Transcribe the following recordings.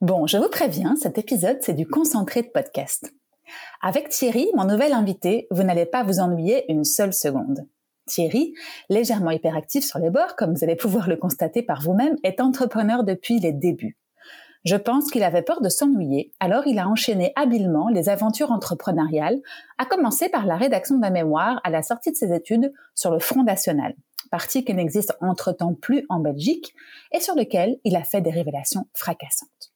Bon, je vous préviens, cet épisode, c'est du concentré de podcast. Avec Thierry, mon nouvel invité, vous n'allez pas vous ennuyer une seule seconde. Thierry, légèrement hyperactif sur les bords, comme vous allez pouvoir le constater par vous-même, est entrepreneur depuis les débuts. Je pense qu'il avait peur de s'ennuyer, alors il a enchaîné habilement les aventures entrepreneuriales, à commencer par la rédaction d'un mémoire à la sortie de ses études sur le Front National, parti qui n'existe entre-temps plus en Belgique et sur lequel il a fait des révélations fracassantes.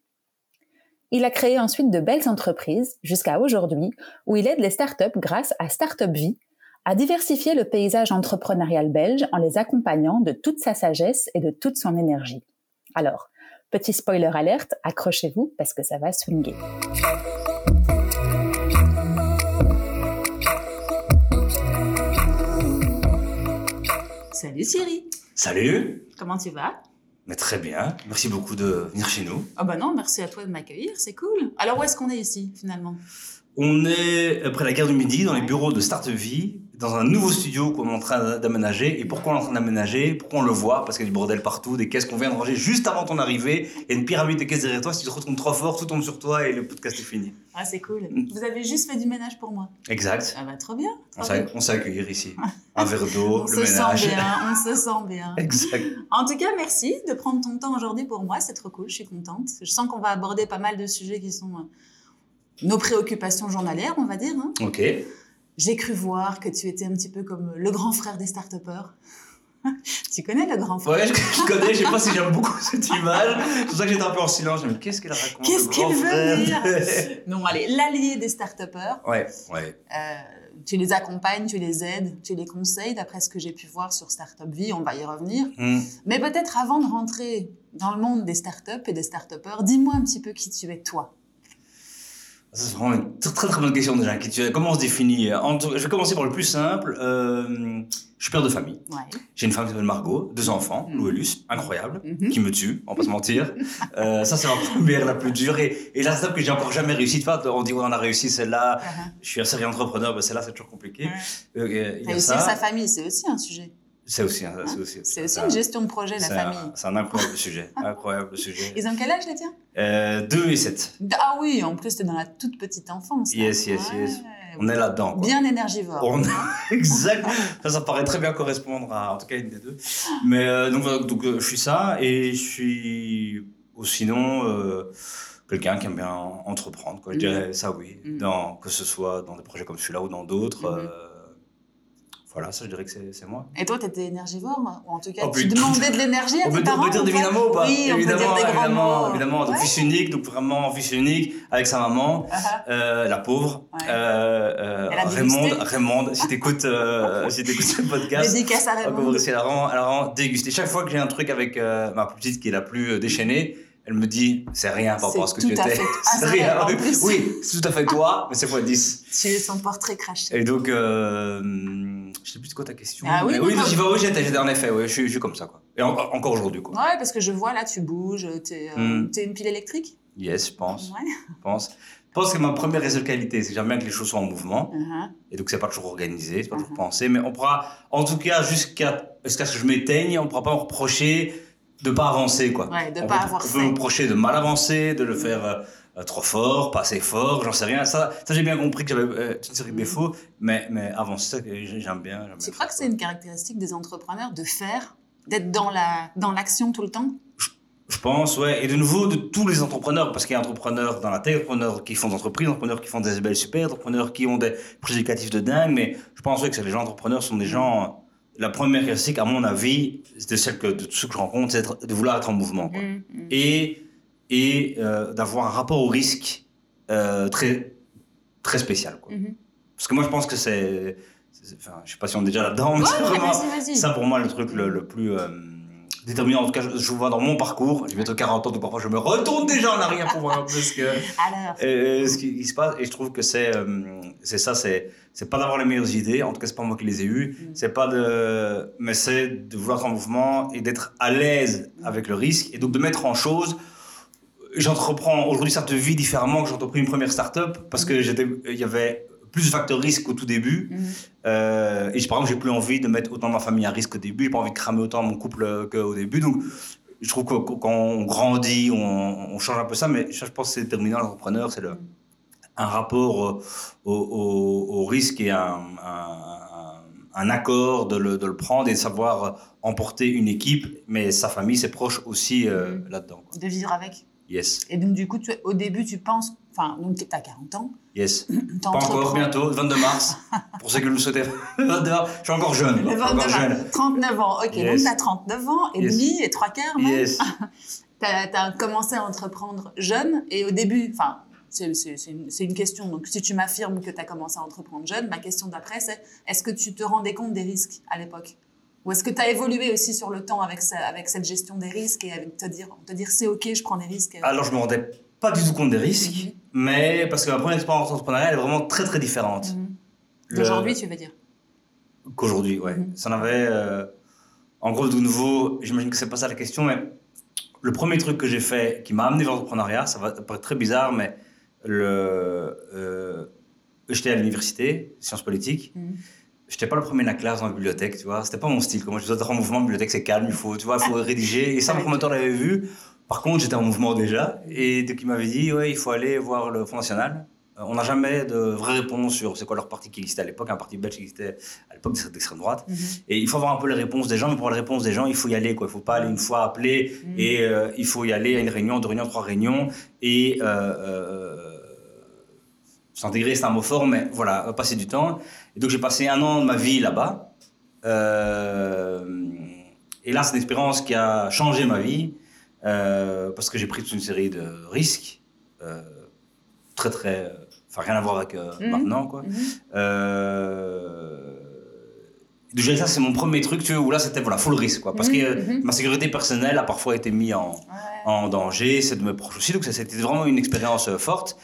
Il a créé ensuite de belles entreprises jusqu'à aujourd'hui où il aide les startups grâce à Startup Vie à diversifier le paysage entrepreneurial belge en les accompagnant de toute sa sagesse et de toute son énergie. Alors, Petit spoiler alerte, accrochez-vous parce que ça va swinguer. Salut Thierry. Salut. Comment tu vas? Mais très bien. Merci beaucoup de venir chez nous. Ah bah non, merci à toi de m'accueillir, c'est cool. Alors où est-ce qu'on est ici finalement? On est près de la gare du Midi, dans les bureaux de Start Vie, dans un nouveau studio qu'on est en train d'aménager. Et pourquoi on est en train d'aménager? Pourquoi on le voit? Parce qu'il y a du bordel partout, des caisses qu'on vient de ranger juste avant ton arrivée, et une pyramide de caisses derrière toi. Si tu te retrouves trop fort, tout tombe sur toi et le podcast est fini. Ah, c'est cool. Mm. Vous avez juste fait du ménage pour moi. Exact. Ah bah trop bien. on sait accueillir ici. Un verre d'eau, le ménage. Sent bien, on se sent bien. exact. En tout cas, merci de prendre ton temps aujourd'hui pour moi. C'est trop cool, je suis contente. Je sens qu'on va aborder pas mal de sujets qui sont euh, nos préoccupations journalières, on va dire. Hein. Ok. J'ai cru voir que tu étais un petit peu comme le grand frère des start tu connais le grand frère? Ouais, je, connais, je sais pas si j'aime beaucoup cette image. C'est pour ça que j'étais un peu en silence. Mais qu'est-ce qu'elle raconte Qu'est-ce qu'il veut dire? Non, allez, l'allié des start Ouais, ouais. Euh, tu les accompagnes, tu les aides, tu les conseilles, d'après ce que j'ai pu voir sur Startup Vie, on va y revenir. Hmm. Mais peut-être avant de rentrer dans le monde des startups et des start dis-moi un petit peu qui tu es toi. C'est vraiment une très, très, bonne question déjà. Comment on se définit Je vais commencer par le plus simple. Euh, je suis père de famille. Ouais. J'ai une femme qui s'appelle Margot, deux enfants, mm. Lou et Luce, incroyable, mm-hmm. qui me tue, on va pas se mentir. euh, ça, c'est la première, la plus dure. Et, et la que j'ai encore jamais réussi de faire, on dit, on a réussi celle-là. Uh-huh. Je suis un sérieux entrepreneur, mais celle-là, c'est toujours compliqué. Ouais. Euh, sa famille, c'est aussi un sujet. C'est aussi, c'est aussi, c'est aussi une gestion de projet, la famille. C'est un incroyable sujet. Incroyable sujet. Ils ont quel âge, les tiens? Euh, 2 et 7. Ah oui, en plus, t'es dans la toute petite enfance. Yes, yes, yes. On est là-dedans. Bien énergivore. On... exact. ça, ça paraît très bien correspondre à, en tout cas, une des deux. Mais euh, donc, donc euh, je suis ça et je suis sinon euh, quelqu'un qui aime bien entreprendre. Quoi. Je mm. dirais ça, oui. Mm. Dans, que ce soit dans des projets comme celui-là ou dans d'autres. Mm-hmm. Voilà, ça, je dirais que c'est moi. Et toi, tu étais énergivore Ou en tout cas, oh, tu demandais de l'énergie à on tes peut, parents On peut dire mots ou pas Oui, évidemment, on peut dire des grands évidemment, mots. évidemment. Donc, fils unique, donc vraiment fils unique, avec sa maman, uh -huh. euh, la pauvre. Ouais. Euh, euh, Raymond, Raymond, si t'écoutes si ce podcast. Dédicace à Raymond. Elle a vraiment, elle a vraiment dégusté. Chaque fois que j'ai un truc avec ma petite qui est la plus déchaînée, elle me dit, c'est rien par rapport à ce que tu étais. C'est rien. En plus. Oui, c'est tout à fait toi, mais c'est fois 10. Tu es son portrait craché. Et donc, euh, je sais plus de quoi ta question. Ah oui, mais oui, j'y vais, oui, j'étais, en effet, ouais, je, suis, je suis comme ça, quoi. Et en, encore aujourd'hui, quoi. Ouais, parce que je vois là, tu bouges, t'es, euh, mm. es une pile électrique? Yes, je pense. Ouais. Je pense. Je pense que ma première réelle qualité, c'est que j'aime bien que les choses soient en mouvement. Uh -huh. Et donc, c'est pas toujours organisé, c'est pas Uh-huh. toujours pensé. Mais on pourra, en tout cas, jusqu'à jusqu'à ce que je m'éteigne, on pourra pas me reprocher de pas avancer, quoi. Ouais, de on pas peut, avoir on fait. peut me reprocher de mal avancer, de le faire euh, trop fort, pas assez fort, j'en sais rien. Ça, ça j'ai bien compris que j'avais euh, une série de défauts, mais, mais avancer, ça, j'aime bien. Tu crois que c'est une caractéristique des entrepreneurs de faire, d'être dans la dans l'action tout le temps? Je, je pense, ouais. Et de nouveau, de tous les entrepreneurs, parce qu'il y a entrepreneurs dans la tech, entrepreneurs qui font des entreprises, entrepreneurs qui font des belles super, entrepreneurs qui ont des projets éducatifs de dingue, mais je pense ouais, que les gens entrepreneurs sont des gens la première caractéristique, à mon avis, de celle que de ceux que je rencontre, c'est de vouloir être en mouvement, quoi. Mm, mm. et et euh, d'avoir un rapport au risque euh, très très spécial, quoi. Mm -hmm. Parce que moi, je pense que c'est, enfin, je sais pas si on est déjà là-dedans, mais Ouais, c'est vraiment ça pour moi le truc le, le plus euh, déterminant. En tout cas, je, je vois dans mon parcours, j'ai bientôt 40 ans, donc parfois je me retourne déjà en arrière pour voir un peu ce, que, Alors. euh, ce qui, qui se passe. Et je trouve que c'est euh, c'est ça, c'est c'est pas d'avoir les meilleures idées, en tout cas, c'est pas moi qui les ai eues, Mm. c'est pas de. Mais c'est de vouloir être en mouvement et d'être à l'aise avec le risque et donc de mettre en chose. J'entreprends aujourd'hui cette vie différemment que j'ai entrepris une première start-up parce que j'étais, il y avait plus de facteurs risques qu'au tout début. Mhm. Euh, et par exemple, j'ai plus envie de mettre autant ma famille à risque au début, j'ai pas envie de cramer autant mon couple euh, qu'au début. Donc, je trouve que quand on grandit, on, on change un peu ça, mais ça, je pense que c'est déterminant, l'entrepreneur, c'est le, un rapport euh, au, au- au risque et un, un- un accord de le, de le prendre et de savoir emporter une équipe, mais sa famille, ses proches aussi euh, Mhm. là-dedans. De vivre avec. Yes, Et donc, du coup, tu- au début, tu penses. Enfin, donc, tu as 40 ans. yes. Pas encore, bientôt, 22 mars, pour ceux qui le souhaitaient. 22 mars, je suis encore jeune. Le encore 22 jeune. mars. 39 ans. Ok, Yes. donc tu as 39 ans et Yes. demi et trois quarts même. Yes. Tu as, commencé à entreprendre jeune et au début, enfin, c'est une, c'est une question. Donc, si tu m'affirmes que tu as commencé à entreprendre jeune, ma question d'après, c'est est-ce que tu te rendais compte des risques à l'époque? Ou est-ce que tu as évolué aussi sur le temps avec, cette gestion des risques et avec te dire, te dire c'est OK, je prends des risques Alors, je me rendais pas du tout compte des risques, Mhm. mais parce que ma première expérience entrepreneuriale est vraiment très très différente. Mhm. Le- D'aujourd'hui, tu veux dire? Qu'aujourd'hui, ouais. Mhm. Ça en avait. euh, En gros, de nouveau, j'imagine que c'est pas ça la question, mais le premier truc que j'ai fait qui m'a amené vers l'entrepreneuriat, ça va paraître très bizarre, mais le. euh, J'étais à l'université, sciences politiques. J'étais pas le premier de la classe dans la bibliothèque, tu vois. C'était pas mon style. Comment je être en mouvement, la bibliothèque c'est calme, il faut, tu vois, il faut rédiger. Et ça, mon promoteur l'avait vu. Par contre, j'étais en mouvement déjà. Et donc, il m'avait dit, ouais, il faut aller voir le Front National. Euh, On n'a jamais de vraie réponse sur c'est quoi leur parti qui existait à l'époque, un parti belge qui existait à l'époque d'extrême droite. Mhm. Et il faut avoir un peu les réponses des gens, mais pour avoir les réponses des gens, il faut y aller. Quoi. Il ne faut pas aller une fois appeler Mhm. et euh, il faut y aller à une réunion, deux réunions, trois réunions et euh, euh, s'intégrer, c'est un mot fort, mais voilà, passer du temps. Et donc j'ai passé un an de ma vie là-bas. Euh, et là, c'est une expérience qui a changé ma vie euh, parce que j'ai pris toute une série de risques. euh, très, très. Enfin, rien à voir avec Mhm. maintenant, quoi. Mhm. Euh... Déjà, ça, c'est mon premier truc, tu vois, où là, c'était voilà, full risque, quoi. Parce que euh, Mhm, mhm. ma sécurité personnelle a parfois été mise en, Ouais. en danger, c'est de mes proches aussi, donc ça, c'était vraiment une expérience euh, forte.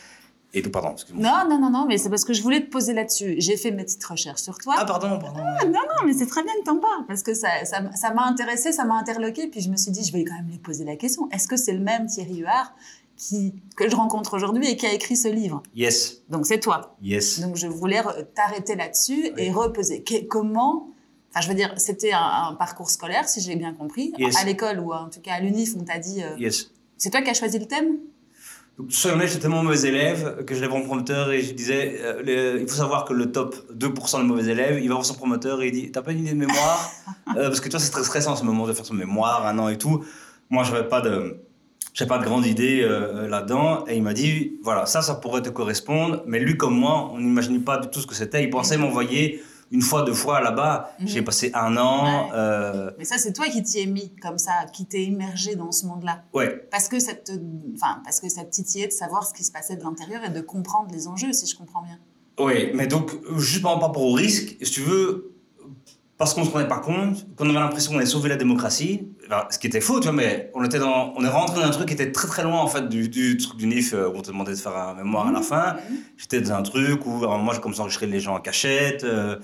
Et pardon, excuse-moi. Non, non, non, non, mais c'est parce que je voulais te poser là-dessus. J'ai fait mes petites recherches sur toi. Ah, pardon, pardon. Non, mais c'est très bien que t'en parles parce que ça, ça, ça m'a intéressé, ça m'a interloqué. Puis je me suis dit, je vais quand même lui poser la question. Est-ce que c'est le même Thierry Huard qui, que je rencontre aujourd'hui et qui a écrit ce livre? Yes, Donc c'est toi. yes. Donc je voulais t'arrêter là-dessus et reposer. Que- comment Enfin, je veux dire, c'était un, un parcours scolaire, si j'ai bien compris. Yes. À l'école ou en tout cas à l'UNIF, on t'a dit. euh, Yes. C'est toi qui as choisi le thème? Soyons honnêtes, j'étais tellement mauvais élève que je l'avais mon promoteur et je disais euh, il faut savoir que le top 2% de mauvais élèves, il va voir son promoteur et il dit T'as pas une idée de mémoire? Euh, Parce que toi, c'est très stressant en ce moment de faire son mémoire, un an et tout. Moi, j'avais pas de. J'avais pas de grande idée euh, là-dedans et il m'a dit voilà ça ça pourrait te correspondre mais lui comme moi on n'imaginait pas du tout ce que c'était il pensait m'envoyer une fois deux fois là-bas Mhm. j'ai passé un an Ouais. euh, Mais ça, c'est toi qui t'y es mis comme ça, qui t'es immergé dans ce monde-là. ouais Parce que, ça te, enfin, parce que ça te titillait de savoir ce qui se passait de l'intérieur et de comprendre les enjeux, si je comprends bien. Oui, mais donc, juste par rapport au risque, si tu veux, parce qu'on ne se rendait pas compte, qu'on avait l'impression qu'on allait sauver la démocratie, enfin, ce qui était faux, tu vois, mais on, était dans, on est rentré dans un truc qui était très très loin en fait du, du truc du NIF euh, où on te demandait de faire un mémoire à la fin. J'étais dans un truc où alors, moi j'ai commencé à enregistrer les gens en cachette, euh,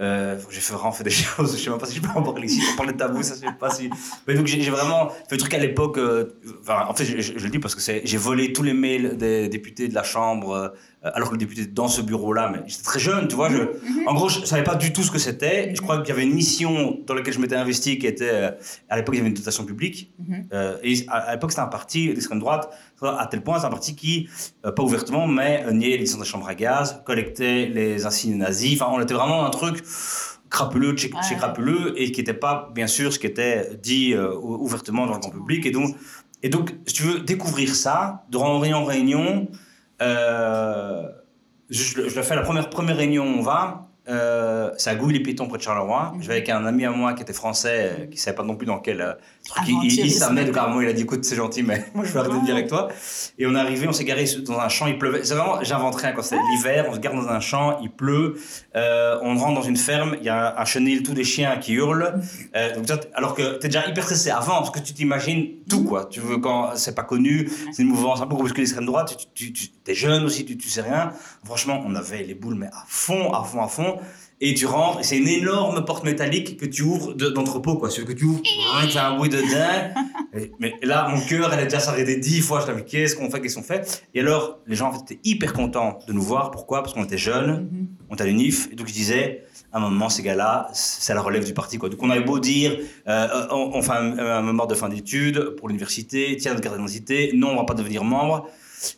euh, j'ai fait vraiment fait des choses, je sais même pas si je peux en parler ici, on parler de tabou, ça je sais pas si. Mais donc j'ai j'ai vraiment fait le truc à l'époque, euh, enfin, en fait je, je- je le dis parce que c'est- j'ai volé tous les mails des députés de la Chambre, euh, alors que le député était dans ce bureau-là, mais j'étais très jeune, tu vois, je, en gros je savais pas du tout ce que c'était, je crois qu'il y avait une mission dans laquelle je m'étais investi qui était, à l'époque il y avait une dotation publique, Mhm. euh, et à, à l'époque, c'était un parti d'extrême droite, à tel point, c'est un parti qui, euh, pas ouvertement, mais niait les licences de chambre à gaz, collectait les insignes nazis. Enfin, on était vraiment dans un truc crapuleux chez, crapuleux et qui n'était pas, bien sûr, ce qui était dit euh, ou- ouvertement dans le grand public. Et donc, et donc, si tu veux découvrir ça, de réunion en réunion, je, je le fais la première, première réunion, on va. Euh, c'est à Gouy-les-Pitons près de Charleroi. Mhm. J'avais avec un ami à moi qui était français, euh, qui savait pas non plus dans quel euh. Il, il, il s'amenait, moment il a dit écoute, c'est gentil, mais moi je vais arrêter de dire avec toi. Et on est arrivé, on s'est garé dans un champ, il pleuvait. C'est vraiment, j'invente rien quand c'est l'hiver, on se garde dans un champ, il pleut, euh, on rentre dans une ferme, il y a un chenil, tous des chiens qui hurlent. Euh, donc, alors que t'es déjà hyper stressé avant, parce que tu t'imagines tout quoi. Tu veux quand c'est pas connu, c'est une mouvance un peu comme l'extrême droite, tu, tu, tu es jeune aussi, tu, tu sais rien. Franchement, on avait les boules, mais à fond, à fond, à fond. Et tu rentres, et c'est une énorme porte métallique que tu ouvres de- d'entrepôt, quoi. Celui que tu ouvres, fait un bruit de dingue. Mais là, mon cœur, elle a déjà s'arrêté dix fois. Je t'avais qu'est-ce qu'on fait, qu'est-ce qu'on fait? Et alors, les gens en fait, étaient hyper contents de nous voir. Pourquoi? Parce qu'on était jeunes, Mhm. on était à l'UNIF, et donc je disais, à un moment, ces gars-là, c'est la relève du parti, quoi. Donc on avait beau dire, euh, on, on fait un, un mémoire de fin d'études pour l'université, tiens, notre carte d'identité, non, on va pas devenir membre.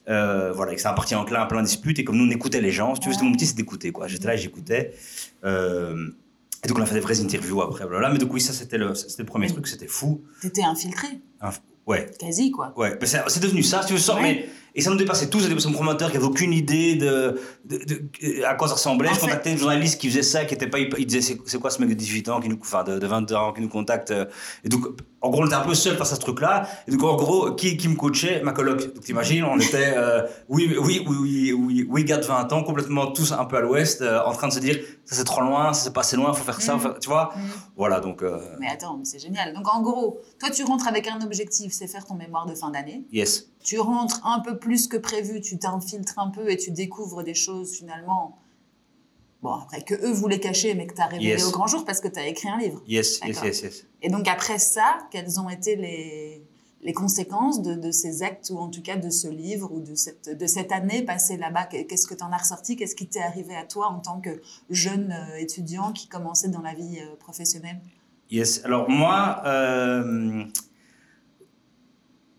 Euh, voilà, et que c'est un parti enclin, plein de disputes, et comme nous, on écoutait les gens, si tu veux, c'était mon petit, c'est d'écouter, quoi. J'étais là, j'écoutais. Euh, et donc on a fait des vraies interviews après, voilà. Mais donc oui, ça c'était le, c'était le premier truc, c'était fou. T'étais infiltré, Ouais, quasi quoi. ouais. C'est devenu ça, si tu veux, ça, Ouais. mais et ça nous dépassait tous. C'était son promoteur qui avait aucune idée de, de, de- à quoi ça ressemblait. En je contactais une journaliste qui faisait ça, qui était pas, il disait c'est quoi ce mec de 18 ans qui nous, enfin de, de 22 ans qui nous contacte. euh, Et donc en gros on était un peu seul face à ce truc-là. Et donc en gros qui, qui me coachait ma coloc. Donc t'imagines, on était euh, oui oui oui oui oui oui gars de 20 ans complètement tous un peu à l'ouest, euh, en train de se dire ça c'est trop loin, ça c'est pas assez loin, faut faire ça, faut faire- tu vois. Mhm. Voilà donc euh, Mais attends, mais c'est génial. Donc en gros, toi tu rentres avec un objectif, c'est faire ton mémoire de fin d'année. yes Tu rentres un peu plus que prévu, tu t'infiltres un peu et tu découvres des choses finalement. Bon, après, que eux voulaient cacher, mais que tu as révélé Yes. au grand jour parce que tu as écrit un livre. yes yes yes yes. Et donc après ça, quelles ont été les, les conséquences de, de ces actes, ou en tout cas de ce livre, ou de cette, de cette année passée là-bas? Qu'est-ce que tu en as ressorti? Qu'est-ce qui t'est arrivé à toi en tant que jeune euh, étudiant qui commençait dans la vie euh, professionnelle? Yes. Alors moi, euh,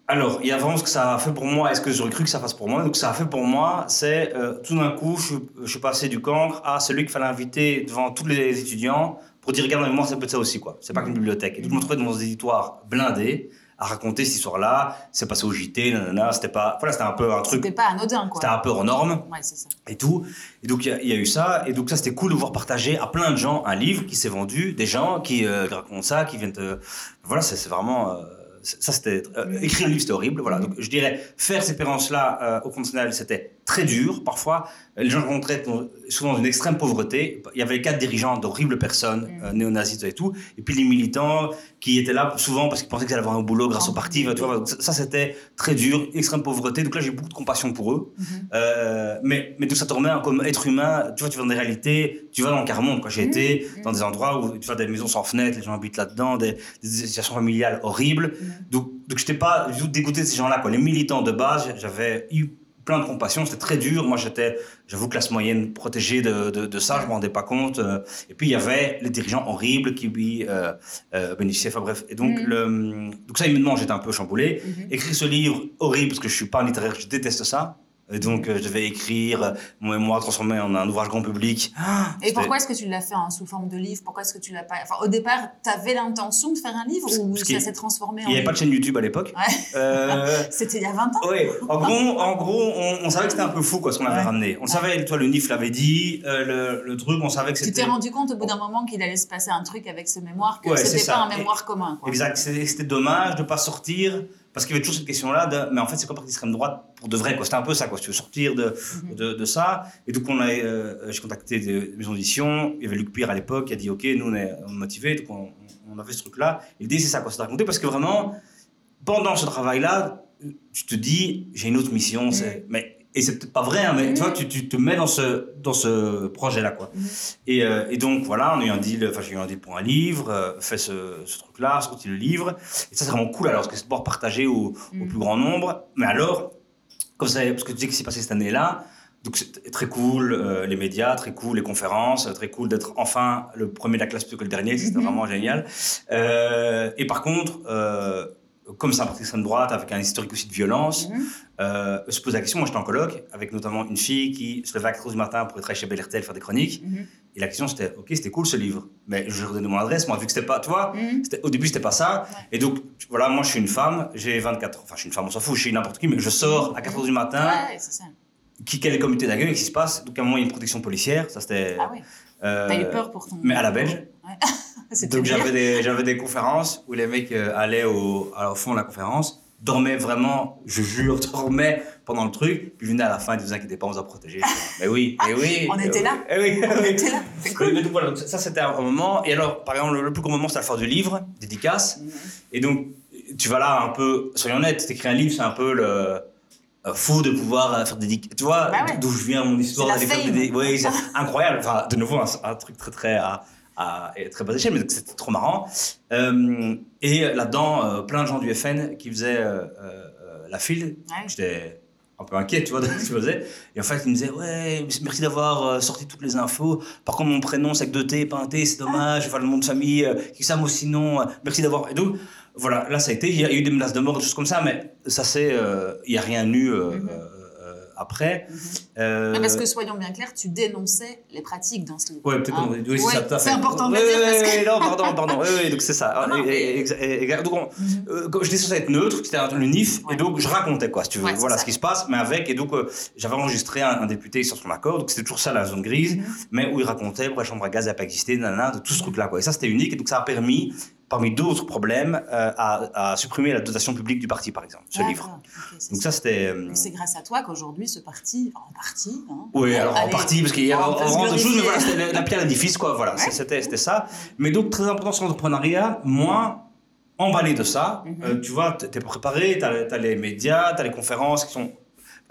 alors il y a vraiment ce que ça a fait pour moi. Est-ce que j'aurais cru que ça fasse pour moi Donc ça a fait pour moi, c'est euh, tout d'un coup, je, je suis passé du cancre à celui qu'il fallait inviter devant tous les étudiants pour dire regarde, moi ça peut être ça aussi quoi. C'est pas qu'une bibliothèque. Et je me trouvais dans des éditoires blindés à raconter cette histoire-là. C'est passé au JT, nanana. C'était pas, voilà, c'était un peu un truc. C'était pas anodin, quoi. C'était un peu hors norme Ouais, c'est ça. et tout. Et donc, il y a- il y, a eu ça. Et donc, ça, c'était cool de voir partager à plein de gens un livre qui s'est vendu, des gens qui euh, racontent ça, qui viennent te... Voilà, c'est vraiment... euh, ça, c'était... euh, écrire un livre, c'était horrible. Voilà. Donc, je dirais, faire cette expérience-là euh, au continental, c'était très dur, parfois. Les gens rencontrais étaient souvent dans une extrême pauvreté. Il y avait quatre dirigeants d'horribles personnes, Mm. euh, néo-nazis et tout. Et puis, les militants qui étaient là souvent parce qu'ils pensaient qu'ils allaient avoir un boulot grâce au parti. Tu vois, Donc, ça, c'était très dur, extrême pauvreté. Donc là, j'ai beaucoup de compassion pour eux. Mhm. Euh, mais, mais tout ça te remet comme être humain. Tu vois, tu vas dans des réalités, tu vas dans le quart-monde. J'ai été dans des endroits où tu vois des maisons sans fenêtres, les gens habitent là-dedans, des, des situations familiales horribles. Mhm. Donc, donc je n'étais pas du tout dégoûté de ces gens-là. Les militants de base, j'avais eu plein de compassion. C'était très dur. Moi, j'étais, j'avoue, classe moyenne protégée de, de, de ça. Je ne me rendais pas compte. Euh, Et puis, il y avait les dirigeants horribles qui, lui, euh, euh, bénéficiaient. Enfin, bref. Et donc, Mhm. le, donc ça, humainement, j'étais un peu chamboulé Mhm. écrire ce livre horrible parce que je suis pas un littéraire, je déteste ça. Et donc, euh, je devais écrire euh, mon mémoire transformé en un ouvrage grand public. Et pourquoi est-ce que tu l'as fait hein, sous forme de livre? Pourquoi est-ce que tu l'as pas Enfin, au départ, tu avais l'intention de faire un livre ou Parce ça s'est transformé en Il n'y avait pas de chaîne YouTube à l'époque. Ouais. Euh, C'était il y a 20 ans. En gros, en gros on, on savait que c'était un peu fou quoi, ce qu'on avait Ouais. ramené. On savait, toi, le NIF l'avait dit, euh, le, le truc, on savait que Tu t'es c'était. rendu compte au bout d'un moment qu'il allait se passer un truc avec ce mémoire, que Ouais, c'était pas ça. un mémoire commun. Quoi. Exact, c'était c'était dommage de pas sortir. Parce qu'il y avait toujours cette question-là de, mais en fait, c'est quoi parti d'extrême droite pour de vrai, quoi? C'était un peu ça, quoi. Si tu veux sortir de, Mhm. de, de ça. Et donc, on a, euh, j'ai contacté des maisons d'édition. Il y avait Luc Pire à l'époque qui a dit, OK, nous, on est, on est motivés. Donc, on, on a fait ce truc-là. Et L'idée, c'est ça, quoi. C'est de raconter parce que vraiment, pendant ce travail-là, tu te dis, j'ai une autre mission. c'est Mais, et c'est peut-être pas vrai, hein, mais tu vois, tu, tu te mets dans ce, dans ce projet-là, quoi. Et, euh, et donc, voilà, on a eu un deal, enfin, j'ai eu un deal pour un livre, euh, fait ce, ce truc-là, sorti le livre. Et ça, c'est vraiment cool, alors, parce que c'est pouvoir partager au, au Mhm. plus grand nombre. Mais alors, comme ça, parce que tu sais ce qui s'est passé cette année-là, donc c'est très cool, euh, les médias, très cool, les conférences, très cool d'être enfin le premier de la classe plutôt que le dernier, c'était Mhm. vraiment génial. Euh, et par contre, comme c'est un parti d'extrême droite, avec un historique aussi de violence, Mhm. euh, se pose la question, moi j'étais en coloc, avec notamment une fille qui se levait à 4h du matin pour travailler chez Bellertel, faire des chroniques, Mhm. et la question c'était, ok, c'était cool ce livre, mais je lui redonnais mon adresse, moi, vu que c'était pas, tu vois, Mhm. au début, c'était pas ça. Ouais. Et donc, voilà, moi, je suis une femme, j'ai 24 Enfin, je suis une femme, on s'en fout, je suis n'importe qui, mais je sors à 4 h du matin. Ouais, c'est ça. Qui, quel est le comité d'accueil Qu'est-ce qui se passe? Donc, à un moment, il y a une protection policière. Ça, c'était. Ah oui. Euh, T'as eu peur pour ton. Mais à la belge. Ouais. Donc j'avais des, j'avais des conférences où les mecs euh, allaient au, au fond de la conférence, dormaient vraiment, je jure, dormaient pendant le truc, puis venaient à la fin et ne vous inquiétez pas, on vous a protégé. mais oui, mais oui. on était là. Oui, on était là. C'est cool. Mais, voilà, ça c'était un moment. Et alors, par exemple, le, plus gros moment, c'était la fin du livre, dédicace. Et donc, tu vas là un peu, soyons honnêtes, t'écris un livre, c'est un peu le fou de pouvoir euh, faire des. Tu vois, bah d'où je viens, mon histoire, d'aller faire des Oui, c'est incroyable. Enfin, de nouveau, un, truc très, très, à, à, très bas échelle, mais c'était trop marrant. Euh, et là-dedans, plein de gens du FN qui faisaient la file. J'étais un peu inquiet, tu vois, de ce qu'il faisait. Et en fait, il me disait, ouais, merci d'avoir sorti toutes les infos. Par contre, mon prénom, c'est que deux T, pas un T, c'est dommage. Enfin, le nom de famille, qui ça, moi, sinon, merci d'avoir. Et donc, voilà, là ça a été, il y a eu des menaces de mort, des choses comme ça, mais ça c'est, euh, il n'y a rien eu euh, mhm. euh, après. Mhm. parce que soyons bien clairs, tu dénonçais les pratiques dans ce livre. Ouais, peut-être hein oui, c'est ça. Important de le dire. parce que... non, pardon, pardon. oui, donc c'est ça. donc, mhm. j'étais censé être neutre, c'était le NIF, et donc je racontais quoi, si tu veux, voilà ce qui se passe, mais avec, et donc j'avais enregistré un, député sur son accord, donc c'était toujours ça la zone grise, mais où il racontait pourquoi la chambre à gaz n'a pas existé, nanana, de tout ce truc-là, quoi. Et ça c'était unique, et donc ça a permis parmi d'autres problèmes, euh, à, supprimer la dotation publique du parti, par exemple, ce livre. Donc ça, c'était... Euh, c'est grâce à toi qu'aujourd'hui, ce parti, en partie... Hein, oui, alors en partie, parce qu'il y a vraiment d'autres choses, mais voilà, c'était la pierre d'édifice, quoi, voilà, c'était ça. Mais donc, très important sur l'entrepreneuriat, moi, emballé de ça, mhm. euh, tu vois, tu es préparé, tu as, les médias, tu as les conférences qui sont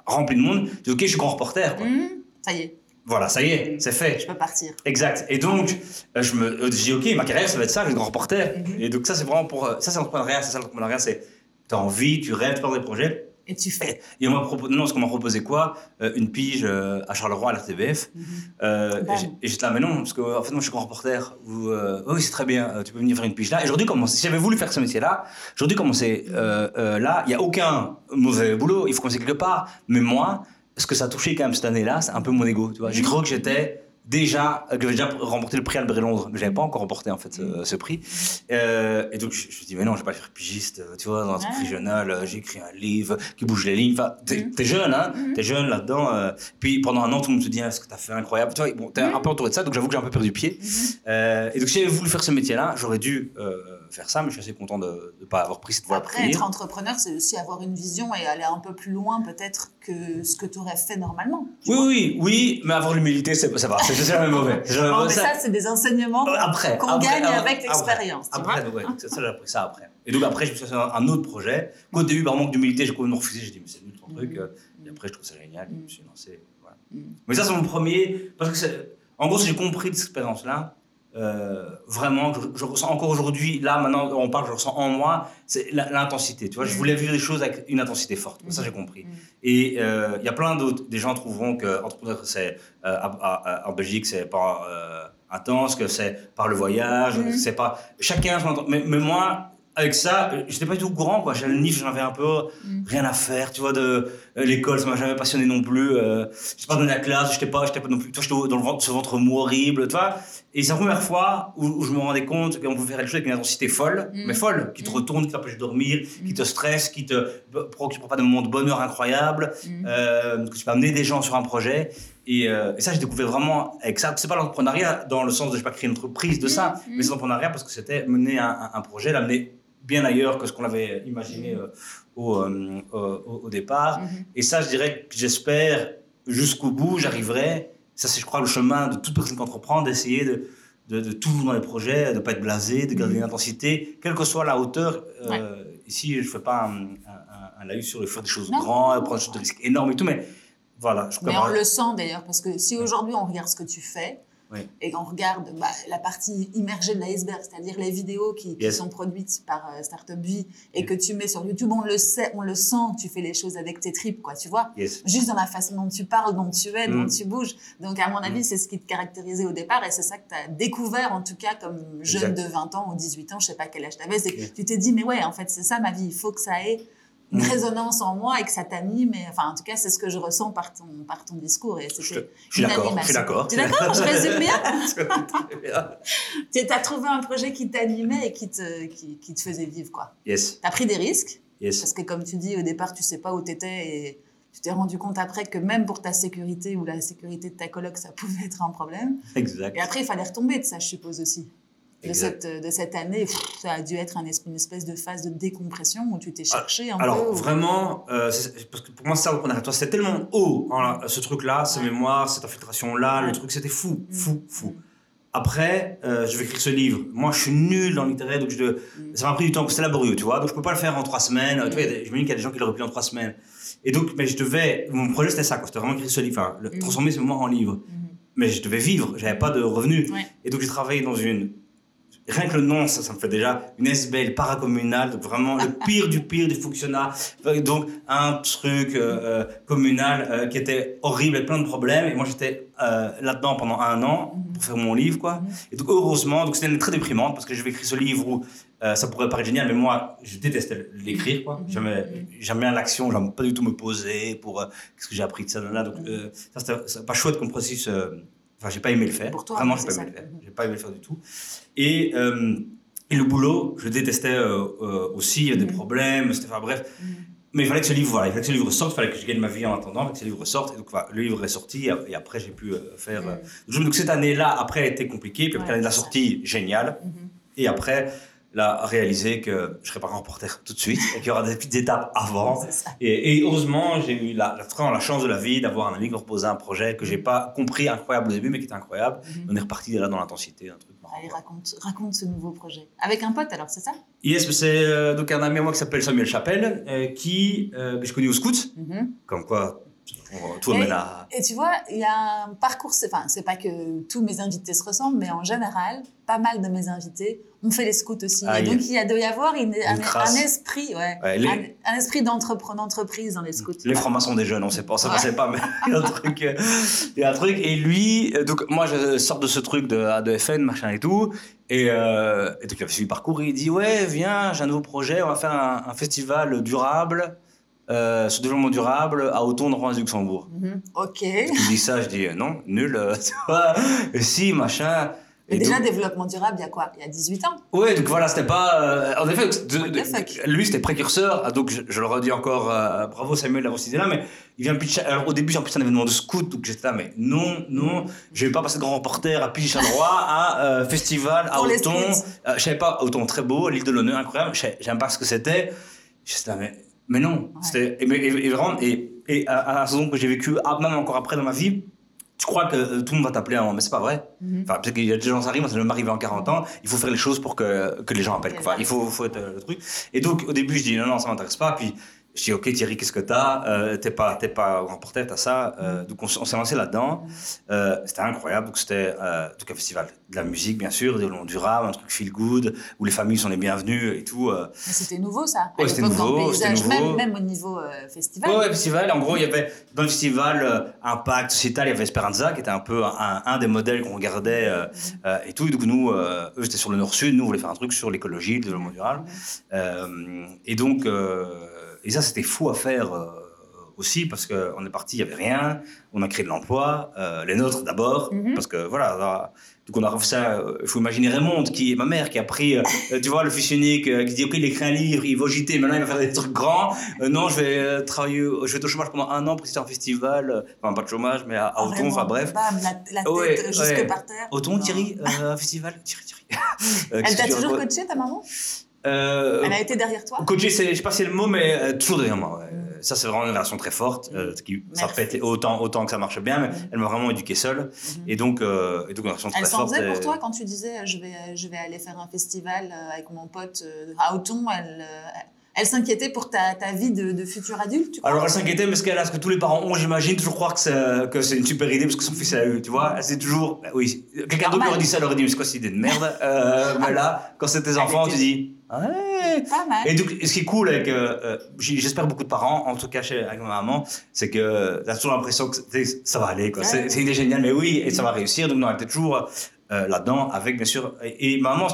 remplies de monde, tu dis, ok, je suis grand reporter. Quoi. Mhm. Ça y est. Voilà, ça y est, c'est fait. Je peux partir. Exact. Et donc, euh, je me euh, dis, ok, ma carrière, ça va être ça, je être grand reporter. Mhm. Et donc, ça, c'est vraiment pour. Euh, ça, c'est l'entrepreneuriat. C'est ça, l'entrepreneuriat, c'est. Tu as envie, tu rêves, tu parles des projets. Et tu fais. Et on m'a proposé, non, parce qu'on m'a proposé quoi? Une pige à Charleroi, à l'RTBF. Mm et j'étais là, mais non, parce que en fait, moi, je suis grand reporter. oui, c'est très bien, tu peux venir faire une pige là. Et aujourd'hui, si j'avais voulu faire ce métier-là, aujourd'hui, commencer là, il n'y a aucun mauvais boulot, il faut commencer quelque part. Mais moi, ce que ça a touché quand même cette année-là, c'est un peu mon ego. Tu vois, j'ai cru que j'étais déjà que j'avais déjà remporté le prix Albert Londres, mais j'avais pas encore remporté en fait ce, prix. Euh, et donc je, me suis dit mais non, je vais pas faire pigiste, tu vois, dans un truc régional. Euh, j'ai écrit un livre qui bouge les lignes. Enfin, t'es mm. es jeune, hein, mm-hmm. t'es jeune là-dedans. Euh. puis pendant un an, tout le monde te dit ah, ce que t'as fait incroyable? Tu vois, bon, t'es un mm. peu entouré de ça, donc j'avoue que j'ai un peu perdu pied. Et donc si j'avais voulu faire ce métier-là, j'aurais dû faire ça, mais je suis assez content de ne pas avoir pris cette voie Après, être entrepreneur, c'est aussi avoir une vision et aller un peu plus loin peut-être que ce que tu aurais fait normalement. Oui, oui, oui, mais avoir l'humilité, ça va, c'est jamais mauvais. mais ça, c'est des enseignements euh, qu'on gagne avec l'expérience. Après, après ouais, ça, j'ai appris ça après. Et donc après, je me suis fait un autre projet. Au début, par manque d'humilité, j'ai complètement refusé. J'ai dit, mais c'est nul ton truc. Et après, je trouve ça génial. Je me suis lancé. Mm. Mais ça, c'est mon premier. Parce que, en gros, si j'ai compris de cette expérience-là, euh, vraiment, je, ressens encore aujourd'hui, là maintenant on parle, je ressens en moi, c'est l'intensité. Tu vois, je voulais vivre des choses avec une intensité forte. Ça, j'ai compris. Mm. Et euh, il y a plein d'autres, des gens trouveront que c'est euh, en Belgique, c'est pas intense, que c'est par le voyage, mm. c'est pas. Chacun, mais, mais moi, avec ça, j'étais pas du tout au courant, quoi. J'avais le NIF, j'en avais un peu rien à faire, tu vois, de l'école, ça m'a jamais passionné non plus. Euh, j'étais pas dans la classe, j'étais pas, j'étais pas non plus, tu vois, j'étais dans le ventre, ce ventre mou horrible, tu vois. Et c'est la première fois où, je me rendais compte qu'on pouvait faire des choses avec une intensité folle, mm. mais folle, qui te mm. retourne, qui t'empêche de dormir, qui mm. te stresse, qui te procure pas de moments de bonheur incroyable, euh, que tu peux amener des gens sur un projet. Et, euh, et ça, j'ai découvert vraiment avec ça. C'est pas l'entrepreneuriat dans le sens de je pas créer une entreprise de ça, mais c'est l'entrepreneuriat parce que c'était mener un, un, projet, l'amener bien ailleurs que ce qu'on avait imaginé euh, au, au, au, départ. Mm-hmm. Et ça, je dirais que j'espère jusqu'au bout, j'arriverai ça, c'est, je crois, le chemin de toute personne qui entreprend, d'essayer de, de, de, tout dans les projets, de ne pas être blasé, de garder une intensité, quelle que soit la hauteur. Euh, ici, je ne fais pas un, un, un, sur le faire des choses grandes, prendre des risques énormes et tout, mais voilà. Je mais on le sent d'ailleurs, parce que si aujourd'hui on regarde ce que tu fais, et qu'on regarde bah, la partie immergée de l'iceberg, c'est-à-dire les vidéos qui, sont produites par euh, Startup Vie et que tu mets sur YouTube, on le sait, on le sent, tu fais les choses avec tes tripes, quoi, tu vois. Juste dans la façon dont tu parles, dont tu es, dont mm. tu bouges. Donc, à mon avis, mm. c'est ce qui te caractérisait au départ et c'est ça que tu as découvert, en tout cas, comme jeune de 20 ans ou 18 ans, je sais pas quel âge tu avais. Tu t'es dit, mais ouais, en fait, c'est ça ma vie, il faut que ça ait une mm. résonance en moi et que ça t'anime. Enfin, en tout cas, c'est ce que je ressens par ton, par ton discours. Et je, suis d'accord. Je suis d'accord. Tu es d'accord? Je résume bien? Tu as trouvé un projet qui t'animait et qui te, qui, qui, te faisait vivre, quoi. Yes. Tu as pris des risques? Yes. Parce que, comme tu dis, au départ, tu sais pas où tu étais et tu t'es rendu compte après que même pour ta sécurité ou la sécurité de ta coloc, ça pouvait être un problème. Exact. Et après, il fallait retomber de ça, je suppose aussi. De cette, de cette, année, ça a dû être un, une espèce de phase de décompression où tu t'es ah, cherché un alors, peu. Alors, vraiment, euh, parce que pour moi, ça, c'était tellement haut, hein, ce truc-là, ce mémoire, cette infiltration-là, le truc, c'était fou, mm. fou, fou. Mm. Après, euh, je vais écrire ce livre. Moi, je suis nul dans l'intérêt, donc je, mm. ça m'a pris du temps, c'était laborieux, tu vois. Donc, je peux pas le faire en trois semaines. Tu vois, je me dis qu'il y a des gens qui l'auraient pu en trois semaines. Et donc, mais je devais, mon projet c'était ça, C'était vraiment écrire ce livre, enfin, transformer ce mémoire en livre. Mais je devais vivre, j'avais pas de revenus. Et donc, j'ai travaillé dans une Rien que le nom, ça, ça me fait déjà une SBL paracommunale, donc vraiment le pire du pire du fonctionnat. Donc un truc euh, euh, communal euh, qui était horrible et plein de problèmes. Et moi j'étais là-dedans pendant un an pour faire mon livre, quoi. Et donc heureusement, donc c'était très déprimante parce que j'avais écrit ce livre où ça pourrait paraître génial, mais moi je détestais l'écrire, quoi. Jamais, j'aime bien l'action, j'aime pas du tout me poser pour qu'est-ce que j'ai appris de ça, là. Donc ça c'était pas chouette comme processus Enfin, j'ai pas aimé le faire. Pour toi, Vraiment, j'ai pas aimé le faire. J'ai pas aimé le faire du tout. Et, euh, et le boulot, je détestais euh, euh, aussi. Il y a des mm. problèmes. C'était, enfin, bref. Mm. Mais il fallait que ce livre, voilà, il fallait que ce livre sorte, il fallait que je gagne ma vie en attendant, il fallait que ce livre sorte. Et donc, voilà, le livre est sorti et après, j'ai pu faire. Mm. Donc, cette année-là, après, elle a été compliquée. Puis après, l'année de la sortie, géniale. Mm-hmm. Et après, là, réaliser que je serai pas reporter tout de suite et qu'il y aura des petites étapes avant. Et, heureusement, j'ai eu la, la, la, chance de la vie d'avoir un ami qui me proposait un projet que j'ai pas compris incroyable au début, mais qui était incroyable. Mhm. On est reparti là dans l'intensité, un truc Allez, raconte, raconte ce nouveau projet. Avec un pote, alors, c'est ça? Yes, c'est euh, donc un ami à moi qui s'appelle Samuel Chapelle, euh, qui, euh, que je connais au scout. Mhm. Comme quoi, et, et tu vois, il y a un parcours, enfin, c'est pas que tous mes invités se ressemblent, mais en général, pas mal de mes invités ont fait les scouts aussi. et donc, il doit y avoir une, un, esprit, ouais, un, esprit d'entreprise dans les scouts. Les francs-maçons des jeunes, on sait pas, ça passait pas, mais il y a un truc. Euh, il y a un truc. Et lui, euh, donc, moi, je sors de ce truc de, de FN, machin et tout. Et, euh, et donc, il a suivi le parcours. il dit Ouais, viens, j'ai un nouveau projet, on va faire un, festival durable. Euh, sur développement durable à Auton, de Luxembourg. Mhm. Ok. Je dis ça, je dis non, nul. et si, machin. Et, déjà, développement durable, il y a quoi? Il y a 18 ans? Oui, donc voilà, c'était pas. Euh, en effet, lui, c'était précurseur. Ah, donc, je, le redis encore, euh, bravo Samuel d'avoir cité là, mais il vient pitcher. Alors, au début, en plus, un événement de scout, donc j'étais là, mais non, non, je vais pas passer de grand reporter à pitcher droit à euh, festival à Auton. je savais pas, Auton, très beau, l'île de l'honneur, incroyable. J'aime pas ce que c'était. J'étais là, mais, mais non. C'était. Et, et, vraiment, et, et à, un saison que j'ai vécu, ah, même encore après dans ma vie, tu crois que euh, tout le monde va t'appeler un mais c'est pas vrai. Mhm. Enfin, parce qu'il y a des gens qui arrivent, ça va m'arriver en 40 ans, il faut faire les choses pour que, que les gens appellent. Enfin, il faut, faut être euh, le truc. Et donc, au début, je dis non, non, ça m'intéresse pas. Puis, je dis, ok Thierry, qu'est-ce que t'as? Euh, T'es pas, t'es pas remporté, t'as ça. Euh, mm. donc on, s'est lancé là-dedans. Mm. Euh, c'était incroyable. Donc c'était un festival de la musique, bien sûr, des longs durable, un truc feel good, où les familles sont les bienvenues et tout. C'était nouveau ça. Ouais, c'était nouveau, nouveau. Même, même, au niveau festival. Ouais, festival. En gros, il y avait dans le festival Impact Sociétal, il y avait Esperanza qui était un peu un, un des modèles qu'on regardait mm. et tout. Et donc nous, eux, c'était sur le nord-sud. Nous, on voulait faire un truc sur l'écologie, le développement durable. et donc et ça, c'était fou à faire euh, aussi parce qu'on est parti, il n'y avait rien. On a créé de l'emploi, euh, les nôtres d'abord, mhm. parce que voilà. donc on a refait ça. Euh, il faut imaginer Raymond, qui est ma mère, qui a pris, tu vois, le fils unique, qui dit ok, il écrit un livre, il va agiter, maintenant il va faire des trucs grands. non, je vais travailler, je vais être au chômage pendant un an pour un festival, enfin pas de chômage, mais à, à Auton, enfin bref. Bam, la, la tête jusque par terre. Auton, Thierry, un festival, Thierry, Thierry. Elle t'a toujours coaché ta maman? Euh, Elle a été derrière toi Coacher, je sais pas si c'est le mot, mais euh, toujours derrière moi. Mm. Ça, c'est vraiment une relation très forte. Euh, qui, ça pète autant, autant que ça marche bien, mais mm. elle m'a vraiment éduqué seule. Mm-hmm. Et, donc, et donc, une relation très forte. Elle s'en faisait pour toi quand tu disais je vais, je vais aller faire un festival avec mon pote à Auton Elle, elle s'inquiétait pour ta, ta vie de, de, futur adulte tu Alors elle s'inquiétait parce qu'elle a ce que tous les parents ont, j'imagine, toujours croire que c'est, une super idée parce que son fils a eu, tu vois. C'est toujours, oui, quelqu'un d'autre aurait dit ça, elle aurait dit mais c'est quoi cette idée de merde? Euh, Mais là, quand c'est tes enfants, tu dis ouais. Pas mal. Et donc, ce qui est cool avec, euh, j'espère beaucoup de parents, en tout cas chez avec ma maman, c'est que t'as toujours l'impression que ça va aller, quoi. C'est, une idée géniale, mais oui, et ça va réussir. Donc non, elle était toujours euh, là-dedans, avec bien sûr. Et, ma maman,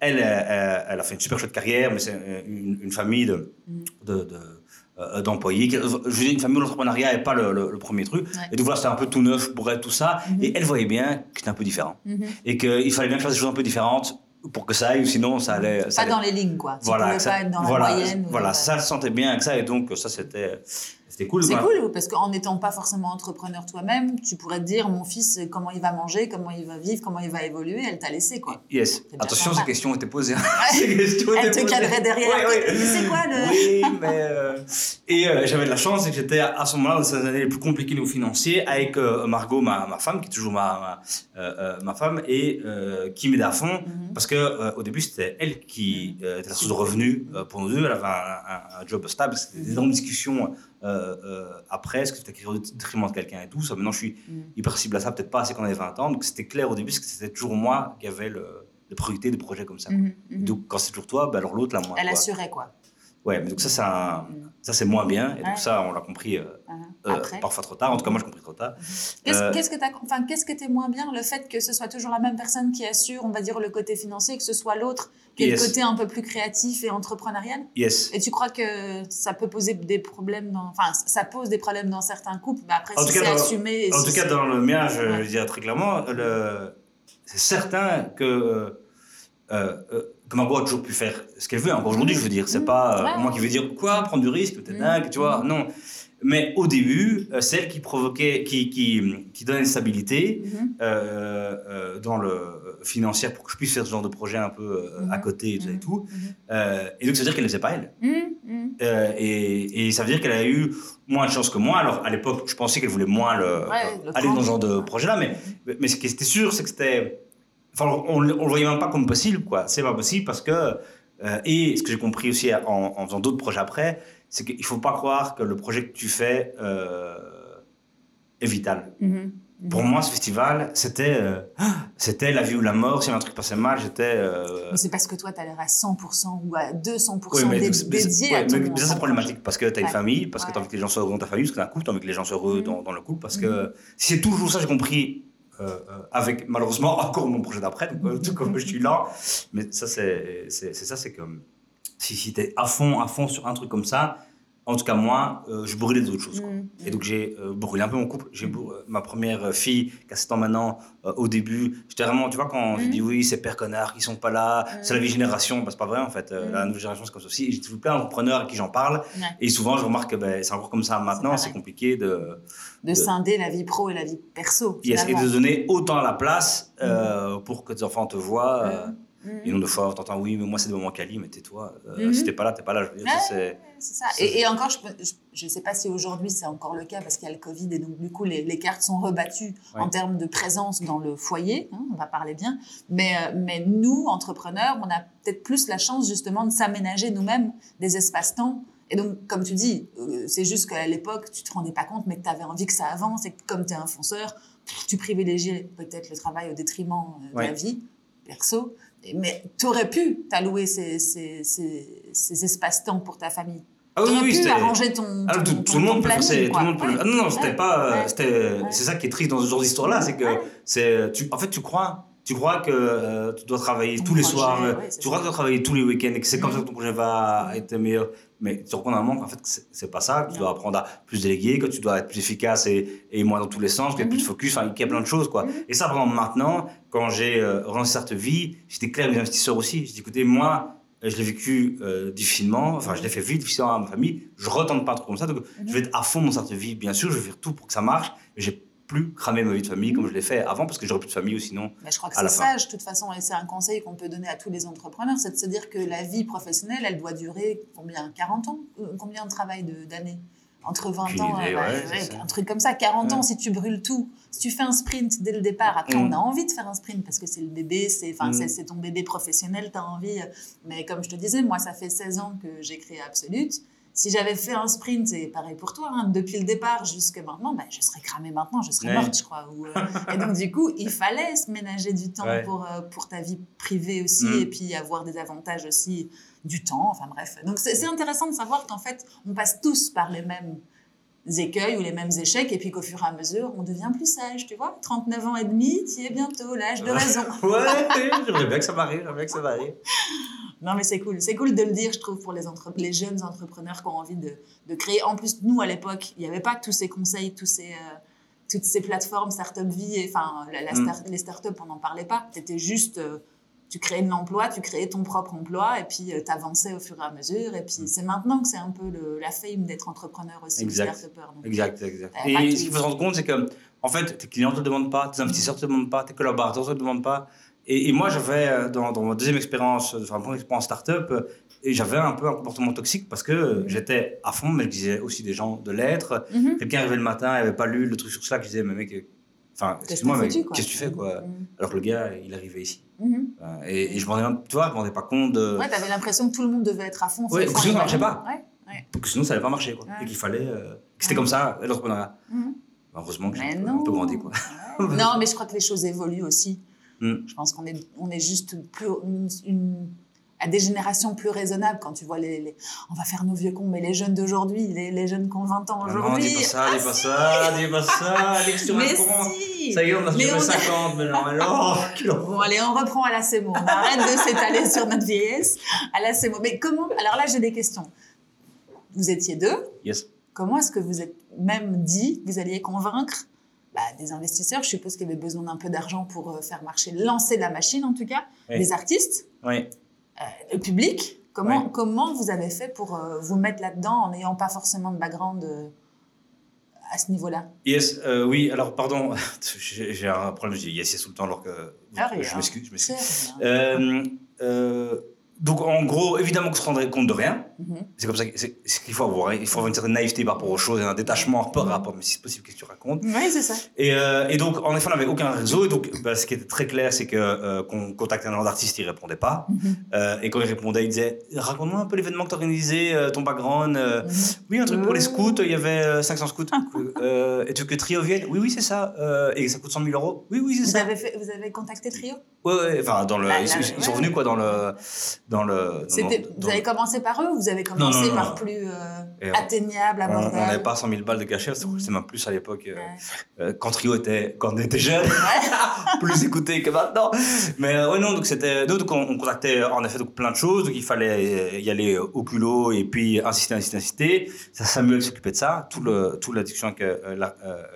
elle, elle, elle, a fait une super chouette carrière, mais c'est une, une, famille de, de, de euh, d'employés. Je veux dire, une famille où l'entrepreneuriat n'est pas le, le, premier truc. Et donc voilà, c'était un peu tout neuf pour elle, tout ça. Mhm. Et elle voyait bien que c'était un peu différent. Mhm. Et qu'il fallait bien que je fasse des choses un peu différentes pour que ça aille, sinon ça allait. pas dans les lignes, quoi. Tu voilà, pouvais pas être dans la moyenne. Voilà, ça, elle sentait bien avec ça. Et donc, ça, c'était C'était cool. C'est cool parce qu'en n'étant pas forcément entrepreneur toi-même, tu pourrais te dire mon fils comment il va manger, comment il va vivre, comment il va évoluer. Elle t'a laissé quoi. Yes. Attention, ces questions étaient posées. hein. Ces questions Elle te cadrait derrière. Ouais, ouais. C'est quoi le Oui, mais. euh, Et euh, j'avais de la chance, c'est que j'étais à ce moment-là, dans ces années les plus compliquées au niveau financier, avec euh, Margot, ma, ma femme, qui est toujours ma, ma, ma femme, et qui m'aidait à fond. Mhm. Parce que au début, c'était elle qui était la source de revenus pour nous deux. Elle avait un, un- un job stable. C'était des énormes discussions après. Est-ce que c'était écrit au détriment de quelqu'un et tout ça Maintenant, je suis Mhm. hyper cible à ça, peut-être pas assez quand on avait 20 ans. Donc, c'était clair au début, parce que c'était toujours moi qui avait le, le priorité des projets comme ça. Mhm, mhm. Donc, quand c'est toujours toi, ben, alors l'autre, la moins. Elle quoi. assurait quoi. Ouais, mais donc ça, Mhm. ça, c'est moins bien. Et donc, Ouais. ça, on l'a compris euh, Mhm. euh, Après. parfois trop tard. En tout cas, moi, j'ai compris trop tard. Qu'est-ce Euh, que t'as, enfin, qu'est-ce que t'es moins bien le fait que ce soit toujours la même personne qui assure, on va dire le côté financier, que ce soit l'autre qui Yes. le côté un peu plus créatif et entrepreneurial? Yes. Et tu crois que ça peut poser des problèmes dans, enfin, ça pose des problèmes dans certains couples? Mais après, En si c'est dans- assumé. En si tout cas, dans le mien, je, Ouais. je dirais très clairement, le... c'est certain que, euh, euh, que Margot a toujours pu faire ce qu'elle veut. Encore aujourd'hui, je veux dire, c'est Mhm. pas euh, Ouais. moi qui veux dire quoi, prendre du risque, t'es Mhm. dingue, tu vois. Non. Mais au début, euh, celle qui provoquait, qui, qui, qui donnait une stabilité Mhm. euh, euh, dans le financière pour que je puisse faire ce genre de projet un peu Mhm. à côté et tout, et tout. Et donc, ça veut dire qu'elle ne le faisait pas elle. Et, et ça veut dire qu'elle a eu moins de chance que moi. Alors, à l'époque, je pensais qu'elle voulait moins le, Ouais, le aller dans ce genre de projet-là. Mais, mais ce qui était sûr, c'est que c'était. Enfin, on ne le voyait même pas comme possible, quoi. C'est pas possible parce que. euh, et ce que j'ai compris aussi en, en faisant d'autres projets après, c'est qu'il ne faut pas croire que le projet que tu fais euh, est vital. Mhm. Mhm. Pour moi, ce festival, c'était euh, c'était la vie ou la mort. Si un truc passait mal, j'étais. euh, Mais c'est parce que toi, tu as l'air à 100% ou à 200% oui, mais, dé- mais dédié ouais, à ton mais ça, c'est problématique parce que tu as une Ouais. famille, euh, euh, avec malheureusement encore mon projet d'après, donc, euh, tout comme je suis là. Mais ça, c'est ça, c'est que si, si tu es à fond, à fond sur un truc comme ça, en tout cas, moi, euh, je brûlais d'autres choses. quoi. Mhm. Et donc j'ai euh, brûlé un peu mon couple. J'ai euh, ma première fille, qui a 7 ans maintenant, euh, au début, j'étais vraiment, tu vois, quand j'ai Mhm. dit oui, ces pères connards qui sont pas là, c'est la vieille génération, bah, c'est pas vrai en fait. Euh. La nouvelle génération, c'est comme ça aussi. J'ai toujours plein d'entrepreneurs à qui j'en parle. Ouais. Et souvent, je remarque que ben, c'est encore comme ça maintenant, c'est compliqué de, De scinder la vie pro et la vie perso. yes, et de donner autant la place euh, pour que tes enfants te voient. Euh, Mhm. Et non, de fois, t'entends oui, mais moi, c'est des moments quali, mais tais-toi. Euh, Mhm. Si t'es pas là, t'es pas là. Je veux dire, ça, Ouais. c'est. Ça. Et, et encore, je ne sais pas si aujourd'hui c'est encore le cas parce qu'il y a le Covid et donc du coup les, les cartes sont rebattues Ouais. en termes de présence dans le foyer, hein, on va parler bien. Mais, euh, mais nous, entrepreneurs, on a peut-être plus la chance justement de s'aménager nous-mêmes des espaces-temps. Et donc, comme tu dis, euh, c'est juste qu'à l'époque, tu te rendais pas compte, mais que tu avais envie que ça avance et que comme tu es un fonceur, tu privilégiais peut-être le travail au détriment euh, de Ouais. la vie perso. Mais tu aurais pu t'allouer ces, ces, ces, ces espaces-temps pour ta famille. Ah oui, oui, pu arranger ton, Ah, ton, tout, ton- tout le monde peut planning, tout le monde peut le- Ouais. Ah non, non, c'était Ouais. pas. euh, Ouais. c'était- Ouais. C'est ça qui est triste dans ce genre d'histoire-là, c'est que c'est. Tu, en fait, tu crois. Tu crois que euh, tu dois travailler Ton tous les projet, soirs, euh, tu crois que tu dois travailler tous les week-ends et que c'est comme ça que ton projet va Mhm. être meilleur. Mais tu te rends un moment qu'en fait, que c'est pas ça, que tu Non. dois apprendre à plus déléguer, que tu dois être plus efficace et, et moins dans tous les sens, qu'il y a plus de Mhm. focus, enfin, qu'il y a plein de choses. quoi. Mhm. Et ça, vraiment, maintenant, quand j'ai euh, relancé cette vie, j'étais clair avec les investisseurs aussi. J'ai dit, écoutez, moi, euh, je l'ai vécu euh, difficilement, enfin, je l'ai fait vite, difficilement à ma famille. Je retente pas truc comme ça, donc Mhm. je vais être à fond dans cette vie. Bien sûr, je vais faire tout pour que ça marche, mais j'ai plus cramé ma vie de famille comme je l'ai fait avant, parce que j'aurais plus de famille ou sinon. Mais je crois que c'est sage, de toute façon, et c'est un conseil qu'on peut donner à tous les entrepreneurs, c'est de se dire que la vie professionnelle, elle doit durer combien? 40 ans? Euh, Combien de travail de- d'années? Entre 20 Aucune ans, idée, euh, ouais, un truc comme ça, 40 ans, si tu brûles tout, si tu fais un sprint dès le départ, après Mm. on a envie de faire un sprint parce que c'est le bébé, c'est Mm. ton bébé professionnel, tu as envie. euh, Mais comme je te disais, moi, ça fait 16 ans que j'ai créé Absolute. Si j'avais fait un sprint, c'est pareil pour toi, hein, depuis le départ jusqu'à maintenant, ben, je serais cramée maintenant, je serais Ouais. morte, je crois. ou, euh, et donc, du coup, il fallait se ménager du temps Ouais. pour, euh, pour ta vie privée aussi, Mm. et puis avoir des avantages aussi du temps, enfin bref. Donc, c'est intéressant de savoir qu'en fait, on passe tous par les mêmes écueils ou les mêmes échecs, et puis qu'au fur et à mesure, on devient plus sage, tu vois. 39 ans et demi, tu es bientôt, l'âge de raison. Ouais, j'aimerais bien que ça m'arrive, j'aimerais bien que ça m'arrive. Non, mais c'est cool. C'est cool de le dire, je trouve, pour les, entre- les jeunes entrepreneurs qui ont envie de, de créer. En plus, nous, à l'époque, il n'y avait pas tous ces conseils, tous ces, euh, toutes ces plateformes Startup Vie, et, enfin, la, la Mm. star- les startups, on n'en parlait pas. Tu étais juste euh, tu créais de l'emploi, tu créais ton propre emploi et puis tu avançais au fur et à mesure. Et puis c'est maintenant que c'est un peu le, la fame d'être entrepreneur aussi, exact. exact, exact. Et ce qu'il faut se rendre compte, c'est que en fait, tes clients ne te demandent pas, tes investisseurs ne te demandent pas, tes collaborateurs ne te demandent pas. Et, moi, j'avais, euh, dans, dans, ma deuxième expérience, enfin, première expérience start-up, euh, et j'avais un peu un comportement toxique parce que j'étais à fond, mais je disais aussi des gens de l'être. Mhm. Quelqu'un arrivait le matin, il n'avait pas lu le truc sur Slack, je disais, mais mec, enfin, excuse-moi, mais qu'est-ce que tu fais, quoi? Mhm. Alors que le gars, il arrivait ici. Mhm. Et, et, je m'en rendais, tu vois, je me rendais pas compte de. Ouais, t'avais l'impression que tout le monde devait être à fond. Ouais, sinon ça marchait pas. Ouais. Ouais. Que sinon ça n'allait pas marcher, quoi. Et qu'il fallait. Euh, que c'était comme ça, l'entrepreneuriat. Heureusement que j'ai un peu grandi, quoi. non, mais je crois que les choses évoluent aussi. Mm. Je pense qu'on est, on est juste plus, une, à des générations plus raisonnables quand tu vois les, on va faire nos vieux cons mais les jeunes d'aujourd'hui les, les, jeunes qui ont 20 ans aujourd'hui ah non dis pas ça dis pas ça dis pas ça dis que tu mais si. ça y est on a fait 50 mais non bon allez on reprend à la CEMO on arrête de s'étaler sur notre vieillesse. À la CEMO mais comment alors là j'ai des questions. Vous étiez deux. Yes. Comment est-ce que vous êtes même dit que vous alliez convaincre bah, des investisseurs, je suppose qu'ils avaient besoin d'un peu d'argent pour euh, faire marcher, lancer la machine en tout cas, des artistes, oui. Euh, public. Comment, comment vous avez fait pour euh, vous mettre là-dedans en n'ayant pas forcément de background à ce niveau-là? Yes, oui, alors pardon, j'ai un problème, je dis yes, yes tout le temps alors que ah, je m'excuse. Je m'excuse. Donc, en gros, évidemment qu'on se rendrait compte de rien. Mhm. C'est comme ça qu'il faut avoir. Il faut avoir une certaine naïveté par rapport aux choses et un détachement par rapport, mais si c'est possible, qu'est-ce que tu racontes Oui, c'est ça. Et, euh, et, donc, en effet, on n'avait aucun réseau. Et donc, bah, ce qui était très clair, c'est que euh, qu'on contactait un artiste, il répondait pas. Mhm. euh, et quand il répondait, il disait Raconte-moi un peu l'événement que tu organisé, ton background. Mhm. Oui, un truc pour les scouts, il y avait 500 scouts. et tu veux que Trio vienne? Oui, oui, c'est ça. et ça coûte 100 000 euros Oui, oui, c'est ça. Avez fait, vous avez contacté Trio? Oui, ouais, enfin, dans le, ils, sont venus quoi, dans le. Dans le vous avez commencé par eux ou vous avez commencé par plus euh, atteignable, abordable On n'avait pas 100 000 balles de cachet, c'est même plus à l'époque. Euh, euh, quand Trio était, quand on était jeune, plus écouté que maintenant. Mais ouais, non, donc c'était. Donc on, contactait en effet donc, plein de choses, donc il fallait y aller au culot et puis insister, insister, insister. Ça, Samuel s'occupait de ça, tout le, toute la discussion avec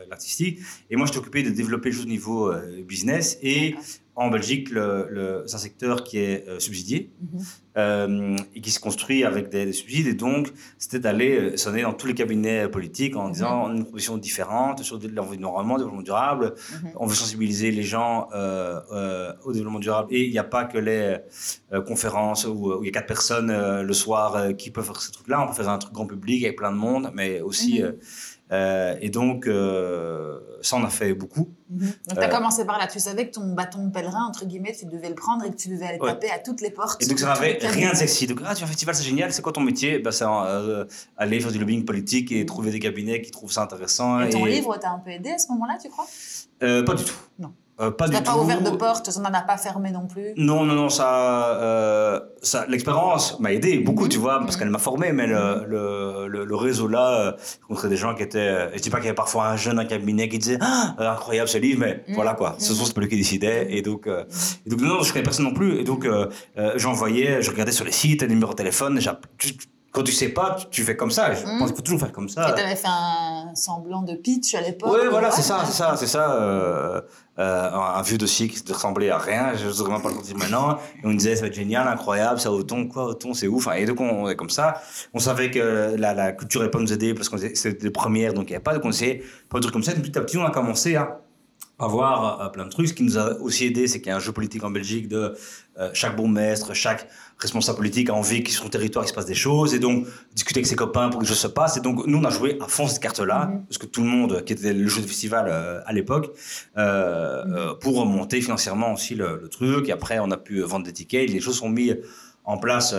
l'artistique. Et moi, je t'occupais de développer les choses au niveau business et en Belgique, le, c'est un secteur qui est euh, subsidié mhm. Euh, et qui se construit avec des, subsides. Et donc, c'était d'aller euh, sonner dans tous les cabinets politiques en disant mhm. une proposition différente sur l'environnement, le développement durable. Mhm. On veut sensibiliser les gens au développement durable. Et il n'y a pas que les conférences où, il y a quatre personnes le soir qui peuvent faire ce truc-là. On peut faire un truc grand public avec plein de monde, mais aussi euh, et donc, euh, ça, on a fait beaucoup. Mhm. Donc, tu as euh, commencé par là. Tu savais que ton bâton de pèlerin, entre guillemets, tu devais le prendre et que tu devais aller taper à toutes les portes. Et donc, ça n'avait rien de sexy. Donc, ah, tu as un festival, c'est génial. C'est quoi ton métier? Bah, C'est aller faire du lobbying politique et trouver des cabinets qui trouvent ça intéressant. Et ton livre t'a un peu aidé à ce moment-là, tu crois? Pas du tout. Non. Euh, pas pas ouvert de porte, ça n'en a pas fermé non plus. Non, non, non, ça, euh, ça l'expérience m'a aidé beaucoup, tu vois, parce mhm. qu'elle m'a formé, mais le, le, le, réseau là, euh, des gens qui étaient, je dis pas qu'il y avait parfois un jeune un cabinet qui disait ah, incroyable ce livre, mais mhm. voilà quoi, ce sont c'est pas lui qui décidait, et donc, euh, et donc non, je connais personne non plus, et donc euh, j'envoyais, je regardais sur les sites, les numéros de téléphone, quand tu sais pas, tu fais comme ça. Je pense qu'il faut toujours faire comme ça. Tu avais fait un semblant de pitch à l'époque. Oui, voilà, c'est ça, c'est ça, c'est ça. Euh, euh, un vieux dossier qui ne ressemblait à rien. Je ne sais vraiment pas le dire maintenant. Et on disait, ça va être génial, incroyable, ça auton, quoi, auton, c'est ouf. Et donc, on est comme ça. On savait que la, la culture n'allait pas nous aider parce que c'était les premières, donc il n'y avait pas de conseil, pas de trucs comme ça. Et petit à petit, on a commencé à avoir euh, plein de trucs. Ce qui nous a aussi aidé, c'est qu'il y a un jeu politique en Belgique de euh, chaque bourgmestre, chaque responsable politique a envie qu'il sur son territoire il se passe des choses et donc discuter avec ses copains pour que les choses se passent. Et donc nous on a joué à fond cette carte-là mm-hmm. parce que tout le monde qui était le jeu de festival euh, à l'époque mm-hmm. pour remonter financièrement aussi le, truc. Et après on a pu vendre des tickets. Les choses sont mises en place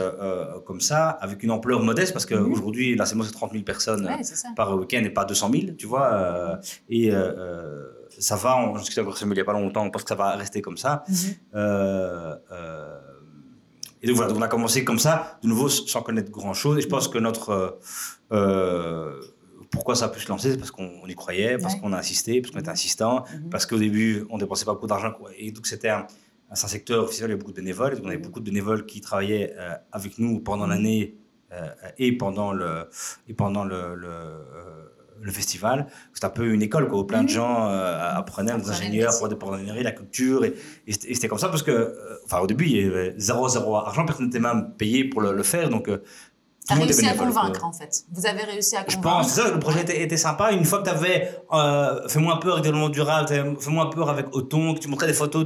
comme ça, avec une ampleur modeste, parce qu'aujourd'hui, là, c'est moi, c'est 30 000 personnes par week-end et pas 200 000, tu vois. et ça va, on discute encore il n'y a pas longtemps, on pense que ça va rester comme ça. Mhm. Euh, euh, et donc voilà, on a commencé comme ça, de nouveau sans connaître grand chose. Et je pense que notre. Euh, pourquoi ça a pu se lancer C'est parce qu'on y croyait, parce qu'on a insisté, parce qu'on était insistant, mhm. parce qu'au début, on dépensait pas beaucoup d'argent. Et donc c'était un, un, secteur officiel, il y avait beaucoup de bénévoles. on avait beaucoup de bénévoles qui travaillaient avec nous pendant mhm. l'année et pendant le, et pendant le le festival. C'était un peu une école, quoi, où plein de Mhm. gens euh, apprenaient, des ingénieurs, pour l'ingénierie, la culture. Et, et c'était comme ça parce que, euh, enfin, au début, il y avait zéro, zéro argent, personne n'était même payé pour le, le faire. Donc, euh, T'as réussi à convaincre, en fait. Vous avez réussi à Je convaincre. pense, c'est ça, le projet était, était sympa. Une fois que tu avais euh, Fais-moi peur avec développement durable, t'avais Fais-moi peur avec Othon, que tu montrais des photos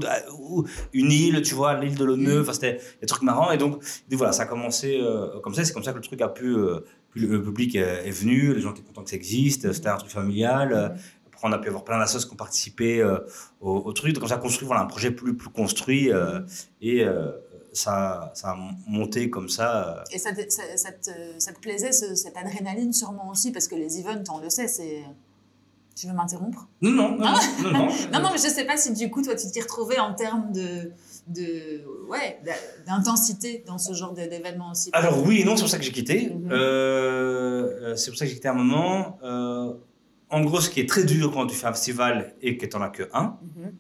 d'une île, tu vois, l'île de l'Onneux, enfin, c'était des trucs marrants. Et donc, et voilà, ça a commencé euh, comme ça. C'est comme ça que le truc a pu. euh, le, le public est, est venu, les gens étaient contents que ça existe, c'était un truc familial. euh, Après, on a pu avoir plein d'associations qui ont participé euh, au, au truc. Donc, comme ça, construit voilà, un projet plus, plus construit. euh, et euh, ça, ça a monté comme ça. euh, Et ça te, ça, ça te, ça te plaisait, ce- cette adrénaline, sûrement aussi, parce que les events, on le sait, c'est. Tu veux m'interrompre? Non, non, non, non, non, non. Non, non, mais je sais pas si du coup, toi, tu t'y retrouvais en termes de. de ouais, d'intensité dans ce genre d'événement aussi. Alors oui et non, c'est pour ça que j'ai quitté. Mhm. Euh, euh, c'est pour ça que j'ai quitté un moment. Euh, en gros, ce qui est très dur quand tu fais un festival et que tu n'en as que un, Mhm.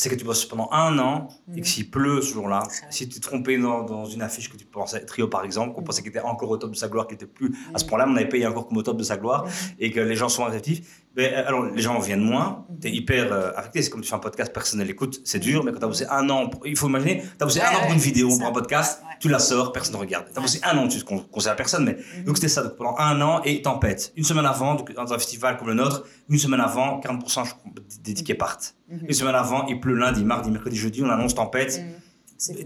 C'est que tu bosses pendant un an et Mhm. que s'il pleut ce jour-là, si tu t'es trompé dans, dans une affiche que tu pensais, Trio par exemple, qu'on Mhm. pensait qu'il était encore au top de sa gloire, qu'il était plus à ce Mhm. point-là, mais on avait payé encore comme au top de sa gloire Mhm. et que les gens sont réceptifs, euh, alors les gens viennent moins, tu es hyper euh, affecté. C'est comme tu fais un podcast personnel, écoute, c'est dur, mais quand tu as bossé un an, pour- il faut imaginer, tu as bossé Ouais, un an pour une vidéo, pour un podcast, Ouais, tu la sors, personne ne regarde. Tu as bossé un an, tu ne conseilles à personne, mais Mhm. donc c'était ça, donc pendant un an et tempête. Une semaine avant, donc, dans un festival comme le nôtre, une semaine avant, 40% je crois, des tickets partent. Mhm. Une semaine avant, il pleut lundi, mardi, mercredi, jeudi, on annonce tempête. Mhm.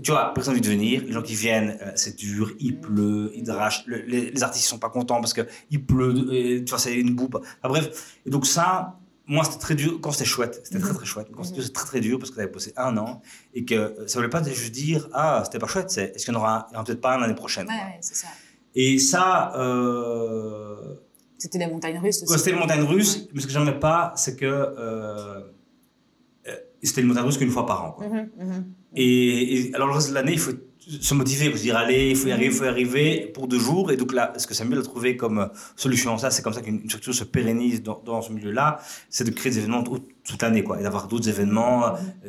Tu vois, personne ne veut venir. Les gens qui viennent, euh, c'est dur, il pleut, il drache. Le- les, les artistes sont pas contents parce qu'il pleut, et, tu vois, c'est une boue. Enfin, bref, et donc ça, moi, c'était très dur. Quand c'était chouette, c'était très très chouette. Quand c'était Mhm. dur, c'était très très dur parce que j'avais bossé un an et que euh, ça voulait pas juste dire ah c'était pas chouette, c'est est-ce qu'il y en aura, il peut-être pas un l'année prochaine. Ouais, c'est ça. Et ça, euh, C'était les montagnes russes aussi. Ouais, c'était les montagnes russes, Ouais. mais ce que j'aimais pas, c'est que euh, euh, c'était les montagnes russes qu'une fois par an. Quoi. Mhm, mhm. Et, et alors le reste de l'année, il faut se motiver, il faut se dire allez, il faut y arriver, il faut y arriver pour deux jours. Et donc là, ce que Samuel a trouvé comme euh, solution à ça, c'est comme ça qu'une une structure se pérennise dans, dans ce milieu-là, c'est de créer des événements tout- toute l'année, quoi, et d'avoir d'autres événements,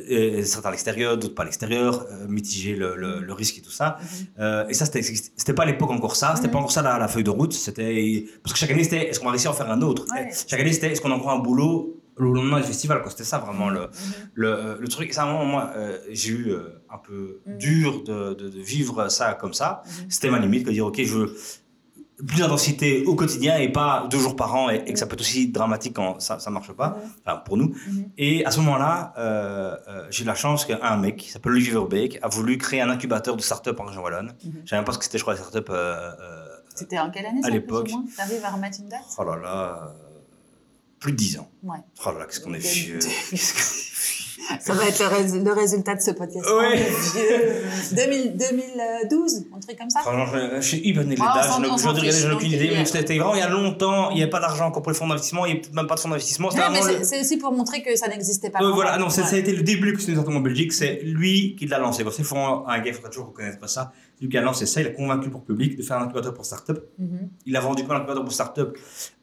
euh, et certains à l'extérieur, d'autres pas à l'extérieur, euh, mitiger le, le- le risque et tout ça. Euh, et ça, c'était pas à l'époque encore ça, c'était pas encore ça la, la feuille de route. C'était parce que chaque année, c'était est-ce qu'on va réussir à en faire un autre? Ouais. Chaque année, c'était est-ce qu'on a encore un boulot le lendemain du festival. quoi. C'était ça vraiment le, Mhm. le, euh, le truc. Ça, à un moment, moi, euh, j'ai eu euh, un peu Mhm. dur de, de- de vivre ça comme ça. Mhm. C'était ma limite, de dire ok, je veux plus d'intensité au quotidien et pas deux jours par an et, et que ça peut être aussi dramatique quand ça ça marche pas. Enfin, pour nous. Et à ce moment-là, euh, j'ai eu la chance qu'un mec qui s'appelle Olivier Verbeek a voulu créer un incubateur de start-up en région Wallonne. Je savais même pas ce que c'était, je crois, la start-up. C'était en quelle année À l'époque. T'arrives à remettre une date? Oh là là, plus de 10 ans. Ouais. Oh là là, qu'est-ce qu'on est vieux. Ça va être le, rés- le résultat de ce podcast. Ouais. Oh, vieux. 2000 2012, un truc comme ça Franchement, je, suis Ah, s'en- je s'en n'ai aucune idée, mais c'était vraiment il y a longtemps, il n'y avait pas d'argent encore pour les fonds d'investissement, il n'y avait même pas de fonds d'investissement. Non, mais c'est le- c'est aussi pour montrer que ça n'existait pas. Avant. voilà, non, Ouais. ça a été le début que c'était en Belgique, c'est lui qui l'a lancé. C'est font un gars, il faudra toujours reconnaître pas ça. Qui a lancé ça, il a convaincu pour le public de faire un incubateur pour start-up. Mhm. Il a vendu quoi l'incubateur pour start-up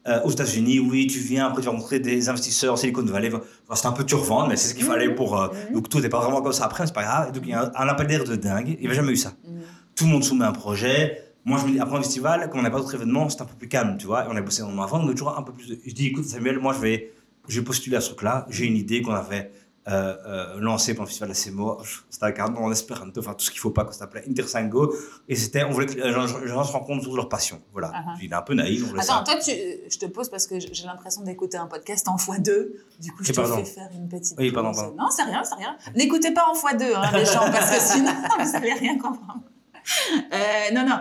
euh, aux États-Unis Oui, tu viens, après tu vas rencontrer des investisseurs, Silicon Valley. Enfin, c'était un peu turvant, mais c'est ce qu'il fallait pour. euh, Mhm. Donc tout n'est pas vraiment comme ça après, c'est pas grave. Donc il y a un, un appel d'air de dingue. Il n'y avait jamais eu ça. Mhm. Tout le monde soumet un projet. Moi, je me dis, après un festival, comme on n'a pas d'autres événements, c'est un peu plus calme, tu vois. Et on a bossé en avant, on a toujours un peu plus de. Je dis, écoute, Samuel, moi, je vais, je vais postuler à ce truc-là. J'ai une idée qu'on avait euh, euh, lancée pendant le festival ACMO. C'était avec un nom en espéranto, enfin, tout ce qu'il faut pas, qu'on s'appelait Intersango. Et c'était, on voulait que les gens, les gens se rencontrent de leur passion. Voilà. Uh-huh. Il est un peu naïf, on Attends, ça. toi, tu, je te pose parce que j'ai l'impression d'écouter un podcast en x2. Du coup, je Et te pardon. fais faire une petite. Oui, pardon, pause. pardon. Non, c'est rien, c'est rien. N'écoutez pas en x2, hein, les gens, parce que sinon, vous allez rien comprendre. Euh, non, non.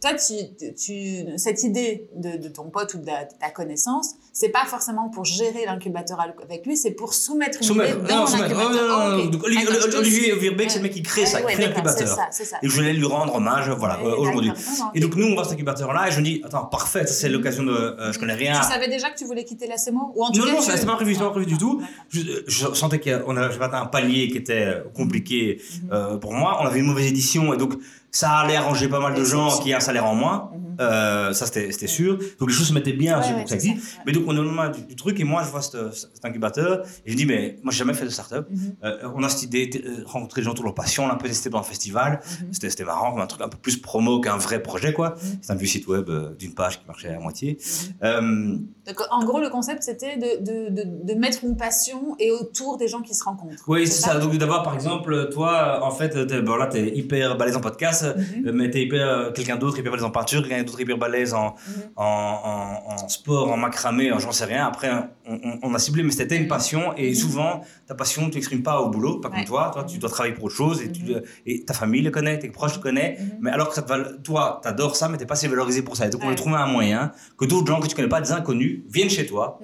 Toi, tu, tu, cette idée de, de ton pote ou de, ta- de ta connaissance, c'est pas forcément pour gérer l'incubateur avec lui, c'est pour soumettre une Soumettre. idée dans l'incubateur. Oh, Olivier. Virbeck, c'est le mec qui crée ça, Ouais, crée l'incubateur. Et je voulais lui rendre hommage, voilà, euh, aujourd'hui. Et donc, nous, on voit cet incubateur-là, et je me dis, attends, parfait, c'est l'occasion de. euh, je connais rien. Tu savais déjà que tu voulais quitter la CMO Ou en tout Non, cas, non, tu- c'était pas prévu, c'était pas prévu du tout. D'accord. Je, je sentais qu'on avait atteint un palier qui était euh, compliqué Mhm. euh, pour moi. On avait une mauvaise édition et donc ça allait arranger pas mal de gens qui aient un salaire en moins. Euh, ça, c'était c'était sûr. Donc, les choses se mettaient bien Ouais, sur ouais, ça existe. ouais. Mais donc, on est au moment du, du truc, et moi, je vois cet, cet incubateur, et je dis, mais moi, j'ai jamais fait de start-up. Mhm. Euh, on a cette idée de euh, rencontrer des gens autour de leur passion, on l'a un peu testé dans un festival. Mhm. C'était c'était marrant, comme un truc un peu plus promo qu'un vrai projet, quoi. Mhm. C'est un vieux site web euh, d'une page qui marchait à moitié. Mhm. Euh, Donc, en gros, le concept, c'était de, de, de, de mettre une passion et autour des gens qui se rencontrent. oui, c'est ça. Donc, d'avoir, par exemple, toi, en fait, t'es- bon, là, tu es hyper balèze en podcast, Mhm. euh, mais tu es hyper, euh, quelqu'un d'autre hyper balèze en peinture, quelqu'un d'autre hyper balèze en, Mhm. en, en, en sport, en macramé, en j'en sais rien. Après, on, on- on a ciblé, mais c'était une passion. Et Mhm. souvent, ta passion, tu l'exprimes pas au boulot, pas comme Ouais. toi. Toi, tu dois travailler pour autre chose et, tu, Mhm. et ta famille le connaît, tes proches le connaissent. Mhm. Mais alors que ça te toi, t'adores ça, mais t'es pas assez valorisé pour ça. Et donc, on a trouvé un moyen que d'autres gens que tu connais pas, des inconnus, viennent chez toi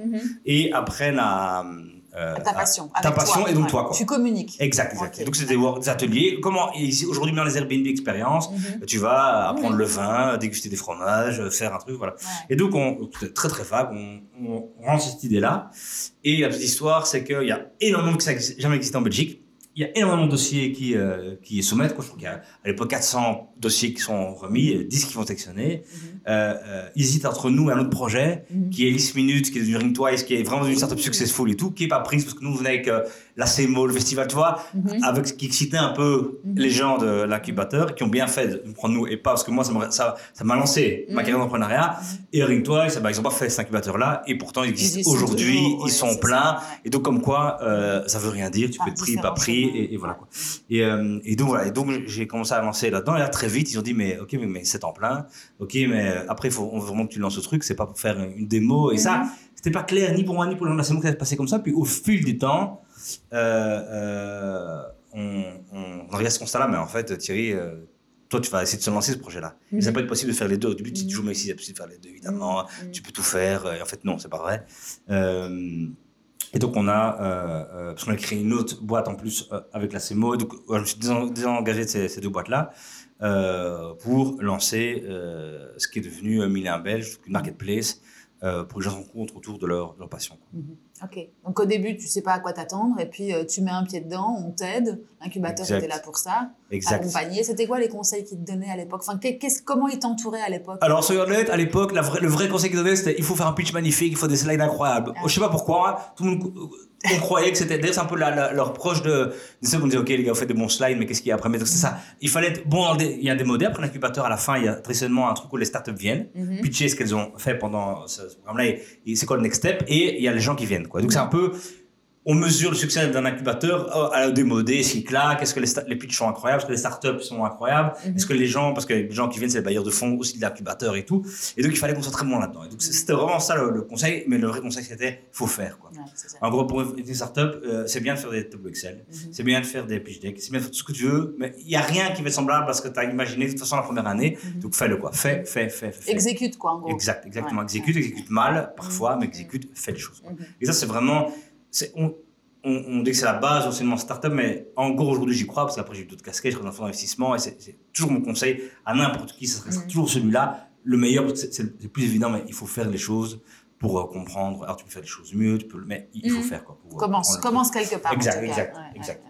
et apprennent à. Euh, Ta à- passion. ta passion toi. et donc Ouais. toi, quoi. Tu communiques. Exact, exact. Donc, c'était des, des ateliers. Comment, aujourd'hui, dans les Airbnb expériences, Mhm. tu vas apprendre le vin, déguster des fromages, faire un truc, voilà. Ouais. Et donc, on, c'est très très vague, on, on, on rend cette idée-là. Et la petite histoire, c'est qu'il y a énormément que ça jamais existé en Belgique. Il y a énormément de dossiers qui, euh, qui soumettent. Quoi. Je crois qu'il y a à l'époque 400 dossiers qui sont remis, euh, 10 qui vont sélectionner. Mhm. Euh, euh, ils hésitent entre nous et un autre projet Mhm. qui est List Minute, qui est devenu Ring Twice, qui est vraiment une startup successful et tout, qui est pas prise parce que nous on venait avec euh, la CMO, le festival, tu vois, Mhm. avec ce qui excitait un peu Mhm. les gens de l'incubateur, qui ont bien fait de nous prendre nous et pas parce que moi ça m'a lancé ma Mhm. carrière d'entrepreneuriat. Et Ring Twice, bah, ils ont pas fait cet incubateur-là et pourtant ils existent aujourd'hui, ouais, ils sont pleins. Et donc comme quoi, euh, ça veut rien dire, tu Ah, peux être pris, pas pris, et, et voilà quoi. Et, euh, et donc voilà, et donc j'ai commencé à avancer là-dedans. Et là très vite, ils ont dit mais ok, mais, mais c'est en plein. Ok, mais euh, après il faut on vraiment que tu lances ce truc. C'est pas pour faire une démo. Et ça, Mhm. c'était pas clair ni pour moi ni pour le la CMO que ça se passait comme ça. Puis au fil du temps, euh, euh, on, on, on arrive à ce constat-là. Mais en fait, Thierry. euh, toi, tu vas essayer de se lancer ce projet-là. Et ça Mhm. peut être possible de faire les deux. Au début, tu dis Mhm. toujours, mais si, c'est possible de faire les deux, évidemment. Mhm. Tu peux tout faire. Et en fait, non, c'est pas vrai. Et donc, on a, euh, euh, parce qu'on a créé une autre boîte en plus euh, avec la CMO. Et donc, je me suis désen- désengagé de ces, ces deux boîtes-là euh, pour lancer euh, ce qui est devenu euh, Milan Belge, une marketplace euh, pour que les gens rencontrent autour de leur, de leur passion. Mhm. Ok. Donc au début, tu sais pas à quoi t'attendre, et puis tu mets un pied dedans, on t'aide. L'incubateur était là pour ça, Exact. accompagner. C'était quoi les conseils qu'ils te donnaient à l'époque? Enfin, qu'est-ce- comment ils t'entouraient à l'époque? Alors, soyons honnêtes, à l'époque, le vrai conseil qu'ils donnaient, c'était il faut faire un pitch magnifique, il faut des slides incroyables. Ah. Je sais pas pourquoi, hein, tout le monde on croyait que c'était. D'ailleurs, c'est un peu la, la- leur proche de. de ça, on disait, ok, les gars, vous faites des bons slides, mais qu'est-ce qu'il y a après? Mais donc, c'est ça. Il fallait être bon dans le dé- Il y a des modèles. Après l'incubateur, à la fin, il y a traditionnellement un truc où les startups viennent, Mhm. pitcher ce qu'elles ont fait pendant ce, ce programme-là, et, et c'est quoi le next step, et il y a les gens qui viennent. Quoi. Donc, c'est un peu. On mesure le succès d'un incubateur euh, à la démodé, s'il claque, est-ce que les, les pitchs sont incroyables, est-ce que les startups sont incroyables, Mhm. est-ce que les gens, parce que les gens qui viennent, c'est les bailleurs de fonds aussi de l'incubateur et tout, et donc il fallait très bon là-dedans. Et donc c'est- c'était vraiment ça le, le conseil, mais le vrai conseil c'était faut faire quoi. Ouais. En gros, pour une startup, euh, c'est bien de faire des tableaux Excel, Mhm. c'est bien de faire des pitch decks, c'est bien de faire tout ce que tu veux, mais il y a rien qui va être semblable parce que tu as imaginé de toute façon la première année, Mhm. donc fais-le quoi, fais, fais, fais, fais. Exécute quoi en gros. Exact, exactement. Ouais. Exécute, exécute mal parfois, mais exécute, fais les choses. quoi. Mhm. Et ça, c'est vraiment. On, on, on dit que c'est la base d'enseignement startup, mais en gros, aujourd'hui, j'y crois parce qu'après, j'ai d'autres casquettes, je dans d'investissement et c'est toujours mon conseil à n'importe qui, ce serait toujours celui-là, le meilleur, c'est le plus évident, mais il faut faire les choses pour euh, comprendre. Alors, tu peux faire les choses mieux, tu peux, mais il faut Mhm. faire. Quoi, pour, euh, Commence, commence quelque part. Exact, exact, Ouais, ouais, exact.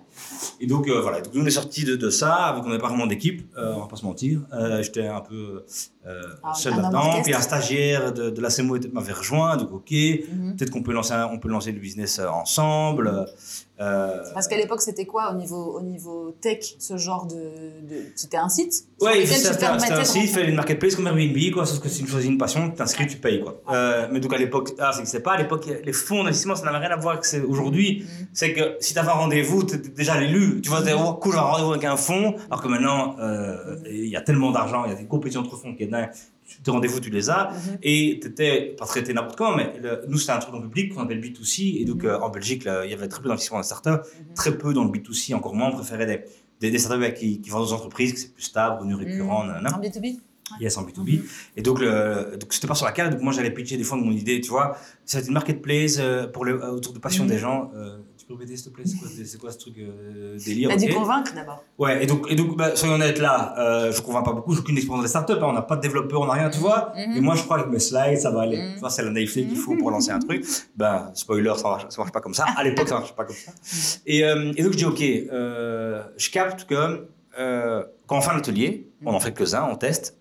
et donc euh, voilà, donc nous on est sortis de, de ça, avec on n'avait pas vraiment d'équipe, on va pas se mentir. J'étais un peu euh, Ah, seul là-dedans, puis un stagiaire de, de la CMO m'avait rejoint, donc ok, Mhm. peut-être qu'on peut lancer, un- on peut lancer le business euh, ensemble. Euh, Parce qu'à l'époque, c'était quoi au niveau, au niveau tech, ce genre de. de... C'était un site? Ouais, c'était un, site, fait une marketplace comme Airbnb, quoi, sauf que si tu choisis une passion, tu t'inscris, tu payes, quoi. Euh, mais donc à l'époque, ah, c'est que c'est pas, à l'époque, les fonds d'investissement, ça n'avait rien à voir avec aujourd'hui. Mhm. C'est que si tu avais un rendez-vous, tu étais déjà l'élu. Tu vois, tu oh, cool, j'ai un rendez-vous avec un fonds, alors que maintenant, il y a tellement d'argent, il y a des compétitions entre fonds qui est dingue. Tes rendez-vous, tu les as. Mhm. Et tu étais pas traité n'importe comment, mais le- nous, c'était un truc en public qu'on appelle B2C. Et donc, euh, en Belgique, là, il y avait très peu d'investissement dans les startups, Mhm. très peu dans le B2C, encore moins. On préférait des, des, des startups qui, qui vendent aux entreprises, que c'est plus stable, revenu récurrent, Mhm. nanana. En B2B Yes, en B2B. Et donc, le, donc c'était pas sur la carte. Donc, moi, j'allais pitcher des fois de mon idée, tu vois. Ça va être une marketplace euh, pour le, euh, autour de passion Mhm. des gens. Euh, peux s'il te plaît? C'est quoi, ce truc euh, délire? T'as dû ok convaincre d'abord. Ouais, et donc, et donc bah, soyons honnêtes là, euh, je convainc pas beaucoup, j'ai aucune expérience dans les startups, hein, on n'a pas de développeur, on n'a rien, tu vois. Mhm. Et moi, je crois que mes slides, ça va aller. Mhm. Tu vois, c'est la naïveté qu'il faut pour lancer un truc. Ben, spoiler, ça marche, ça marche pas comme ça. À l'époque, ça marche pas comme ça. Et, euh, et donc, je dis, OK, je capte que quand on fait un atelier, on en fait quelques-uns, on teste,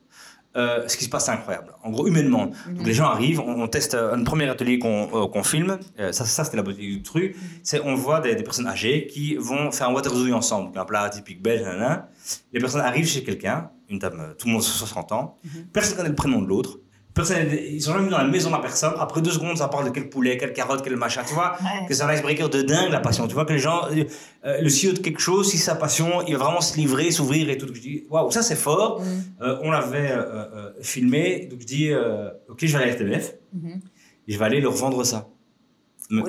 euh, ce qui se passe, c'est incroyable. En gros, humainement. Donc, les gens arrivent, on, on teste un premier atelier qu'on euh, filme. Euh, ça, ça c'était la beauté du truc. C'est on voit des, des personnes âgées qui vont faire un waterzoo ensemble, un plat typique belge. nanana. Les personnes arrivent chez quelqu'un, une dame, tout le monde a 60 ans. Personne ne connaît le prénom de l'autre. Personne, ils sont jamais dans la maison de la personne. Après deux secondes, ça parle de quel poulet, quelle carotte, quel machin. Tu vois Ouais. que c'est un icebreaker de dingue la passion. Tu vois que les gens, euh, euh, le CEO de quelque chose, si sa passion, il va vraiment se livrer, s'ouvrir et tout. Donc je dis, waouh, ça c'est fort. Mhm. Euh, on l'avait euh, filmé, donc je dis, ok, je vais aller à RTBF Mhm. et je vais aller leur vendre ça. Le-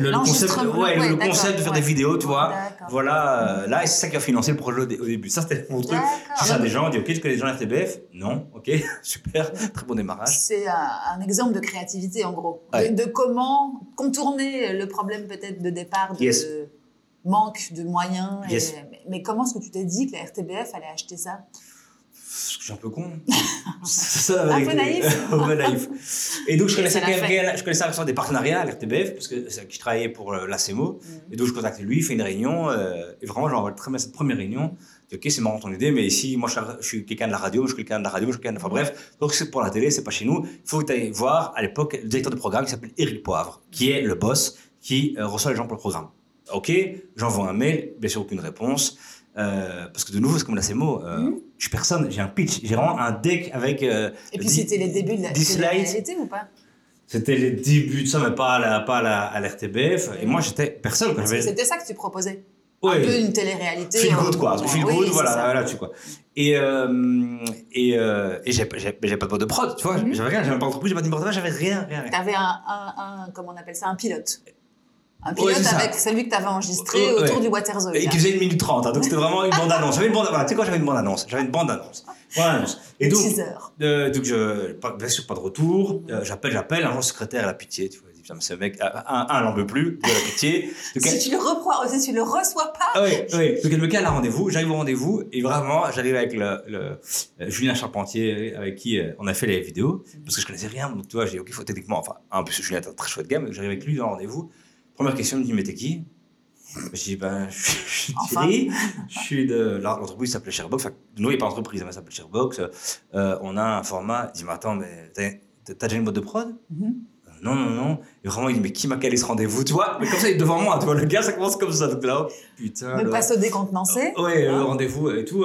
le, concept, ouais, le- concept de faire ouais. des vidéos, tu vois. Voilà, euh, là, et c'est ça qui a financé le projet au, dé- au début. Ça, c'était mon truc. C'est ça, des gens, on dit, ok, tu connais des gens à RTBF Non, ok, super, très bon démarrage. C'est un, un exemple de créativité, en gros. De- Ouais. De, comment contourner le problème peut-être de départ de Yes. manque de moyens. et- mais, mais comment est-ce que tu t'es dit que la RTBF allait acheter ça? Je suis un peu con. c'est ça la Un peu naïf. un peu naïf. Et donc, je connaissais quelqu'un, je connaissais un des partenariats à l'RTBF, parce que c'est qui je travaillais pour euh, l'ACMO. Mm. Et donc, je contactais lui, il fait une réunion, euh, et vraiment, j'envoie très bien cette première réunion. Je dis, ok, c'est marrant ton idée, mais ici, moi, je suis, quelqu'un de la radio, je suis quelqu'un de la radio, je suis quelqu'un de. Enfin, bref, donc c'est pour la télé, c'est pas chez nous. Il faut que tu ailles voir, à l'époque, le directeur de programme qui s'appelle Éric Poivre, qui est le boss qui euh, reçoit les gens pour le programme. Ok, j'envoie un mail, bien sûr, aucune réponse. Euh, parce que de nouveau, c'est comme la CMO, euh, Mhm. Je suis personne, j'ai un pitch, j'ai vraiment un deck avec. euh, Et puis c'était les débuts de la, dix de la slides. réalité ou pas? C'était les débuts de ça, mais pas à la, pas à la, à l'RTBF. Et moi, j'étais personne. Quand Parce que. C'était ça que tu proposais. Ouais. Un peu une télé-réalité. Feel good, quoi. Feel oui, good, c'est voilà, ça. là-dessus, quoi. Et, euh, et, euh, et j'ai, pas de de prod, tu vois. Mhm. J'avais rien, j'avais pas d'entreprise, j'avais pas de j'avais rien, rien, rien. T'avais un, un, un, comment on appelle ça, un pilote. Un pilote avec celui que tu avais enregistré Euh, ouais. autour du Waterzoo. Et qui faisait une minute trente, hein, donc c'était vraiment une bande-annonce. J'avais une bande, voilà, tu sais quoi, j'avais une bande-annonce. J'avais une bande-annonce. Bande-annonce. Et donc, euh, donc je, pas, bien sûr, pas de retour. Euh, j'appelle, j'appelle, un jour, secrétaire, la pitié, tu vois. il dit, Putain, mais ce mec, euh, un, un, n'en veut plus, de la pitié. Donc, Si tu le reprends, si tu le reçois pas, Ah oui, oui. Donc elle me cale à rendez-vous, j'arrive au rendez-vous et vraiment j'arrive avec le, le euh, Julien Charpentier avec qui on a fait les vidéos parce que je connaissais rien donc tu vois j'ai dit ok faut techniquement enfin en plus Julien est un très chouette mais j'arrive avec lui dans le rendez-vous première question il me dit mais t'es qui? Je dis ben je suis-. Thierry je suis de l'entreprise s'appelait Sherbox enfin nous il n'y a pas d'entreprise mais ça s'appelle Sherbox euh, on a un format il dit mais attends mais t'as t'as déjà une boîte de prod? Mhm. non, non, non. Et vraiment, il dit, mais qui m'a calé ce rendez-vous, tu vois Mais comme ça, il est devant moi, tu vois, le gars, ça commence comme ça. Donc là, oh, putain. ne le- pas se décontenancer. Ouais, Hein le rendez-vous et tout.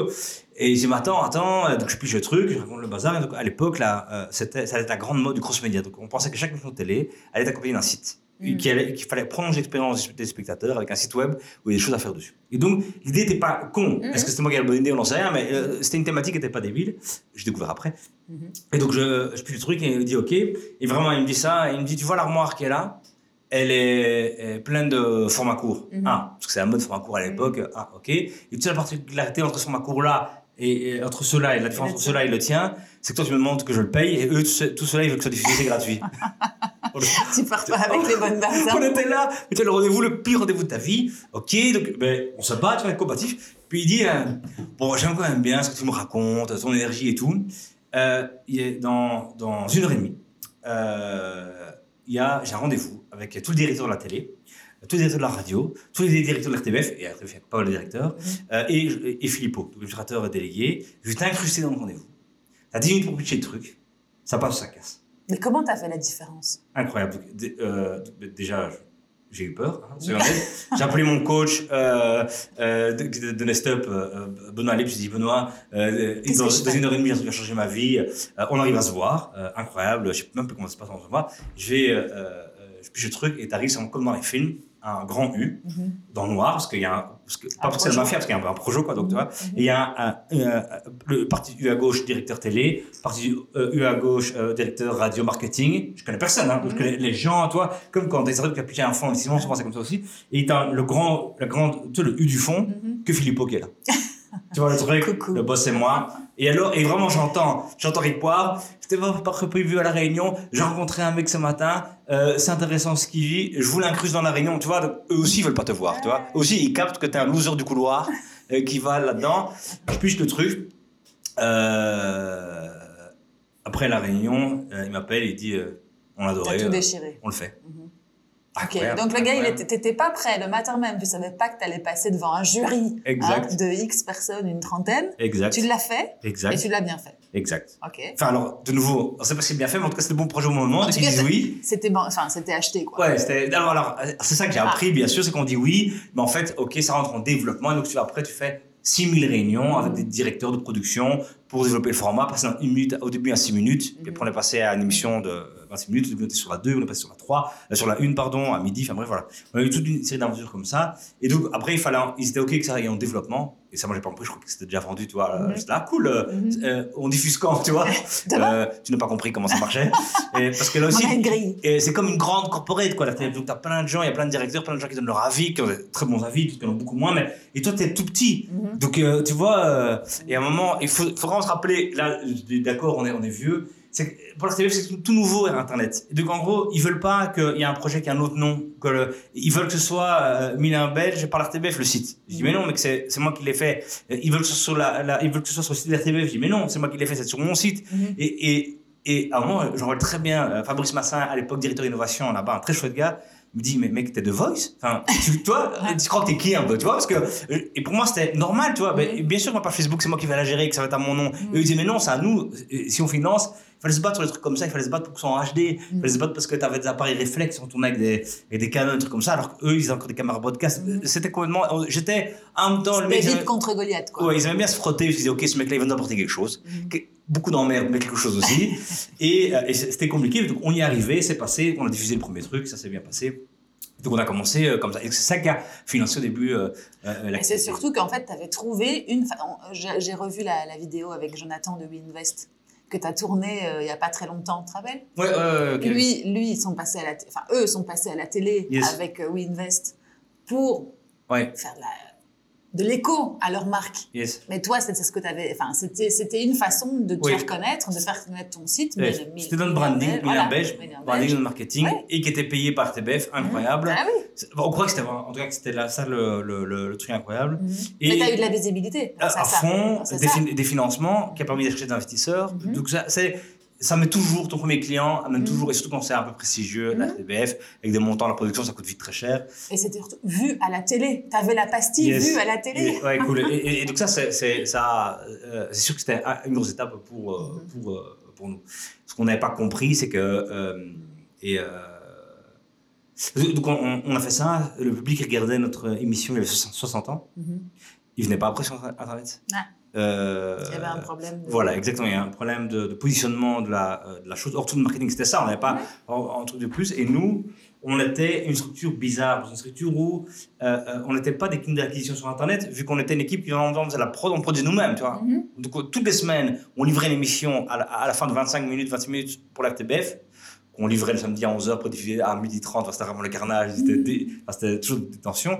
Et j'ai dit, mais attends, attends, euh, donc je pige le truc, je raconte le bazar. Et donc, à l'époque, là, euh, c'était, ça allait être la grande mode du cross-média. Donc, on pensait que chaque émission de télé allait être accompagnée d'un site. Mm. Qu'il fallait prolonger l'expérience des spectateurs avec un site web où il y a des choses à faire dessus. Et donc, l'idée n'était pas con. Mm. Est-ce que c'était moi qui avais la bonne idée? On n'en sait rien, mais euh, c'était une thématique qui n'était pas débile. J'ai découvert après. Mhm. Et donc, je, je le truc et il dit OK. Et vraiment, il me dit ça. Et il me dit Tu vois l'armoire qui est là? Elle est, est pleine de formats courts. Mhm. Ah, parce que c'est la mode format court à l'époque. Ah, OK. Et tu sais, la particularité entre ce format court-là et, et entre ceux-là et la différence le entre ceux-là et le tien, c'est que toi, tu me demandes que je le paye et eux, tout, ce- tout cela, ils veulent que ce soit diffusé, c'est gratuit. Tu pars pas avec les bonnes bases. On hein. était là, as le rendez-vous, le pire rendez-vous de ta vie. Ok, donc ben, on se bat, tu vas être combatif. Puis il dit, euh, bon, j'aime quand même bien ce que tu me racontes, ton énergie et tout. Euh, il est dans, dans une heure et demie, euh, j'ai un rendez-vous avec tout le directeur de la télé, tout le directeur de la radio, tous les directeurs de l'RTBF, et RTBF, il y a pas mal de directeurs, euh, et, et Philippot, donc l'illustrateur délégué. Je vais t'incruster dans le rendez-vous. T'as 10 minutes pour pitcher le truc, ça passe ou ça casse. Mais comment t'as fait la différence? Incroyable. Euh, déjà, je- j'ai eu peur. hein, j'ai appelé mon coach euh, euh, de, Nest Up, euh, Benoît Lip. J'ai dit Benoît, euh, dans, je une heure et demie, il a changé ma vie. On arrive à se voir. Incroyable. Je sais même plus comment ça se passe on se voit. Je vais, je le truc et t'arrives, c'est comme dans les films, un grand U Mhm. dans le noir parce qu'il y a un, parce que, pas parce que c'est la mafia, parce qu'il y a un, un projet quoi. Donc tu vois. Mhm. Et il y a un, un- le parti U à gauche, directeur télé, parti euh, U à gauche, euh, directeur radio marketing. Je connais personne, hein, donc je connais les gens, toi, comme quand des qui a pitché un fonds d'investissement, souvent c'est comme ça aussi. Et t'as le grand, la grande, tu sais, le U du fond, Mhm. que Philippot qui est là. tu vois le truc, Coucou. le boss c'est moi. Et alors, et vraiment j'entends, j'entends Rick Poivre, c'était pas, pas prévu à la réunion, j'ai rencontré un mec ce matin, euh, c'est intéressant ce qu'il vit, je vous l'incruste dans la réunion, tu vois, donc, eux aussi ils veulent pas te voir, tu vois. Eux aussi ils captent que t'es un loser du couloir euh, qui va là-dedans. Je piche le truc. Euh, après la réunion, il m'appelle, il dit, on T'as adorait, tout déchiré. on le fait. Mhm. Ok, Incroyable, donc le gars, il t'étais pas prêt le matin même, tu savais pas que t'allais passer devant un jury Exact. hein, de X personnes, une trentaine. Exact. Tu l'as fait et Exact. tu l'as bien fait. Exact. Ok. Enfin, alors, de nouveau, on sait pas si c'est bien fait, mais en tout cas, c'était le bon projet au moment. En tout cas, oui. C'était bon, enfin, c'était acheté quoi. Ouais, c'était. Alors, alors, euh, c'est ça que j'ai Ah. appris, bien sûr, c'est qu'on dit oui, mais en fait, ok, ça rentre en développement, et donc tu, après, tu fais 6000 réunions avec des directeurs de production pour développer le format, passer dans une minute, au début à 6 minutes, puis après, on est passé à une émission de 26 minutes, on était sur la 2, on est passé sur la 3, euh, sur la 1, pardon, à midi, enfin bref, voilà. On a eu toute une série d'aventures comme ça, et donc, après, il fallait, ils étaient ok que ça aille en développement, et ça, moi, j'ai pas compris, je crois que c'était déjà vendu, tu vois. J'étais là, cool, euh, Mhm. euh, on diffuse quand, tu vois. Euh, tu n'as pas compris comment ça marchait. Et parce que là aussi, c'est comme une grande corporate, quoi. la télé. Donc, t'as plein de gens, il y a plein de directeurs, plein de gens qui donnent leur avis, qui ont des très bons avis, qui en ont beaucoup moins, mais, et toi, t'es tout petit. Mhm. Donc, euh, tu vois, et à un moment, il faut, vraiment se rappeler, là, d'accord, on est, on est vieux, c'est pour télé, c'est tout, tout nouveau, Internet. Et donc, en gros, ils veulent pas qu'il y ait un projet qui a un autre nom, que le- ils veulent que ce soit euh, Milan Belge par l'RTBF, le site. Je dis, mais non, mais c'est moi qui l'ai fait. Euh, Ils veulent que ce soit sur la, la- ils veulent que ce soit sur le site de l'RTBF. Je dis, mais non, c'est moi qui l'ai fait, c'est sur mon site. Mhm. Et, et, et à un moment, j'en vois très bien, euh, Fabrice Massin, à l'époque directeur innovation là-bas, un très chouette gars, me dit, mais mec, t'es de Voice? Enfin, tu, toi, tu crois que t'es qui un peu, tu vois? Parce que, euh, et pour moi, c'était normal, tu vois. Mais bien sûr, ma page Facebook, c'est moi qui vais la gérer, que ça va être à mon nom. Et eux, ils disaient, mais non, c'est à nous. Et Si on finance, il fallait se battre sur des trucs comme ça, il fallait se battre pour que ce soit en HD, il fallait se battre parce que t'avais des appareils réflexes, on tournait avec des, avec des canons, des trucs comme ça, alors qu'eux, ils avaient encore des caméras broadcast. C'était complètement. J'étais en même temps, le mec. David contre Goliath quoi. Ouais, ils aimaient bien se frotter. Je me disais, ok, ce mec-là, il va nous apporter quelque chose. Que- Beaucoup d'emmerde, mais quelque chose aussi. et euh, et c'était compliqué. Donc, on y est arrivé, c'est passé. On a diffusé le premier truc, ça s'est bien passé. Donc, on a commencé euh, comme ça. Et c'est ça qui a financé au début euh, euh, c'est surtout qu'en fait, tu avais trouvé une. j'ai revu la, la vidéo avec Jonathan de WeInvest que tu as tourné euh, il y a pas très longtemps, tu te rappelles? Ouais, ok. Lui, lui, ils sont passés à la, enfin eux sont passés à la télé Yes. avec euh, WeInvest pour Ouais, faire de, la- de l'écho à leur marque. yes. Mais toi, c'était ce que tu avais. Enfin, c'était c'était une façon de te Oui. faire connaître, de faire connaître ton site. Mais- mais- C'était notre branding, Milan voilà, Belge, branding Belge. notre marketing, et qui était payé par TBF, incroyable. Ah oui. On croit que c'était en tout cas que c'était là, ça le, le, le, le truc incroyable. Mais tu as eu de la visibilité. à, fond, des, ça. fin- des financements qui a permis d'acheter des investisseurs. Mhm. Donc ça, c'est, ça met toujours ton premier client, amène Mhm. toujours, et surtout quand c'est un peu prestigieux, la Mhm. TBF, avec des montants, la production, ça coûte vite très cher. Et c'était vu à la télé. Tu avais la pastille Yes. vue à la télé. Ouais, cool. Et, et- et donc ça, c'est, euh, sûr que c'était un- une grosse étape pour, euh, Mhm. pour, euh, pour nous. Ce qu'on n'avait pas compris, c'est que... et, donc on, on a fait ça, le public regardait notre émission, il avait 60 ans, il venait pas après sur Internet. Ah. Euh, Il y avait un problème. de- Voilà, exactement. Il y a un problème de, de positionnement de la, euh, de la chose. Or, tout le marketing, c'était ça. On n'avait pas un, un truc de plus. Et nous, on était une structure bizarre, une structure où euh, on n'était pas des clients d'acquisition sur Internet, vu qu'on était une équipe qui en faisait la prod, on produisait nous-mêmes, tu vois. Mhm. Donc, toutes les semaines, on livrait l'émission à, la- à la fin de 25 minutes, 26 minutes pour la RTBF. On livrait le samedi à 11h pour diffuser à 12h30. Enfin, C'était vraiment le carnage. C'était c'était toujours des tensions.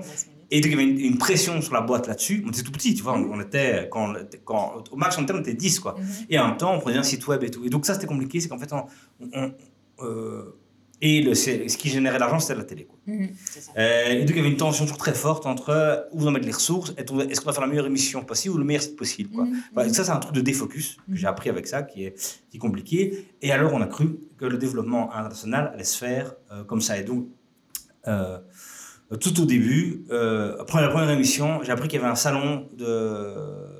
Et donc, il y avait une, une pression sur la boîte là-dessus. On était tout petit, tu vois. On, on était, quand, au max, on était, on était 10, quoi. Mhm. Et en même temps, on prenait un site web et tout. Et donc, ça, c'était compliqué. C'est qu'en fait, on, on- euh, et le, ce qui générait l'argent, c'était la télé, quoi. Mhm. Ça. Euh, et donc, il y avait une tension toujours très forte entre où on va mettre les ressources, est-ce qu'on va faire la meilleure émission possible ou le meilleur site possible, quoi. Mhm. Ça, c'est un truc de défocus que j'ai appris avec ça, qui est, qui est compliqué. Et alors, on a cru que le développement international allait se faire euh, comme ça. Et donc, euh, tout au début, euh, après la première émission, j'ai appris qu'il y avait un salon de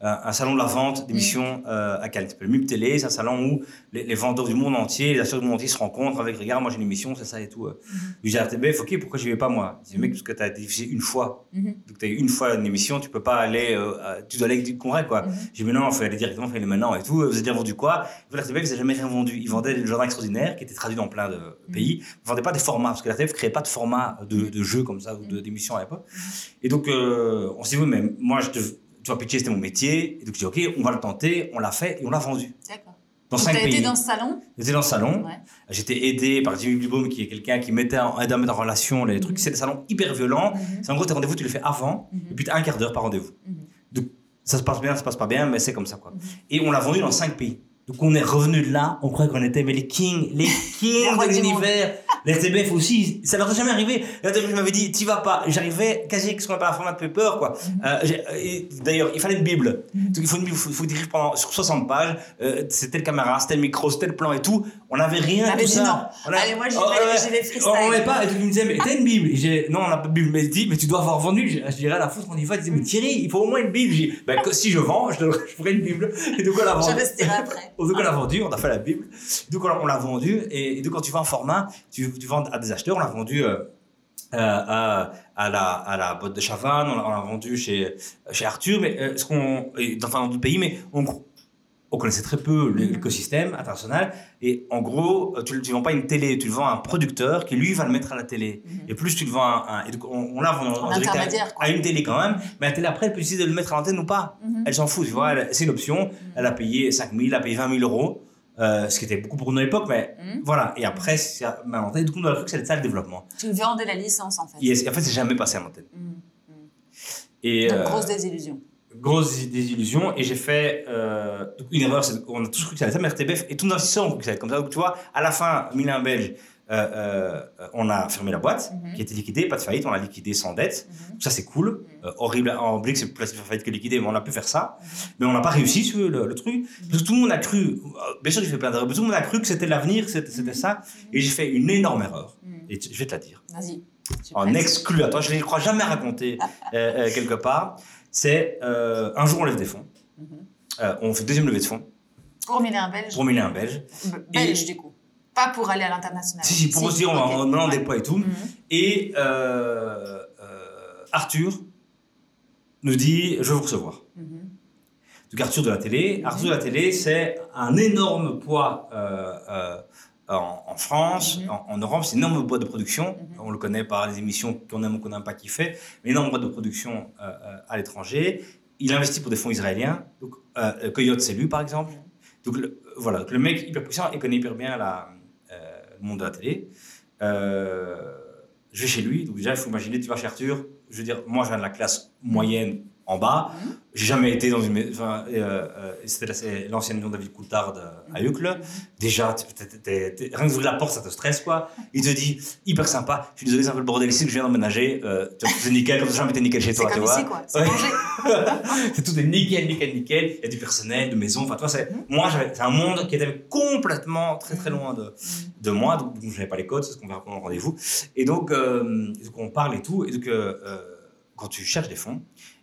un, un salon de la vente d'émissions euh, à Cannes. S'appelle MUP Télé. C'est un salon où les, les vendeurs du monde entier, les acheteurs du monde entier se rencontrent avec regarde, moi j'ai une émission, c'est ça et tout. Je dis à RTBF, ok, pourquoi j'y vais pas moi? Je dis, mec, parce que tu as diffusé une fois. Mhm. Donc tu as eu une fois une émission, tu peux pas aller, euh, tu dois aller avec du congrès quoi. Mhm. J'ai dit, mais non, il faut aller directement, il faut aller maintenant et tout. Vous avez déjà vendu quoi? RTBF, ils n'avaient jamais rien vendu. Ils vendaient des journaux extraordinaires qui étaient traduits dans plein de pays. Ils vendaient pas des formats, parce que la RTBF créait pas de format de, de jeux comme ça ou d'émissions à l'époque. Et donc, euh, on s'est dit, oui, mais moi, je te, tu vois, pitcher, c'était mon métier. Et donc, j'ai dit, ok, on va le tenter. On l'a fait et on l'a vendu. D'accord. Dans Donc, cinq pays. été dans ce salon J'étais dans le salon. Ouais. J'étais aidé par Jimmy Dubaum, qui est quelqu'un qui mettait en, aidait à mettre en relation les trucs. Mhm. C'est des salons hyper violents. Mhm. C'est en gros, tes rendez-vous, tu les fais avant. Mhm. Et puis, tu as un quart d'heure par rendez-vous. Mhm. Donc, ça se passe bien, ça se passe pas bien, mais c'est comme ça, quoi. Et on l'a vendu dans cinq pays. Donc, on est revenu de là, on croyait qu'on était mais les kings, les kings de l'univers. Les RTBF aussi, ça leur est jamais arrivé. La RTBF m'avait dit, t'y vas pas. J'arrivais quasi avec ce qu'on appelle un format de paper, quoi. Mhm. Euh, et D'ailleurs, il fallait une Bible. Donc, il faut une Bible, il faut, faut écrire pendant, sur 60 pages. Euh, c'était le caméra, c'était le micro, c'était le plan et tout. On n'avait rien. On avait tout dit ça. non. On a- Allez, moi, Oh, vais, freestyle. On n'avait pas. Et donc, il me disait, mais t'as une Bible? Et non, on n'a pas de Bible. Mais il dit, mais tu dois avoir vendu. Je je dirais à la fausse, on y va. Il disait, mais Thierry, il faut au moins une Bible. J'ai dit, ben, que- si je vends, je, je ferai une Bible. Et donc, on l'a Je vendu. resterai après. Donc on l'a vendu, on a fait la Bible. Donc on l'a- on l'a vendu et, et donc quand tu vends un format, tu, tu vends à des acheteurs. On l'a vendu euh, euh, à, à la à la boîte de Chavannes, on l'a vendu chez chez Arthur, mais euh, ce qu'on dans enfin, dans d'autres pays, mais on on connaissait très peu l'écosystème international et en gros euh, tu ne vends pas une télé, tu le vends à un producteur qui lui va le mettre à la télé. Et plus tu le vends à un, on, on l'a direct à- une télé quand même, mais la télé après elle peut décider de le mettre à l'antenne ou pas. Mhm. Elle s'en fout, tu vois, c'est une option. Elle a payé 5 000, elle a payé 20 000 euros, euh, ce qui était beaucoup pour nous à l'époque, mais Mhm. voilà. Et après, c'est à ma l'antenne. Du coup, on a cru que c'était ça le développement. Tu vendais la licence, en fait. Et en fait, c'est jamais passé à l'antenne. Mhm. Et Donc, euh, grosse désillusion. Grosse désillusion. Et j'ai fait euh, une erreur, qu'on a tous cru que ça allait être mais RTBF et tous nos investisseurs ont cru que ça allait être comme ça. Donc, tu vois, à la fin, Milan Belge, euh, euh, on a fermé la boîte, Mhm. qui était liquidée, pas de faillite, on l'a liquidée sans dette. Mhm. Ça, c'est cool. Euh, horrible. En Blick, c'est plus facile de faire faillite que liquider, mais on a pu faire ça. Mais on n'a pas réussi sur le, le truc. Que tout le monde a cru, bien sûr, j'ai fait plein d'erreurs, mais tout le monde a cru que c'était l'avenir, c'était ça. Et j'ai fait une énorme erreur. Mhm. Et je vais te la dire. Vas-y. En exclu, attends, je ne crois jamais raconter quelque part. C'est euh, un jour, on lève des fonds. Mhm. Euh, on fait deuxième levée de fonds Pour Milan Belge. pour Milan Belge. B- Belge, du coup. Pas pour aller à l'international. Si, si, pour aussi, on, ok. on, on, on Ouais. déploie et tout. Mhm. Et euh, euh, Arthur nous dit Je veux vous recevoir. Mhm. Donc Arthur de la télé. Arthur de la télé, c'est un énorme poids euh, euh, en, en France, Mhm. en, en Europe. C'est une énorme boîte de production. Mhm. On le connaît par les émissions qu'on aime ou qu'on n'aime pas qu'il fait. Mais énorme boîte de production euh, euh, à l'étranger. Il investit pour des fonds israéliens. Donc euh, Coyote, c'est lui par exemple. Donc le, voilà, donc le mec hyper puissant et connaît hyper bien la, le monde de la télé. Je vais chez lui, donc déjà il faut imaginer, tu vas chez Arthur, je veux dire, moi je viens de la classe moyenne en bas, Mhm. j'ai jamais été dans une maison, enfin, euh, euh, c'était l'ancienne maison David Coulthard à Uccle. Mhm. Déjà, t'es- t'es- rien que d'ouvrir la porte, ça te stresse quoi. Il te dit, hyper sympa, je suis désolé, c'est un peu le bordel ici, que je viens d'emménager, euh, c'est nickel, comme ça jamais été nickel chez toi, tu vois. C'est Ouais. c'est tout est nickel, nickel, nickel. Il y a du personnel, de maison. Enfin, toi, c'est Mhm. moi, c'est un monde qui était complètement très très loin de, de moi. Donc, je n'avais pas les codes, c'est ce qu'on verra pendant le rendez-vous. Et donc, euh, donc, on parle et tout. Et donc, quand tu cherches des fonds,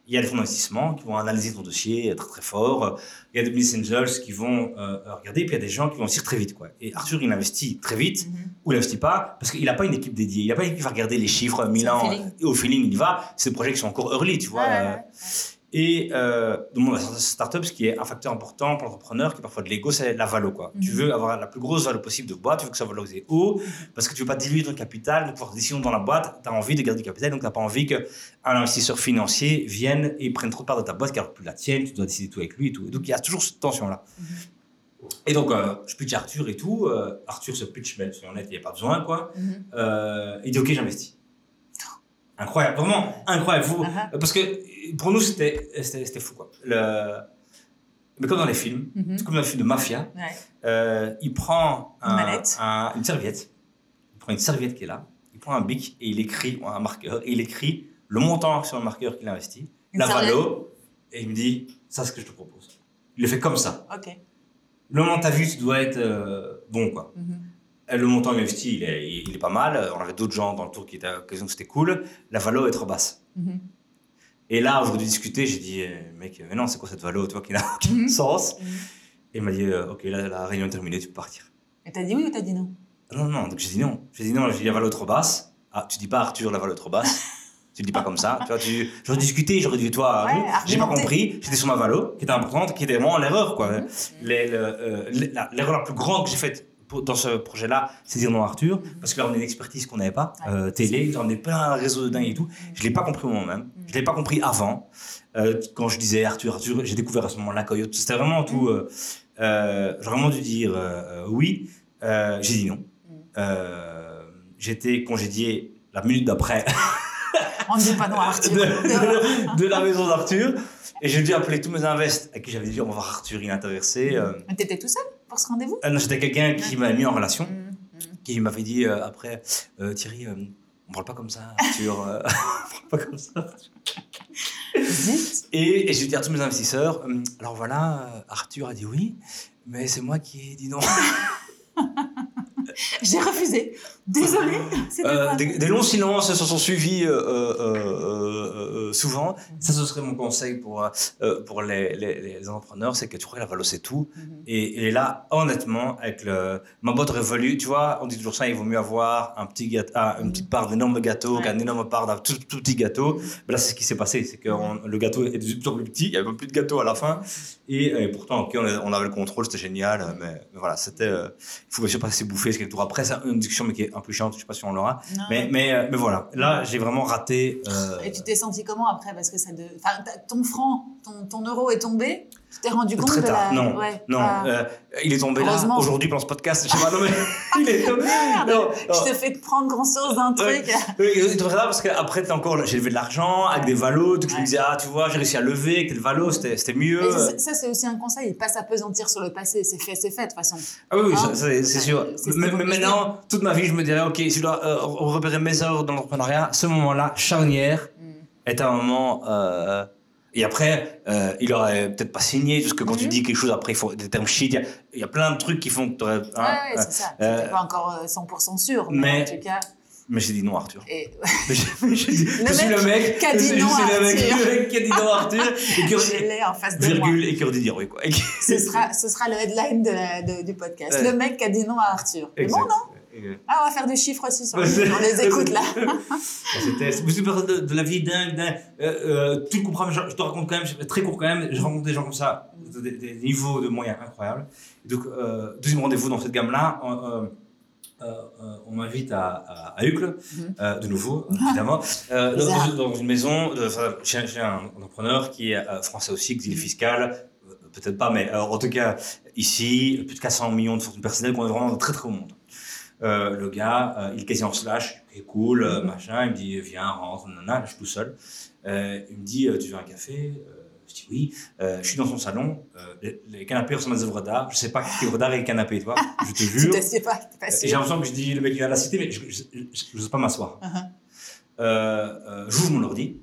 il y a des fonds d'investissement qui vont analyser ton dossier très très fort. Il y a des business angels qui vont euh, regarder. Puis il y a des gens qui vont investir très vite. Quoi. Et Arthur, il investit très vite Mhm. ou il n'investit pas parce qu'il n'a pas une équipe dédiée. Il n'a pas une équipe qui va regarder les chiffres, Milan, au feeling. et au feeling, il y va. C'est des projets qui sont encore early, tu vois. Ouais, ouais, euh, ouais. Et euh, dans mon startup, ce qui est un facteur important pour l'entrepreneur, qui est parfois de l'ego, c'est la valo. Quoi. Tu Mhm. veux avoir la plus grosse valeur possible de boîte, tu veux que ça valorise haut, parce que tu veux pas diluer ton capital. Donc, pour décision dans la boîte, tu as envie de garder du capital, donc tu n'as pas envie qu'un investisseur financier vienne et prenne trop de part de ta boîte, car plus la tienne, tu dois décider tout avec lui et tout. Et donc, il y a toujours cette tension-là. Et donc, euh, je pitch Arthur et tout. euh, Arthur se pitch, mais soyons honnêtes, il n'y a pas besoin, quoi. Mhm. Euh, il dit, OK, j'investis. Incroyable, vraiment incroyable. Faut- Uh-huh. parce que pour nous, c'était c'était- fou. Quoi. Le... Mais comme dans les films, c'est comme dans les films de mafia, Ouais. euh, il prend Une un- mallette. un- une serviette. Il prend une serviette qui est là, il prend un bic et il écrit, un marqueur, et il écrit le montant sur le marqueur qu'il a investi, Une la valo, et il me dit ça, c'est ce que je te propose. Il le fait comme ça. Ok. Le as vu, tu dois être euh, bon. quoi. Mhm. Le montant investi, il est, il est pas mal. On avait d'autres gens dans le tour qui étaient à l'occasion que c'était cool. La valo est trop basse. Mhm. Et là, au lieu de discuter, j'ai dit, eh, mec, mais non, c'est quoi cette valo, toi, qui n'a aucun Mhm. sens Mhm. Et il m'a dit, euh, ok, là, la réunion est terminée, tu peux partir. Et t'as dit oui ou t'as dit non? Non, non, donc j'ai dit non. J'ai dit non, j'ai dit la valo trop basse. Ah, tu dis pas Arthur, la valo trop basse. tu le dis pas comme ça. Tu vois, tu... J'aurais discuté, j'aurais dit toi. Ouais, j'ai pas compris. J'étais sur ma valo, qui était importante, qui était vraiment l'erreur, quoi. Mhm. Le, euh, L'erreur la plus grande que j'ai faite pour- dans ce projet-là, c'est dire non à Arthur, parce que là, on a une expertise qu'on n'avait pas, euh, télé, on est plein de réseaux de dingue et tout. Je l'ai pas compris au moment même. Je l'ai pas compris avant. Euh, quand je disais Arthur, Arthur, j'ai découvert à ce moment-là Coyote. C'était vraiment tout. Euh, euh, J'aurais vraiment dû dire oui. J'ai dit non. Euh, J'étais congédié la minute d'après On ne dit pas non à Arthur. de, de- de la maison d'Arthur. Et j'ai dû appeler tous mes invests à qui j'avais dit on va voir Arthur, il est intéressé. Mais t'étais tout seul? Pour ce rendez-vous non, C'était quelqu'un qui m'a mis en relation. Mhm. qui m'avait dit euh, après euh, Thierry, euh, on parle pas comme ça, Arthur. euh, on parle pas comme ça. Et, et j'ai dit à tous mes investisseurs, alors voilà, euh, Arthur a dit oui, mais c'est moi qui ai dit non. J'ai refusé. Désolée. C'était Euh, des, des longs silences se sont suivis euh, euh, souvent. Ça, ce serait mon conseil pour, pour les, les, les entrepreneurs, c'est que tu crois que la Valo, c'est tout. Mhm. Et, et là, honnêtement, avec le, ma boîte révolue, tu vois, on dit toujours ça, il vaut mieux avoir un petit gâteau, ah, une petite part d'énorme gâteau Ouais. qu'un énorme part d'un tout, tout petit gâteau. Mhm. Mais là, c'est ce qui s'est passé, c'est que on- le gâteau est de plus en plus petit, il n'y avait plus de gâteau à la fin. Et, pourtant, ok, on, avait le contrôle, c'était génial, mais, mais voilà, c'était, il faut bien sûr pas se bouffer tour après. C'est une discussion, mais qui est un peu chiante, je sais pas si on l'aura. Mais, mais, euh, mais voilà, là, j'ai vraiment raté. euh, Et tu t'es senti comment après? Parce que ça de... enfin, ton franc, ton, ton euro est tombé. Tu t'es rendu compte Très de tard, la. non, Ouais, non, ah. euh, il est tombé là aujourd'hui pendant ce podcast. Je sais pas, non mais il est tombé. Merde, Non, non. Je te fais prendre conscience d'un Ouais. truc. Oui, il est tombé là parce qu'après encore, j'ai levé de l'argent avec des valos, donc je me Ouais. disais ah tu vois j'ai réussi à lever avec le valo, c'était mieux. Mais ça, c'est aussi un conseil. Pas s'apesantir sur le passé. C'est fait, c'est fait de toute façon. Ah oui, oui, Hein c'est Ouais, sûr. Mais, maintenant, toute ma vie, je me dirais, ok, si je dois euh, repérer mes heures dans l'entrepreneuriat, ce moment-là, charnière, Mm. est un moment. euh, et après, euh, il aurait peut-être pas signé, parce que quand tu Mhm. dis quelque chose, après, il faut des termes shit. Il y a- il y, a plein de trucs qui font que tu aurais. ouais, c'est ça. euh, pas encore euh, 100% sûr. Mais, mais- en tout cas. mais j'ai dit non, Arthur. Et... Mais j'ai- mais dit- je suis mec le mec. qui a je dit suis- je non, suis le mec, Arthur. le mec qui a dit non, Arthur. Et qui Je l'ai en face de moi. virgule, et qui aurait dit dire oui, quoi. Ce sera, ce sera le headline de la- de- du podcast. Ouais. Le mec qui a dit non à Arthur. C'est bon, Exact. non Exact. Ah, on va faire des chiffres aussi sur les, sur les écoutes là. C'était une personne de, de la vie dingue, dingue. Euh, euh, tu le je, je te raconte quand même, très court quand même. Je rencontre des gens comme ça, des, des niveaux de moyens incroyables. Et donc, euh, deuxième rendez-vous dans cette gamme-là. euh, euh, euh, on m'invite à, à, à Uccle, Mhm. euh, de nouveau, évidemment, euh, dans, dans une maison, chez, chez un entrepreneur qui est euh, français aussi, exilé Mhm. fiscal, euh, peut-être pas, mais euh, en tout cas, ici, plus de 400 millions de fortunes personnelles, qu'on est vraiment dans très très haut monde. Euh, le gars, euh, il est quasi en slash, il est cool, euh, machin, il me dit viens, rentre, nanana, je suis tout seul. Il me dit tu veux un café? Je dis oui. Je suis dans son salon, les, les canapés ressemblent à des œuvres d'art. Je sais pas quelle œuvre d'art le canapé, tu vois, je te jure. te sais pas, Et J'ai l'impression que je dis le mec il vient de la cité, mais je n'ose pas m'asseoir. Euh, euh, J'ouvre mon ordi,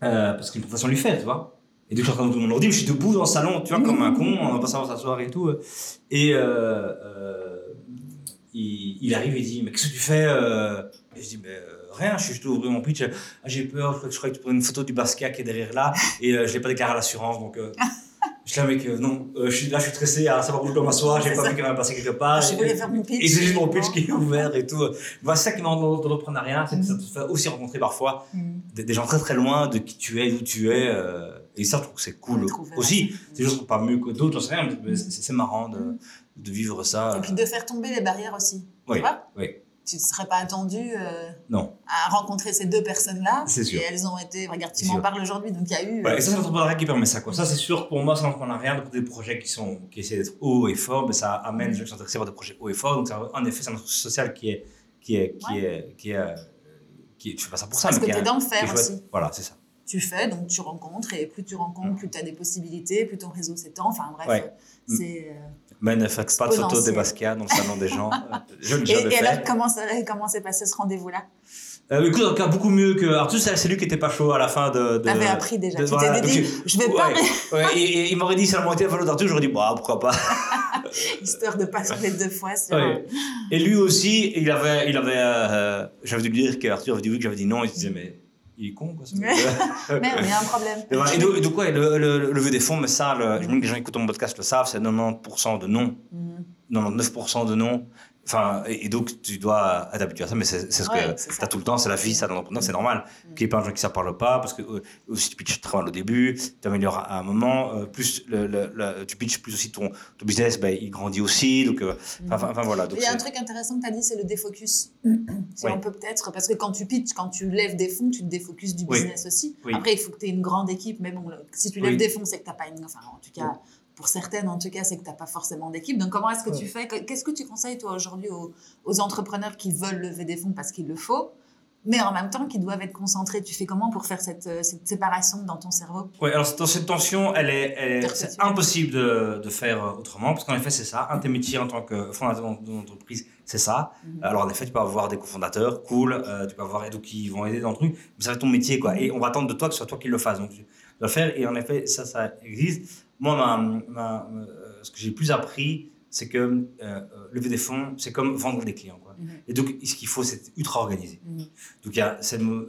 parce qu'il faut façon de lui faire, tu vois. Et donc je suis en train mon ordi, je suis debout dans le salon, tu vois, comme un con, on va pas savoir s'asseoir et tout. Et euh, il, il arrive et dit, mais qu'est-ce que tu fais euh? Et je dis, mais euh, rien, je suis juste ouvrir mon pitch. Ah, j'ai peur, je crois, que- tu prends une photo du Basquiat qui est derrière là, et euh, je l'ai pas déclaré à l'assurance, donc... Je suis là, mec, euh, non, euh, je suis là, je suis stressé à savoir où je dois m'asseoir, j'ai pas vu qu'elle va passer quelque part. Je Et- voulais faire mon pitch. et c'est juste mon pitch qui est ouvert et tout. Voilà, c'est ça qui est dans dans l'entrepreneuriat, c'est que ça te fait aussi rencontrer parfois Mm. des, des gens très très loin de qui tu es, d'où tu es. euh, et ça, je trouve que c'est cool. Aussi, c'est juste pas mieux que d'autres, j'en sais rien, mais c'est c'est marrant de, de vivre ça. Et puis de faire tomber les barrières aussi. Oui, Tu vois oui. Tu ne serais pas attendu euh, Non. à rencontrer ces deux personnes-là. C'est sûr. Et elles ont été. Regarde, tu m'en parles aujourd'hui, donc il y a eu. Ouais, euh, et ça, c'est l'entrepreneuriat qui permet ça. Quoi. Ça, c'est sûr, pour moi, c'est l'entrepreneuriat, des projets qui, sont, qui essaient d'être hauts et forts, mais ça amène les gens qui sont intéressés par des projets hauts et forts. Donc, ça, en effet, c'est un truc social qui est. Qui est, qui est, qui est, euh, qui est- tu fais pas ça pour ça, Parce mais que t'es un- dans le faire aussi. Voilà, c'est ça. tu fais, donc tu rencontres, et plus tu rencontres, plus tu as des possibilités, plus ton réseau s'étend. Enfin bref, Ouais. c'est. Euh, Mais ne faites pas de photos des Basquiat dans le salon des gens. Euh, Je ne Et, jamais et fait. alors, comment comment s'est passé ce rendez-vous-là? Euh, écoute, en tout cas, beaucoup mieux que Arthur. C'est lui qui était pas chaud à la fin de. de T'avais appris déjà. de- tu voilà, dit, tu- je vais pas, Ouais, ouais, et, et il m'aurait dit, de la valeur d'Arthur. J'aurais dit, bah, pourquoi pas. histoire de pas tomber deux fois sur. Ouais. Et lui aussi, il avait. Il avait euh, J'avais dû lui dire qu'Arthur avait dit oui, que j'avais dit non. Il se disait, mais il est con, quoi. ce mec. Merde, il y a un problème. Et, donc, et donc, ouais, le, le, le lever des fonds, mais ça, le, je me dis que les gens qui écoutent mon podcast le savent, c'est 90% de non. Mhm. 99% de non. Enfin, et, et donc, tu dois t'habituer à ça, mais c'est ce Ouais, que tu as tout le temps, c'est la vie, ça, dans l'entrepreneur, c'est normal. Mm. Qu'il y ait plein de gens qui ne parlent pas, parce que euh, aussi tu pitches très mal au début, tu améliores à un moment, euh, plus le, le- le- tu pitches plus aussi ton, ton business, ben, il grandit aussi. Donc, euh, enfin, enfin, voilà. Donc, Il y a un truc intéressant que tu as dit, c'est le défocus. Si Oui. on peut peut-être, parce que quand tu pitches, quand tu lèves des fonds, tu te défocuses du Oui. business aussi. Oui. Après, il faut que tu aies une grande équipe, mais bon, si tu lèves Oui. des fonds, c'est que tu n'as pas une. Enfin, en tout cas, pour certaines, en tout cas, c'est que tu n'as pas forcément d'équipe. Donc, comment est-ce que tu fais? Qu'est-ce que tu conseilles, toi, aujourd'hui, aux, aux entrepreneurs qui veulent lever des fonds parce qu'il le faut mais en même temps qui doivent être concentrés? Tu fais comment pour faire cette, euh, cette séparation dans ton cerveau? Oui, alors dans cette tension, elle est, c'est impossible de, de faire euh, autrement, parce qu'en effet, c'est ça. Un de tes métiers en tant que fondateur d'une entreprise, c'est ça. Mhm. Alors en effet, tu peux avoir des cofondateurs, cool, euh, tu peux avoir donc qui vont aider dans le truc, mais ça va être ton métier, quoi. Et on va attendre de toi que ce soit toi qui le fasses. Donc tu dois le faire, et en effet, ça, ça existe. Moi, ma, ma- euh, ce que j'ai plus appris, c'est que euh, euh, lever des fonds, c'est comme vendre des clients, quoi. Mhm. Et donc, ce qu'il faut, c'est ultra organisé. Mhm. Donc, il y a,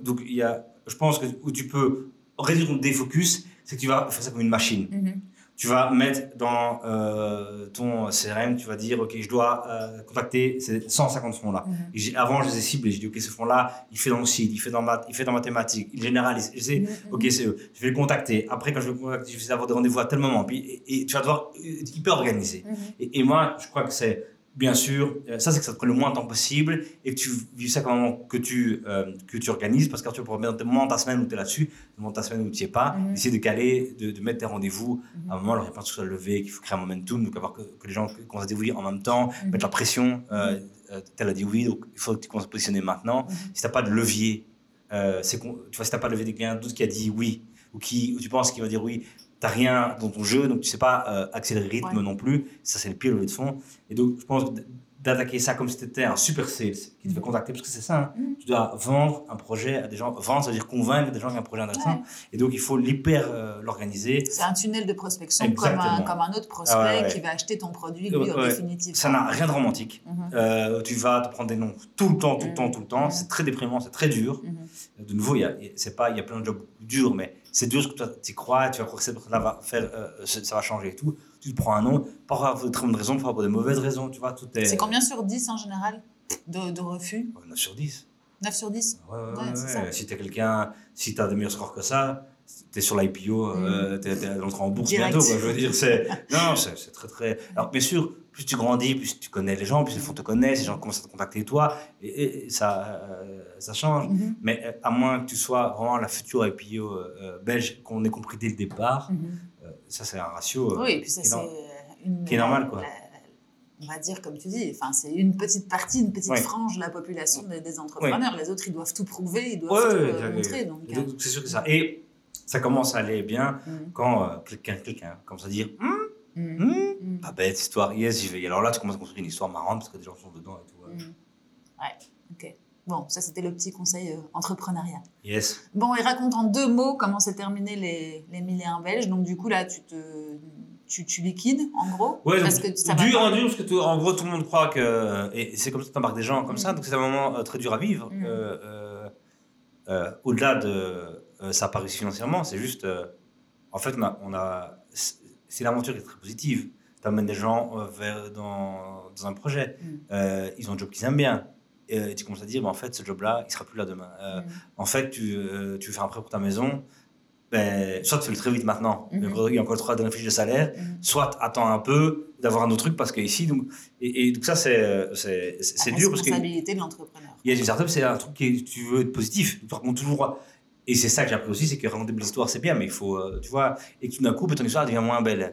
donc, il y a, je pense que où tu peux réduire ton défocus, c'est que tu vas faire ça comme une machine. Mhm. Tu vas mettre dans euh, ton CRM, tu vas dire, OK, je dois euh, contacter ces 150 fonds-là. Et j'ai- Avant, je les ai ciblés. Je dis, OK, ce fonds-là, il fait dans le site, il fait dans, ma, il fait dans mathématiques, il généralise. Je sais, Mhm. OK, c'est eux. Je vais le contacter. Après, quand je vais le contacter, je vais avoir des rendez-vous à tel moment. Puis, et, et tu vas devoir être hyper organisé. Mhm. Et, et moi, je crois que c'est, bien sûr, euh, ça, c'est que ça te prend le moins de temps possible et que tu vis ça comme un moment que tu, euh, que tu organises parce que tu pourras mettre des moments de ta semaine où tu es là-dessus, des moments de ta semaine où tu n'y es pas, Mhm. essayer de caler, de, de mettre tes rendez-vous. Mhm. À un moment, alors, il n'y a pas de choses à lever, qu'il faut créer un momentum, donc avoir que, que les gens commencent à oui en même temps, Mhm. mettre la pression. Euh, euh, tel a dit oui, donc il faut que tu commences à te positionner maintenant. Si tu n'as pas de levier, euh, tu vois, si tu n'as pas de levier des clients, d'autres qui a dit oui, ou qui, ou tu penses qu'il va dire oui, tu n'as rien dans ton jeu, donc tu ne sais pas euh, accélérer le rythme Ouais. non plus. Ça, c'est le pire levé de fond. Et donc, je pense d'attaquer ça comme si tu étais un super sales qui te fait contacter, parce que c'est ça, hein. Mhm. tu dois vendre un projet à des gens. Vendre, ça veut dire convaincre des gens qu'il y a un projet intéressant. Ouais. Et donc, il faut l'hyper euh, l'organiser. C'est un tunnel de prospection comme un, Exactement. comme un autre prospect Ah ouais, ouais. qui va acheter ton produit, lui, en définitive. Ça n'a rien de romantique. Mhm. Euh, tu vas te prendre des noms tout le temps, tout le Mhm. temps, tout le temps. Mhm. C'est très déprimant, c'est très dur. Mhm. De nouveau, il y a, pas, il y a plein de jobs durs, mais c'est dur parce que toi, tu crois, tu vas croire que personne-là va faire, euh, ça ça va changer et tout. Tu te prends un nom, pas pour de très bonnes raisons, pas pour de mauvaises raisons, tu vois, est. C'est combien sur 10 en général de, de refus 9 sur 10. 9 sur 10 Ouais, ouais, Ouais, ça. Si t'es quelqu'un, si t'as des meilleurs scores que ça, t'es sur l'IPO, euh, t'es, t'es entré en bourse Mm. Direct. bientôt, quoi. Je veux dire, c'est, non, c'est très, très. Alors, bien sûr, plus tu grandis, plus tu connais les gens, plus les fonds te connaissent, les gens commencent à te contacter toi, et, et ça, euh, ça change. Mhm. Mais euh, à moins que tu sois vraiment la future IPO euh, euh, belge, qu'on ait compris dès le départ, Mhm. euh, ça, c'est un ratio. Oui, et puis ça, qui est c'est norm- une. qui est normal, quoi. on va dire, comme tu dis, enfin, c'est une petite partie, une petite frange de la population des, des entrepreneurs. Les autres, ils doivent tout prouver, ils doivent tout montrer. c'est sûr que ça. Et ça commence à aller bien quand quelqu'un, quelqu'un commence à dire Hum, Mhm. Hum, Mhm. Pas bête, histoire, yes, j'y vais. Et alors là, tu commences à construire une histoire marrante parce que des gens sont dedans et tout. ouais. Mhm. Ouais, ok. Bon, ça, c'était le petit conseil euh, entrepreneuriat. Yes. Bon, et raconte en deux mots comment s'est terminé les, les 1001 belges. Donc, du coup, là, tu te. Tu, tu liquides, en gros Ouais, parce donc, que ça dur, pas. hein, dur, parce que tout- en gros, tout le monde croit que. Et c'est comme ça que tu embarques des gens comme ça, Mhm. donc c'est un moment euh, très dur à vivre. Mhm. Euh, euh, Au-delà de sa réussite financièrement, c'est juste. en fait, on a. On a c'est l'aventure qui est très positive. Tu amènes des gens euh, vers, dans, dans un projet. Mhm. Euh, ils ont un job qu'ils aiment bien. Et euh, tu commences à dire, bah, en fait, ce job-là, il sera plus là demain. Euh, Mhm. En fait, tu, euh, tu fais un prêt pour ta maison. Ben, soit tu fais le très vite maintenant, Mhm. il y a encore trois dernières fiches de salaire, Mhm. soit attends un peu d'avoir un autre truc parce que ici donc et, et donc ça c'est La dur parce que responsabilité de l'entrepreneur. il y a une startup c'est un truc qui tu veux être positif tu racontes toujours et c'est ça que j'ai appris aussi c'est que raconter des histoires c'est bien mais il faut tu vois et que tout d'un coup ton histoire devient moins belle?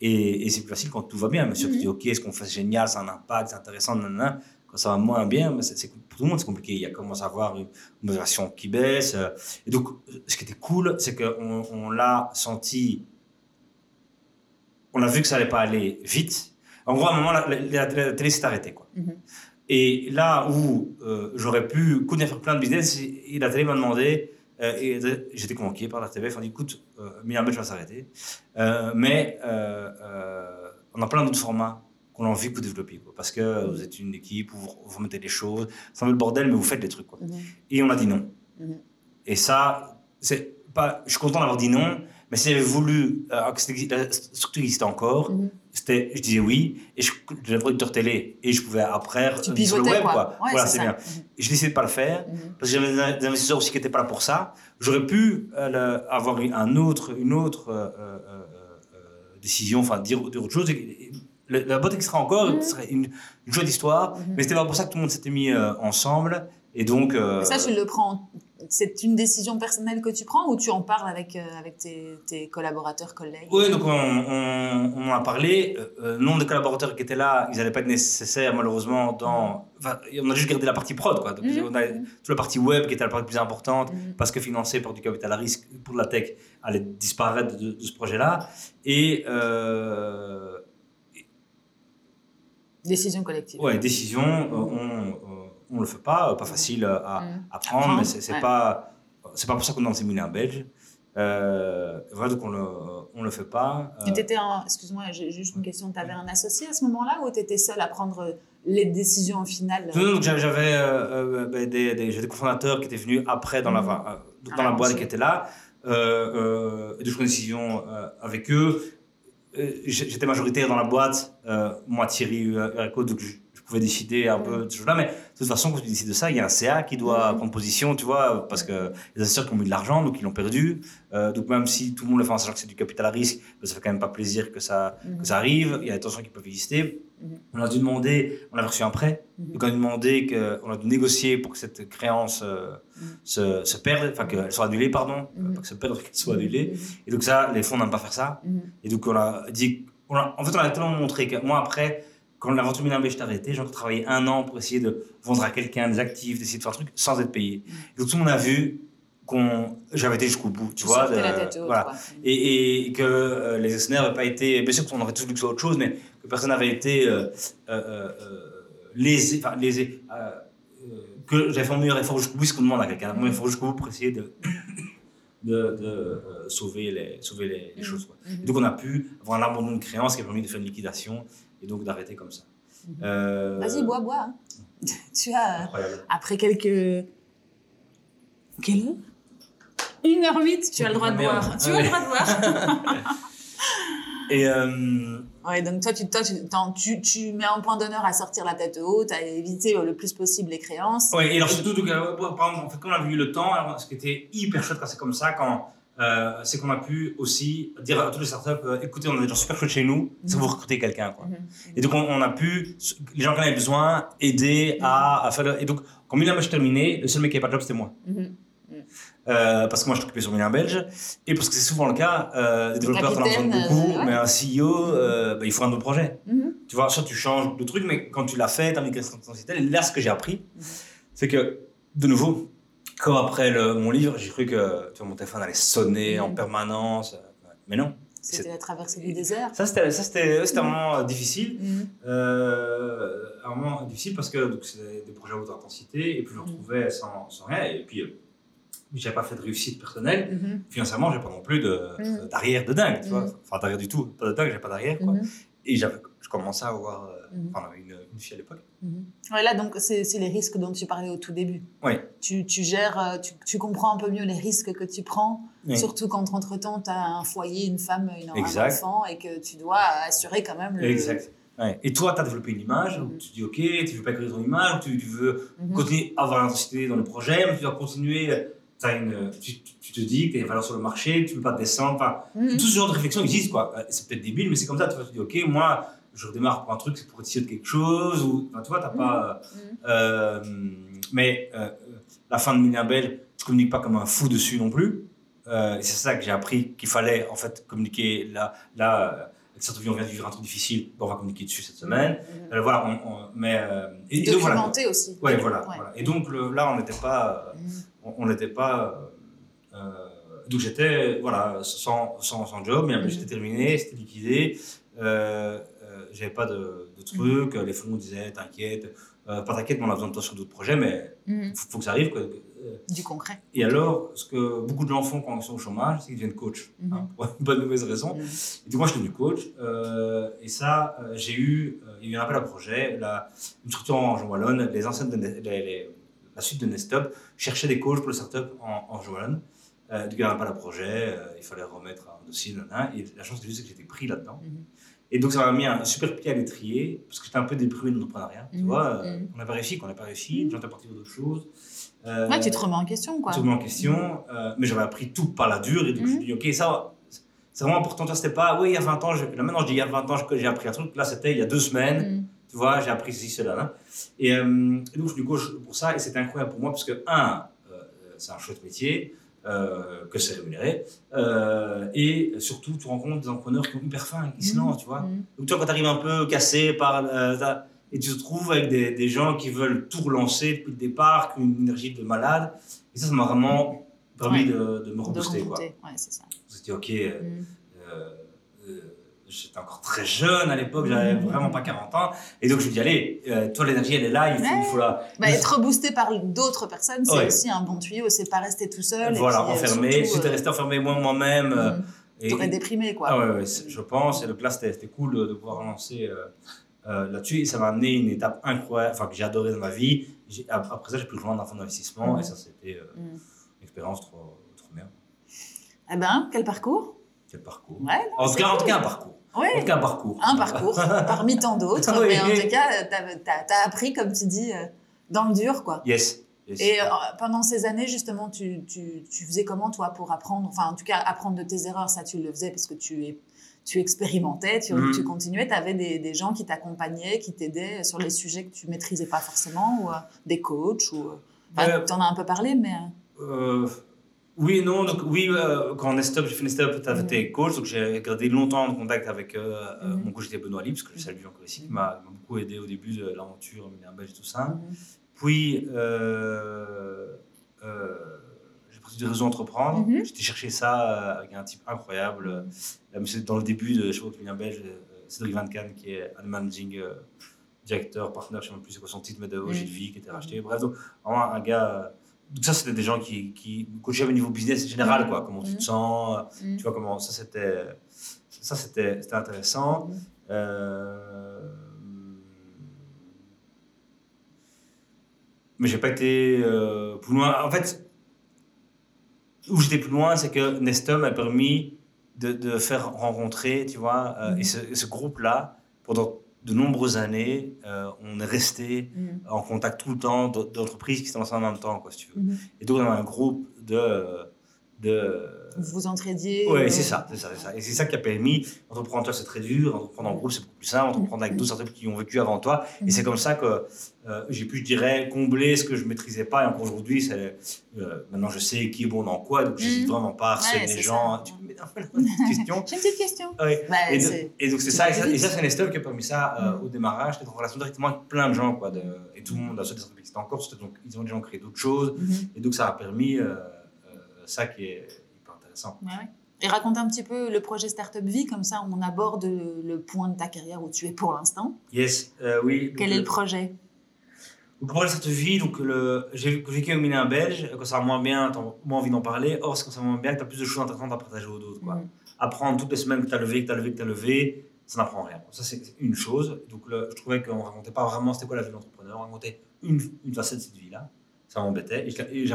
Et, et c'est plus facile quand tout va bien mais sûr tu dis ok est-ce qu'on fait génial c'est un impact c'est intéressant nanana. quand ça va moins bien mais pour tout le monde c'est compliqué il y a commence à avoir une motivation qui baisse euh, et donc ce qui était cool c'est qu'on on l'a senti on a vu que ça allait pas aller vite. En gros, à un moment, la, la- la- la télé s'est arrêtée. Quoi. Mhm. Et là où euh, j'aurais pu continuer à faire plein de business, la télé m'a demandé, euh, et j'étais convoqué par la TVF, on dit écoute, euh, Belge va s'arrêter, Euh, mais euh, euh, on a plein d'autres formats qu'on a envie que vous développiez. Quoi, parce que vous êtes une équipe où vous, vous mettez des choses, c'est un peu le bordel, mais vous faites des trucs. Quoi. Mhm. Et on a dit non. Mhm. Et ça, c'est pas, je suis content d'avoir dit non, mais si j'avais voulu euh, que structure existait encore, Mhm. c'était, je disais oui, et je j'étais producteur télé, et je pouvais après Tu euh, sur le web, quoi. quoi. Ouais, voilà, c'est bien. Mhm. Et je décidais de pas le faire, Mhm. parce que j'avais des investisseurs aussi qui n'étaient pas là pour ça. J'aurais pu euh, le- avoir eu un autre, une autre euh, décision, enfin dire, dire autre chose. Et, et la, la boîte qui sera encore, Mhm. ce serait une, une chouette histoire, Mhm. mais c'était pas pour ça que tout le monde s'était mis ensemble. Et donc. euh, ça, tu le prends c'est une décision personnelle que tu prends ou tu en parles avec, euh, avec tes, tes collaborateurs, collègues? Oui, donc on, on, on en a parlé. Euh, euh, le nombre de collaborateurs qui étaient là, ils n'allaient pas être nécessaires malheureusement dans. Enfin, on a juste gardé la partie prod, quoi. Donc, Mhm. on a toute la partie web qui était la partie plus importante Mhm. parce que financée par du capital à risque pour la tech allait disparaître de, de ce projet-là. Et euh, Décision collective. ouais, décision, on on le fait pas, euh, pas facile à, à Mhm. prendre, Apprendre, mais c'est ouais. pas c'est pas pour ça qu'on est dans le séminaire belge. Euh, voilà, donc on le on le fait pas. Tu Euh, étais excuse-moi, j'ai juste une question. Tu avais un associé à ce moment-là ou tu étais seul à prendre les décisions finales? Non, non, j'avais euh, euh, ben, des, des, cofondateurs qui étaient venus après dans la, euh, À dans la boîte qui était là, euh, euh, décisions euh, avec eux. Euh, J'étais majoritaire dans la boîte, euh, moi Thierry euh, Erico, donc pouvais décider un peu de ce choses-là, mais de toute façon, quand tu décides de ça, il y a un CA qui doit Mhm. prendre position, tu vois, parce que les assesseurs qui ont mis de l'argent, donc ils l'ont perdu. Euh, donc même si tout le monde le fait en sachant que c'est du capital à risque, ben, ça fait quand même pas plaisir que ça, Mhm. que ça arrive. Il y a des tensions qui peuvent exister. Mhm. On a dû demander, on a reçu un prêt, donc on a demandé que, on a dû négocier pour que cette créance euh, se, se perde, enfin qu'elle soit annulée, pardon, pas que se perde, qu'elle soit annulée. Et donc ça, les fonds n'aiment pas faire ça. Et donc on a dit, on a- en fait on a tellement montré que moi après, quand l'aventure Milan s'est arrêtée, j'ai encore travaillé un an pour essayer de vendre à quelqu'un des actifs, d'essayer de faire un truc sans être payé. Et donc tout le monde a vu qu'on, j'avais été jusqu'au bout, tu, Tu vois. sortais de- la tête haute, voilà. Et, et que euh, les actionnaires n'avaient pas été, bien sûr qu'on aurait tous voulu que ce soit autre chose, mais que personne n'avait été euh, euh, lésé, enfin lésé, que j'avais fait mon meilleur effort jusqu'au bout, ce qu'on demande à quelqu'un, mon meilleur effort jusqu'au bout pour essayer de, de, de, euh, sauver les, sauver les, les Mhm. choses. Quoi. Mhm. Et donc on a pu avoir un abandon de créance qui a permis de faire une liquidation et donc d'arrêter comme ça. Mhm. Euh, Vas-y, bois, bois. hein. tu as, Incroyable. après quelques. Quelle heure? 1h08, tu as le droit de boire. Tu Ah as le droit de boire. Et euh, Ouais, donc toi, tu, toi tu, tu, tu mets un point d'honneur à sortir la tête haute, à éviter euh, le plus possible les créances. Ouais, et alors surtout, donc, par exemple, en fait, quand on a vu le temps, alors, ce qui était hyper chouette quand c'est comme ça, quand, euh, c'est qu'on a pu aussi dire à toutes les startups, euh, écoutez, on a des gens super chouettes chez nous, si Mhm. vous recrutez quelqu'un, quoi. Mhm. Et donc, on, on a pu, les gens qui en avaient besoin, aider à, à faire Et donc, quand Milan Belge terminé, le seul mec qui n'avait pas de job, c'était moi. Mhm. Euh, parce que moi, je t'occupais sur Milan Belge. Et parce que c'est souvent le cas, euh, les développeurs, t'en besoin beaucoup, mais un CEO, euh, bah, il faut un autre projet. Mhm. Tu vois, soit tu changes de truc, mais quand tu l'as fait, t'as mis quelque chose Et là, ce que j'ai appris, Mhm. c'est que, de nouveau, comme après le- mon livre, j'ai cru que vois, mon téléphone allait sonner en Mhm. permanence. Mais non. C'était la traversée du désert. Ça, c'était ça, c'était- c'était un moment euh, difficile. Mhm. Euh, un moment difficile parce que c'est des projets à haute intensité et puis je me retrouvais sans, sans rien. Et puis, euh, j'avais pas fait de réussite personnelle. Mhm. Financièrement, j'ai pas non plus de- d'arrière de, dingue, tu vois. Enfin, d'arrière du tout. Pas de dingue, j'ai pas d'arrière, quoi. Mhm. Et j'avais, commençais à avoir. euh, Mhm. Enfin, une, une fille à l'époque. Mhm. Ouais, là, donc, c'est les risques dont tu parlais au tout début. Oui. Tu, tu gères, euh, tu, tu comprends un peu mieux les risques que tu prends, Oui. surtout quand, entre-temps, tu as un foyer, une femme, une, un enfant, et que tu dois assurer quand même le... Exact. Ouais. Et toi, tu as développé une image, où Mhm. tu dis, OK, tu veux pas créer ton image, tu, tu veux continuer à avoir l'intensité dans le projet, mais tu dois continuer. As une, tu, te dis que tu as une valeur sur le marché, tu ne peux pas descendre. Enfin, Mhm. tout ce genre de réflexion existe, quoi. Euh, C'est peut-être débile, mais c'est comme ça. Tu tu dis, OK, moi, je redémarre pour un truc, c'est pour essayer de quelque chose, ou, enfin, tu vois, t'as pas. Mhm. euh, mais euh, la fin de Milan Bell, tu communiques pas comme un fou dessus non plus. Euh, et c'est ça que j'ai appris qu'il fallait, en fait, communiquer. Là, là euh, cette on vient de vivre un truc difficile, on va communiquer dessus cette semaine. Mhm. Euh, voilà, on, on- mais. euh, et, et donc, voilà. Aussi. Ouais, voilà, Ouais. voilà. Et donc, le- là, on n'était pas. Mhm. On on n'était pas. euh, euh, donc, j'étais, voilà, sans, sans, sans job, mais Mhm. j'étais terminé, c'était liquidé. Euh, euh, j'avais pas de, de trucs, les fonds disaient t'inquiète, euh, pas t'inquiète, mais on a besoin de toi sur d'autres projets, mais il faut, faut que ça arrive. quoi. Euh, Du concret. Et alors, ce que beaucoup de gens font quand ils sont au chômage, c'est qu'ils deviennent coach, hein, pour une bonne mauvaise raison. Mhm. Et donc moi, je suis devenu coach. euh, et ça, j'ai eu, il y a eu un appel à projet. La, une structure en région wallonne, les anciennes de, Ne- les- les- la suite de Nestop cherchait des coachs pour les startups en, en région wallonne. Euh, donc il y avait un appel à projet, euh, il fallait remettre un dossier, et la chance, c'est juste que j'étais pris là-dedans. Mhm. Et donc ça m'a mis un super pied à l'étrier, parce que j'étais un peu déprimé de l'entrepreneuriat. Tu Mhm. vois, euh, Mhm. on n'a pas réussi, qu'on n'a pas réussi, étaient partis vers d'autres choses. Euh, Ouais, tu te remets en question, quoi. tout en question, euh, mais j'avais appris tout par la dure, et donc je me Mhm. suis dit, ok, ça, c'est vraiment important. Toi, c'était pas, oui, il y a 20 ans, je... là maintenant je dis, il y a 20 ans, j'ai appris un truc, là c'était il y a deux semaines, Mhm. tu vois, j'ai appris ceci, cela. là. Et, euh, et donc suis coach pour ça, et c'était incroyable pour moi, parce que, un, euh, c'est un chouette métier, euh, que c'est rémunéré. Euh, et surtout, tu rencontres des entrepreneurs qui ont hyper faim, qui se lancent, tu vois. Mhm. Donc, toi, quand tu arrives un peu cassé par. euh, et tu te trouves avec des, des gens qui veulent tout relancer depuis le départ, qui ont une énergie de malade. Et ça, ça m'a vraiment permis Ouais. de, de me De rebooster. Quoi. remonter. Ouais, c'est ça. Je me suis dit, OK, euh, j'étais encore très jeune à l'époque, j'avais Mhm. vraiment pas 40 ans. Et donc, je me dis, allez, euh, toi, l'énergie, elle est là, il faut, Ouais. il faut la. Bah, être boosté par d'autres personnes, c'est Ouais. aussi un bon tuyau. C'est pas rester tout seul. Voilà, puis, euh, enfermé. j'étais euh, resté enfermé moi- moi-même. mhm. et- T'aurais déprimé, quoi. Ah ouais, je pense. Et donc là, c'était cool de, de pouvoir lancer euh, euh, là-dessus. Et ça m'a amené une étape incroyable, enfin, que j'ai adoré dans ma vie. Après ça, j'ai pu rejoindre un fonds d'investissement. Mhm. Et ça, c'était euh, Mhm. une expérience trop, trop bien. Eh ben, quel parcours? Quel parcours? Ouais, non, en, tout cas, en tout cool. cas, un parcours. Ouais. Un parcours. un parcours parmi tant d'autres. Oui. Mais en tout cas, tu as, appris, comme tu dis, euh, dans le dur, quoi. Yes. yes. Et euh, pendant ces années, justement, tu, tu, tu faisais comment, toi, pour apprendre? Enfin, en tout cas, apprendre de tes erreurs, ça, tu le faisais parce que tu, es, tu expérimentais, tu, tu continuais. Tu avais des, des gens qui t'accompagnaient, qui t'aidaient sur les sujets que tu maîtrisais pas forcément, ou euh, des coachs, ou... Euh, tu en as un peu parlé, mais... Euh, oui et non. Donc, oui, euh, quand Nestop, j'ai fait Nestop, tu avais Mhm. tes coachs. Donc, j'ai gardé longtemps en contact avec euh, euh, mon coach, était Benoît Lips, que je salue encore ici, qui m'a beaucoup aidé au début de l'aventure, en Belge et tout ça. Puis, euh, j'ai pris du réseau entreprendre. Mhm. J'étais chercher ça avec un type incroyable. Là, c'est dans le début de chez Client Belge, euh, Cédric Van Can, qui est un managing directeur, partenaire, je ne sais même plus c'est quoi son titre, mais de. Ogilvy, qui était racheté. Bref, donc, vraiment un gars. Donc, ça, c'était des gens qui, qui coachaient au niveau business général, quoi. Comment tu te sens, euh, Mhm. tu vois, comment. Ça, c'était. Ça, c'était c'était intéressant. Mhm. Euh, Mais j'ai pas été euh, plus loin. En fait, où j'étais plus loin, c'est que Nestum a permis de, de faire rencontrer, tu vois, euh, et ce, ce groupe-là, pendant de nombreuses années, euh, on est resté Mhm. en contact tout le temps d'entreprises qui se lançaient en même temps, quoi, si tu veux. Mhm. Et donc, on avait un groupe de. De Vous entraidiez Ouais, euh, c'est ça, c'est ça. Et c'est ça qui a permis, entreprendre toi, c'est très dur, entreprendre en groupe, c'est beaucoup plus simple, entreprendre avec d'autres startups qui ont vécu avant toi. Et c'est comme ça que euh, j'ai pu, je dirais, combler ce que je maîtrisais pas. Et encore aujourd'hui, euh, maintenant je sais qui est bon dans quoi, donc je n'hésite Mhm. vraiment pas à harceler Ouais, les gens. ça. Tu peux me mettre un peu la petite question J'ai une petite question. Ouais. Bah, Et, c'est- donc- et donc c'est ça, et ça, et c'est Nestor qui a permis ça Mhm. au démarrage, d'être en relation directement avec plein de gens, quoi, de, et tout le monde a sauté des c'était encore, c'était donc ils ont déjà créé d'autres choses, Mhm. et donc ça a permis ça qui est hyper intéressant. Ouais, ouais. Et raconte un petit peu le projet Startup Vie, comme ça on aborde le, le point de ta carrière où tu es pour l'instant. Yes, euh, oui. donc, Quel est le projet? Donc, pour cette vie, donc le, j'ai au Milan belge, quand ça va moins bien, t'as moins envie d'en parler. Or, quand ça va moins bien, tu as plus de choses intéressantes à partager aux autres. Quoi. Mhm. Apprendre toutes les semaines que tu as levé, que tu as levé, que tu as levé, ça n'apprend rien. Ça, c'est une chose. Donc, le- je trouvais qu'on ne racontait pas vraiment c'était quoi la vie d'entrepreneur. On racontait une, une facette de cette vie-là. Ça m'embêtait. Et je, et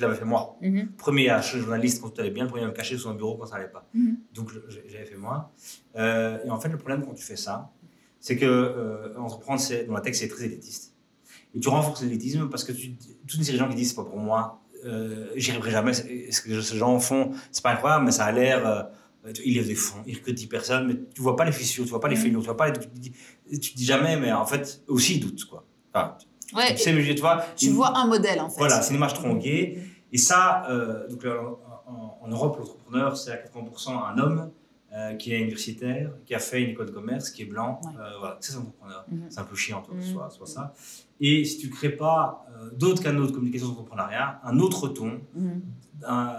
l'avais fait moi. Mhm. Premier à chaque journaliste quand tout allait bien, le premier à me cacher sous un bureau quand ça allait pas. Mhm. Donc j'avais fait moi. Euh, et en fait, le problème quand tu fais ça, c'est que euh, entreprendre, c'est, dans la tech, c'est très élitiste. Et tu renforces l'élitisme parce que tu, toutes ces gens qui disent c'est pas pour moi, euh, j'y arriverai jamais. Ce que ces gens font, c'est pas incroyable, mais ça a l'air. euh, ils lèvent des fonds, ils recrutent 10 personnes, mais tu vois pas les fissures, tu vois pas les Mhm. failures, tu vois pas les, tu, te dis, tu te dis jamais, mais en fait, aussi ils doutent. Quoi. Enfin, Ouais, tu vois, tu une- vois un modèle en fait. voilà, c'est une image tronquée. Et ça, euh, donc, en, en Europe, l'entrepreneur, c'est à 80% un homme euh, qui est universitaire, qui a fait une école de commerce, qui est blanc. Ouais. Euh, voilà, c'est un entrepreneur. Mhm. C'est un peu chiant, toi, Mhm. soit, soit ça. Et si tu ne crées pas d'autres canaux de communication d'entrepreneuriat, un autre ton, Mhm. un,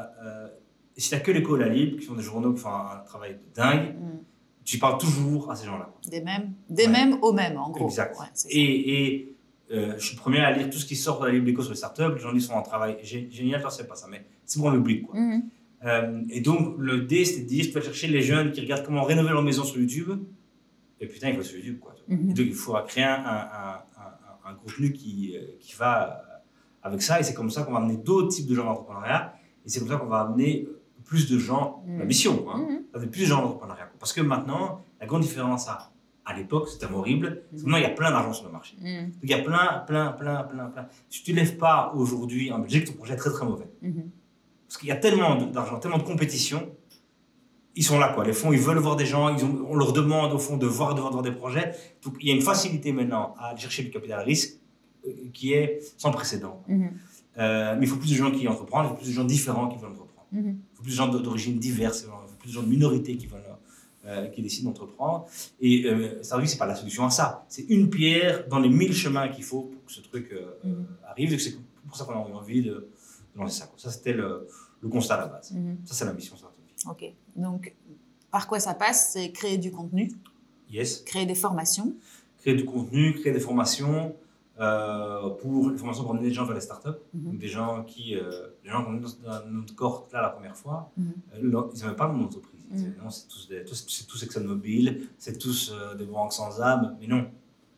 si tu n'as que l'école à Libre, qui font des journaux qui font un travail de dingue, Mhm. tu parles toujours à ces gens-là. Des mêmes, des Ouais. mêmes aux mêmes en gros. Exact. Ouais, et euh, je suis le premier à lire tout ce qui sort de la Libre sur les startups. Les gens disent qu'ils font un travail gé- génial, toi, c'est pas ça, mais c'est pour un public. Quoi. Mhm. Euh, et donc, le D, c'était de dire tu vas chercher les jeunes qui regardent comment rénover leur maison sur YouTube. Et putain, il faut sur YouTube. Quoi. Mhm. Et donc, il faut créer un, un, un- un- un contenu qui, euh, qui va avec ça. Et c'est comme ça qu'on va amener d'autres types de gens dans l'entrepreneuriat. Et c'est comme ça qu'on va amener plus de gens, la Mhm. mission, hein, amener plus de gens quoi. Parce que maintenant, la grande différence à, à l'époque, c'était horrible, que maintenant, il y a plein d'argent sur le marché. Mhm. Donc, il y a plein, plein, plein, plein, plein. Si tu ne lèves pas aujourd'hui en Belgique, ton projet est très, très mauvais. Mhm. Parce qu'il y a tellement d'argent, tellement de compétition. Ils sont là, quoi. Les fonds, ils veulent voir des gens, ils ont- on leur demande, au fond, de voir, de voir, de voir des projets. Donc, il y a une facilité maintenant à chercher du capital à risque euh, qui est sans précédent. Mhm. Euh, mais il faut plus de gens qui entreprennent, il faut plus de gens différents qui veulent entreprendre. Mhm. Il faut plus de gens d'origine diverse, il faut plus de gens de minorités qui veulent euh, qui décident d'entreprendre. Et euh, Startup, c'est pas la solution à ça. C'est une pierre dans les mille chemins qu'il faut pour que ce truc euh, Mhm. arrive. C'est pour ça qu'on a eu envie de, de lancer ça. Ça, c'était le, le constat à la base. Mhm. Ça, c'est la mission Startup. Ok. Donc, par quoi ça passe? C'est créer du contenu, Yes. créer des formations? Créer du contenu, créer des formations. euh, pour les formations pour amener des gens vers les startups, Mhm. Des gens qui, euh, les gens qui ont dans notre cohorte là la première fois, Mhm. euh, ils n'avaient pas le nom non, c'est tous, des, tous, c'est tous ExxonMobil, c'est tous euh, des banques sans âme. Mais non,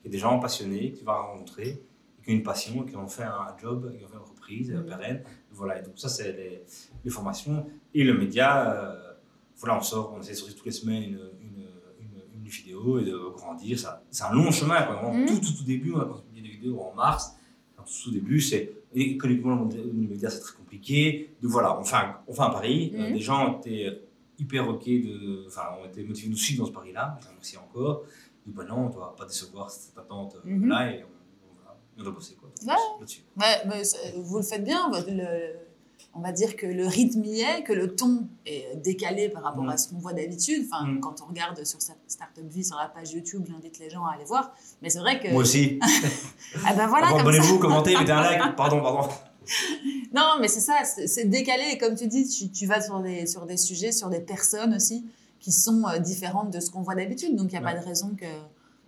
il y a des gens passionnés que tu vas rencontrer, qui ont une passion, qui ont fait un job, qui ont fait une entreprise euh, Mhm. pérenne. Voilà, et donc ça, c'est les, les formations. Et le média, euh, voilà, on sort, on essaie de sortir toutes les semaines une, une, une, une vidéo et de grandir. Ça, c'est un long chemin. Quoi. Vraiment, Mhm. tout, tout, tout début, on a publié des vidéos en mars. Tout au début, c'est économiquement, le média, c'est très compliqué. Donc voilà, on fait un, on fait un pari. Euh, Mhm. les gens étaient hyper OK, de, enfin, on était motivés nous suivre dans ce pari-là. Je remercie encore. Donc bah non, on ne doit pas décevoir cette attente euh, Mhm. là et on, on, doit bosser quoi, Ouais. là-dessus. Ouais, mais c'est- vous le faites bien. le- on va dire que le rythme y est, que le ton est décalé par rapport à ce qu'on voit d'habitude. Enfin, Mm. quand on regarde sur Startup Vie sur la page YouTube, j'invite les gens à aller voir. Mais c'est vrai que. Moi aussi. Ah ben voilà. Abonnez-vous, commentez, mettez un like. Pardon, pardon. Non, mais c'est ça, c'est décalé. Et comme tu dis, tu, tu vas sur des, sur des sujets, sur des personnes aussi qui sont euh, différentes de ce qu'on voit d'habitude. Donc, il n'y a Ouais. pas de raison que,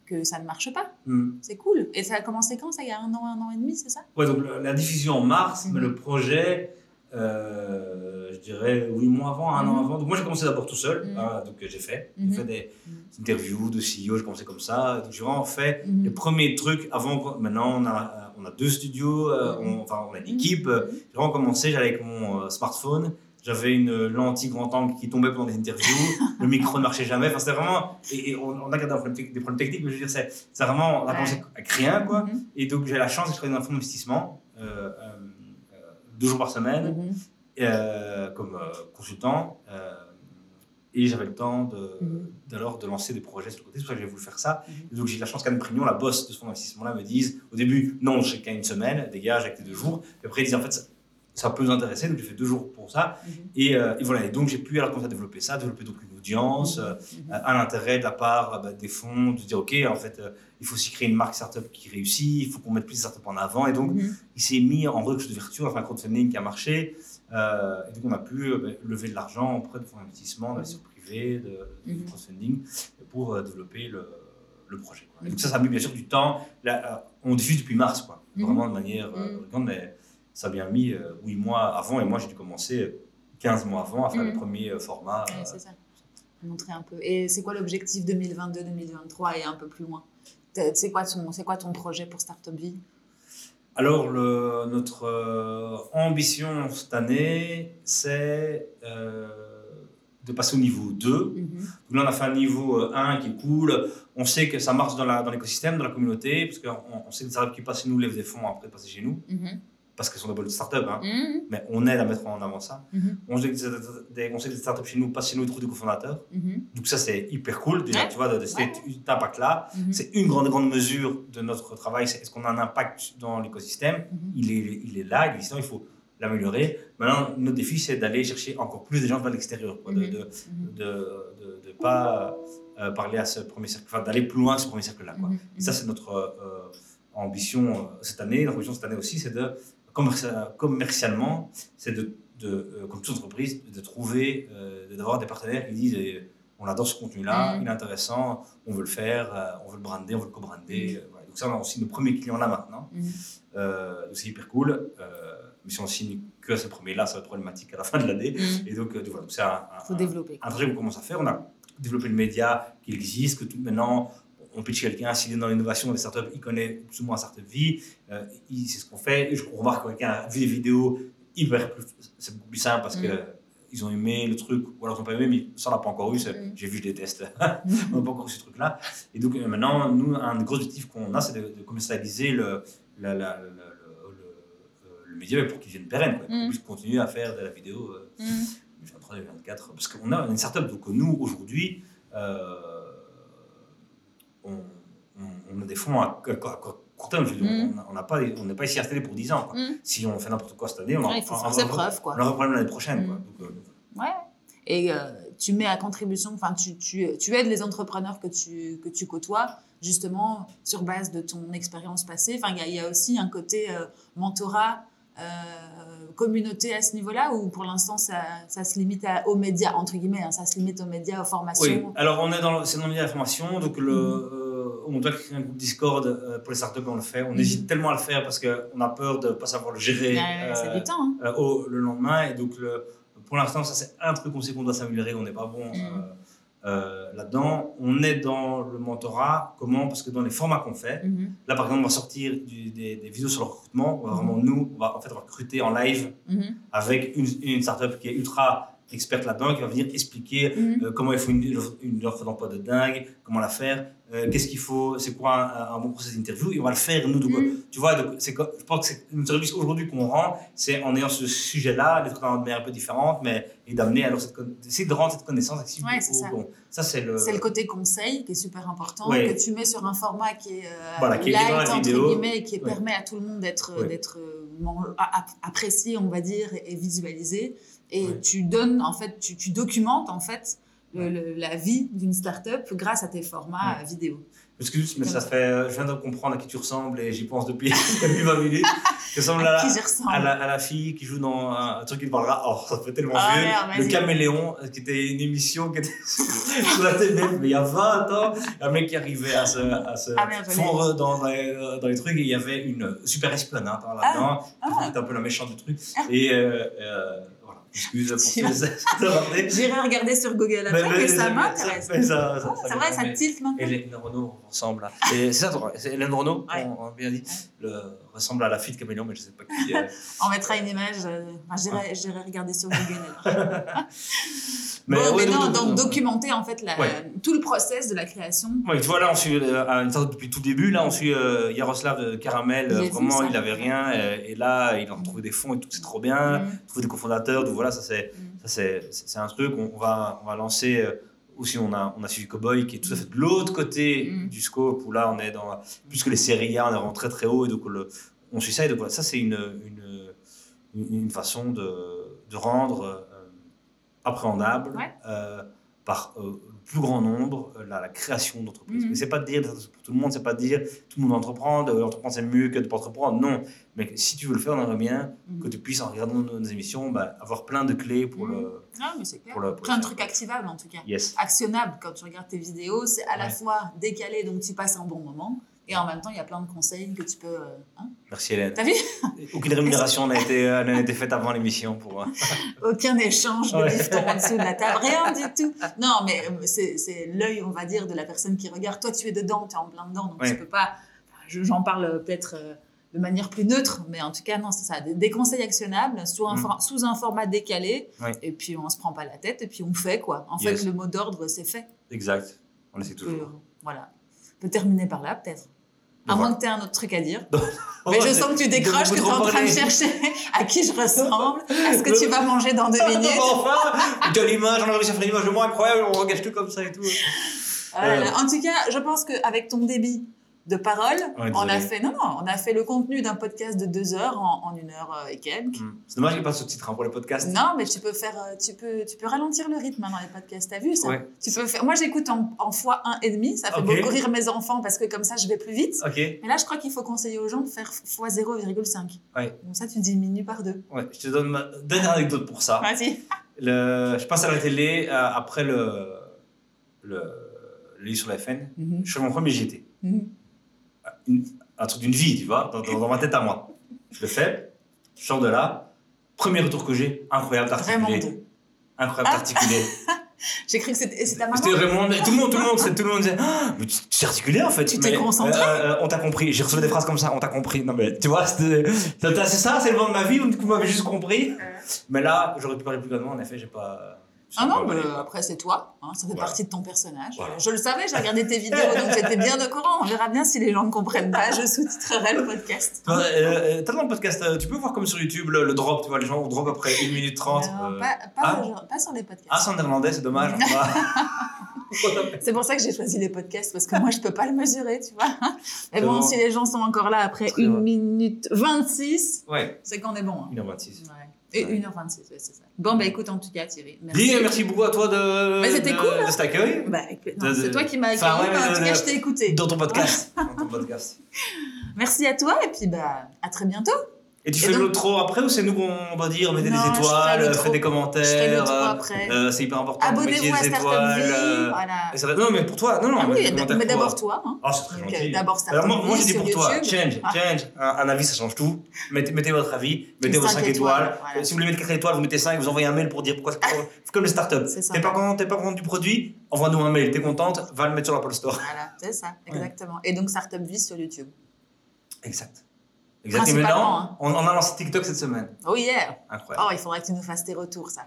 que ça ne marche pas. Hmm. C'est cool. Et ça a commencé quand ça Il y a un an, un an et demi, c'est ça? Ouais, donc la diffusion en mars, Mhm. mais le projet, euh, je dirais 8 mois avant, un an Mhm. avant. Donc moi j'ai commencé d'abord tout seul, Mhm. hein, donc j'ai fait, j'ai fait des interviews de CEO, j'ai commencé comme ça. Donc j'ai vraiment fait les premiers trucs avant. Maintenant on a, on a deux studios, euh, Mhm. on, enfin on a une équipe. euh, J'ai vraiment commencé, j'allais avec mon euh, smartphone. J'avais une lentille grand angle qui tombait pendant des interviews. le micro ne marchait jamais. Enfin, c'était vraiment. Et, et on, on a tec- des problèmes techniques, mais je veux dire, c'est c'est vraiment. On a avec rien, quoi. Mhm. Et donc j'ai la chance de travailler dans un fonds d'investissement euh, deux jours par semaine Mhm. euh, comme consultant. euh, et j'avais le temps de, Mhm. d'alors de lancer des projets sur le côté. C'est pour ça que j'ai voulu faire ça. Et donc j'ai eu la chance qu'Anne Prignon, la boss de ce fonds d'investissement-là, me dise au début non, je qu'à une semaine, dégage avec tes deux jours. Puis après, il disait en fait, ça, ça peut nous intéresser. Donc j'ai fait deux jours pour ça. Mhm. Et, euh, et voilà. Et donc j'ai pu alors commencer à développer ça, développer donc une audience. euh, Mhm. un intérêt de la part euh, bah, des fonds de dire ok en fait euh, il faut aussi créer une marque startup qui réussit il faut qu'on mette plus de startups en avant et donc il s'est mis en route de vertu enfin un crowdfunding qui a marché euh, et donc on a pu euh, bah, lever de l'argent auprès de fonds d'investissement d'investisseurs privés de, de Mhm. crowdfunding pour euh, développer le, le projet quoi. Et Mhm. donc ça ça a mis bien sûr du temps Là, euh, on diffuse depuis mars quoi Mhm. vraiment de manière euh, Mhm. récurrente, mais ça a bien mis euh, 8 mois avant et moi j'ai dû commencer 15 mois avant à faire Mhm. euh, formats Ouais, euh, c'est ça. Montrer un peu. Et c'est quoi l'objectif 2022-2023 et un peu plus loin? C'est quoi, ton- quoi ton projet pour Startup Vie? Alors, le- notre euh, ambition cette année, c'est euh, de passer au niveau 2. Donc là, on a fait un niveau euh, 1 qui est cool. On sait que ça marche dans l'écosystème, dans, la communauté, parce qu'on on sait que les startups qui passent chez nous lèvent des fonds après de passer chez nous, Mhm. Parce qu'elles sont des bonnes startups. Hein. Mhm. Mais on aide à mettre en avant ça. Mhm. On sait que des, que les startups chez nous passent chez nous et trouvent des cofondateurs. Mhm. Donc ça, c'est hyper cool, déjà, Ouais. tu vois, de, de cet impact-là. C'est une grande, grande mesure de notre travail, c'est est-ce qu'on a un impact dans l'écosystème? Il est, il est là, il est il faut l'améliorer. Maintenant, notre défi, c'est d'aller chercher encore plus de gens vers l'extérieur, de Mhm. de, de, de, de pas euh, parler à ce premier cercle, enfin, d'aller plus loin que ce premier cercle-là. ça, c'est notre euh, ambition euh, cette année. Notre ambition cette année aussi, c'est de, commercialement, c'est de, de euh, comme toute entreprise, de trouver, euh, d'avoir des partenaires qui disent eh, on adore ce contenu-là, Mhm. il est intéressant, on veut le faire, euh, on veut le brander, on veut le co-brander. voilà. Donc ça, on a aussi nos premiers clients là maintenant. Mhm. Euh, donc c'est hyper cool. Euh, mais si on signe que à ces premiers-là, ça va être problématique à la fin de l'année. Et donc, euh, voilà, c'est un, un- faut développer. un projet qu'on commence à faire. On a développé le média qui existe, que tout, maintenant, on pitch quelqu'un, s'il est dans l'innovation, des startups, il connaît plus ou moins Startup Vie, euh, il sait ce qu'on fait. Et je remarque que quelqu'un a vu des vidéos c'est beaucoup plus simple parce que Mm. ils ont aimé le truc, ou alors ils n'ont pas aimé, mais ça on n'a pas encore eu, Mm. j'ai vu, je déteste. on n'a pas encore eu ce truc-là. Et donc euh, maintenant, nous, un des gros objectifs qu'on a, c'est de, de commercialiser le, la- la- le, le- le- le média pour qu'il devienne pérenne, Mm. qu'on puisse continuer à faire de la vidéo. euh, Mhm. 2023, 2024, parce qu'on a une startup, donc nous, aujourd'hui, euh, on, on- on a des fonds à, à- à court terme. Je veux dire, Mm. on- n'a pas, on n'est pas ici installé pour 10 ans. quoi. Mm. Si on fait n'importe quoi cette année, on aura Ouais, un problème l'année prochaine. quoi. Mm. Donc, euh, Ouais. Et euh, tu mets à contribution, enfin, tu, tu, tu aides les entrepreneurs que tu, que tu côtoies, justement, sur base de ton expérience passée. Enfin, il y a- il y, a aussi un côté euh, mentorat, euh, communauté à ce niveau-là, ou pour l'instant, ça, ça se limite à- aux médias, entre guillemets, hein, ça se limite aux médias, aux formations? Oui, alors on est dans le, c'est dans le milieu de la formation, donc le, Mm. euh, on doit créer un groupe Discord euh, pour les startups, on le fait. On Mhm. hésite tellement à le faire parce qu'on a peur de ne pas savoir le gérer Ouais, c'est euh, du temps. hein. au, le lendemain. Et donc, le, pour l'instant, ça c'est un truc qu'on sait qu'on doit s'améliorer, on n'est pas bon Mhm. euh, euh, là-dedans. On est dans le mentorat, comment? Parce que dans les formats qu'on fait, Mhm. là par exemple, on va sortir du- des, des vidéos sur le recrutement, on va Mhm. vraiment nous, on va en fait on va recruter en live Mhm. avec une, une startup qui est ultra experte là-dedans, qui va venir expliquer euh, comment il faut une, une offre d'emploi de dingue, comment la faire, euh, qu'est-ce qu'il faut, c'est quoi un, un bon processus d'interview, et on va le faire nous. Donc, Mhm. Tu vois, donc, c'est, je pense que c'est le service aujourd'hui qu'on rend, c'est en ayant ce sujet-là, d'être dans une manière un peu différente, mais et d'amener alors d'essayer de rendre cette connaissance accessible Ouais, c'est ça. bon. Ça, c'est le. C'est le côté conseil qui est super important, Ouais. que tu mets sur un format qui est, euh, Voilà, qui est light, dans la entre vidéo. guillemets, et qui Ouais. permet à tout le monde d'être d'être euh, apprécié, on va dire, et, visualisé. Et tu donnes, en fait, tu, tu documentes, en fait, le- le- la vie d'une start-up grâce à tes formats Ouais. euh, vidéo. Excuse, mais ça fait. euh, Je viens de comprendre à qui tu ressembles et j'y pense depuis, depuis 20 minutes. Tu ressembles À à, à, la, à la fille qui joue dans un, un truc qui te parlera. Oh, ça fait tellement Ah, vieux. merde, le. Caméléon, euh, qui était une émission qui était sur la télé, mais il y a 20 ans. Un mec qui arrivait à se, à se Ah, merde, l'ai. fondre dans, dans les, dans les trucs et il y avait une super esplanade hein, là-dedans. Ah. C'était un peu la méchante du truc. Ah. Et euh, euh, excuse pour rappeler. J'irai regarder sur Google après, mais, ça m'intéresse. mais ça- ça- Ah, ça c'est vrai, ça te tilte maintenant. Hélène Renault. Et c'est ça, c'est Hélène Renault, on a bien dit, le, ressemble à la fille de Caméléon, mais je sais pas qui. On mettra une image. euh, enfin, j'irai- J'irai regarder sur Google. mais Bon, ouais, mais non, donc- documenter en fait la- Ouais. tout le process de la création. Ouais, tu vois, là, on suit euh, depuis tout début. Là, on suit euh, Yaroslav Caramel. Euh, vu vraiment, il avait rien. et là, il a retrouvé des fonds et tout, c'est trop bien. Mhm. Trouver des cofondateurs. Donc voilà, ça, c'est, Mm. c'est, un truc. On, on va, on va lancer. Aussi, on a, on a suivi Cowboy qui est tout à fait de l'autre côté Mm. du scope où là, on est dans. Puisque les séries A, on est vraiment très très haut. Et donc, le- on suit ça. Et donc voilà, ça, c'est une, une, une, façon de, de rendre euh, appréhendable Ouais. euh, par euh, le plus grand nombre euh, la, la création d'entreprise. Mhm. Mais c'est pas de dire pour tout le monde, c'est pas de dire tout le monde entreprend, euh, entreprendre c'est mieux que de pas entreprendre. Non, mais si tu veux le faire, on aimerait bien Mhm. que tu puisses en regardant nos, nos émissions bah, avoir plein de clés pour Mhm. le Ah, mais c'est clair. pour le pour Plein le de faire. trucs activables en tout cas. Yes. Actionnables quand tu regardes tes vidéos, c'est à la fois décalé, donc tu passes un bon moment. Et en même temps, il y a plein de conseils que tu peux. euh, hein. Merci Hélène. T'as vu? Aucune rémunération n'a été, euh, été faite avant l'émission pour. euh, Aucun échange de Ouais. en dessous de la table, rien du tout. Non, mais euh, c'est l'œil, on va dire, de la personne qui regarde. Toi, tu es dedans, tu es en plein dedans, donc Ouais. tu peux pas. J'en parle peut-être de manière plus neutre, mais en tout cas, non, c'est ça. Des, des conseils actionnables sous un, Mm. sous un format décalé, et puis on se prend pas la tête, et puis on fait quoi. En Yes. fait, le mot d'ordre, c'est fait. Exact. On essaie Euh, toujours. voilà. On peut terminer par là, peut-être. À moins que tu aies un autre truc à dire. Mais je sens que tu de décroches, que tu es en train de chercher à qui je ressemble, à ce que tu vas manger dans deux minutes? enfin as l'image, on a réussi à faire une image de moi incroyable, on regage tout comme ça et tout. Euh, en tout cas, je pense qu'avec ton débit de parole, Ouais, on a fait non non, on a fait le contenu d'un podcast de deux heures en, en une heure euh, et quelques. Hmm. C'est dommage qu'il n'y ait pas ce titre hein, pour les podcasts. Non, mais tu peux faire, euh, tu peux, tu peux ralentir le rythme hein, dans les podcasts. T'as vu ça Ouais. Tu peux faire. Moi, j'écoute en, en fois un et demi. Ça fait beaucoup rire mes enfants parce que comme ça, je vais plus vite. Ok, Mais là, je crois qu'il faut conseiller aux gens de faire fois 0,5. Ouais. Comme ça, tu diminues par deux. ouais, je te donne ma dernière anecdote pour ça. Vas-y. Le, je passe à la télé euh, après le, le, le livre sur la FN. Je fais mon premier JT. Mhm. Une- un truc d'une vie, tu vois, dans, dans- dans ma tête à moi. Je le fais, je sors de là. Premier retour que j'ai, incroyable d'articuler. Incroyable d'articuler. J'ai cru que c'était ta maman. C'était vraiment. Tout le monde, tout le monde, tout le monde disait Ah, mais tu t'es articulé en fait. Tu t'es concentré. euh, euh, On t'a compris. J'ai reçu des phrases comme ça. On t'a compris. Non mais tu vois, c'est ça, c'est le moment de ma vie vous m'avez juste compris. Mais là, j'aurais pu parler plus calmement. En effet, j'ai pas. Ah non, mais après c'est toi, hein, ça fait Voilà. partie de ton personnage. Voilà. Je le savais, j'ai regardé tes vidéos, donc j'étais bien au courant. On verra bien si les gens ne comprennent pas, je sous-titrerai le podcast. Euh, euh, T'as dans le podcast, euh, tu peux voir comme sur YouTube le, le drop, tu vois, les gens on drop après 1 minute 30. Non, euh. pas, pas, ah. genre- pas sur les podcasts. Ah, c'est en néerlandais, c'est dommage. C'est pour ça que j'ai choisi les podcasts, parce que moi, je peux pas le mesurer, tu vois. Mais bon, bon. si les gens sont encore là après Très 1 bien. minute 26, ouais, c'est qu'on est bon. hein. 1h26. Ouais. Et Ouais. 1h26, ouais, c'est ça. Bon, bah écoute, en tout cas, Thierry, merci. Dis, merci beaucoup à toi de, Mais c'était de, cool, hein. de cet accueil Bah, c'est toi qui m'as accueilli, Enfin, ouais, en tout cas, je t'ai écouté. dans ton podcast. dans ton podcast. Merci à toi, et puis bah, à très bientôt. Et tu Et fais donc- l'outro après ou c'est nous qu'on doit dire mettez Non, des étoiles, l'outro. faites des commentaires fais euh, euh, C'est hyper important. Abonnez-vous à des Startup étoiles, Vie, euh, voilà. et va- Non, mais pour toi, non, non. Ah mais oui, d'abord toi. Hein. Ah, c'est très Donc, gentil. euh, d'abord Startup Alors moi, moi dis sur pour toi, change, Ah. change. Un, un avis, ça change tout. Mettez, mettez votre avis, mettez Et vos cinq 5 étoiles. étoiles, voilà. Euh, Si vous voulez mettre 4 étoiles, vous mettez 5, vous envoyez un mail pour dire pourquoi c'est c'est comme les startups. T'es pas content, t'es pas content du produit, envoie-nous un mail. T'es contente, va le mettre sur l'Apple Store. Voilà, c'est ça, exactement. Et donc Startup Vie sur YouTube. Exact. Exact. Et Principalement, maintenant, hein. on, on a lancé TikTok cette semaine. Oh yeah Incroyable. Oh, il faudrait que tu nous fasses tes retours, ça.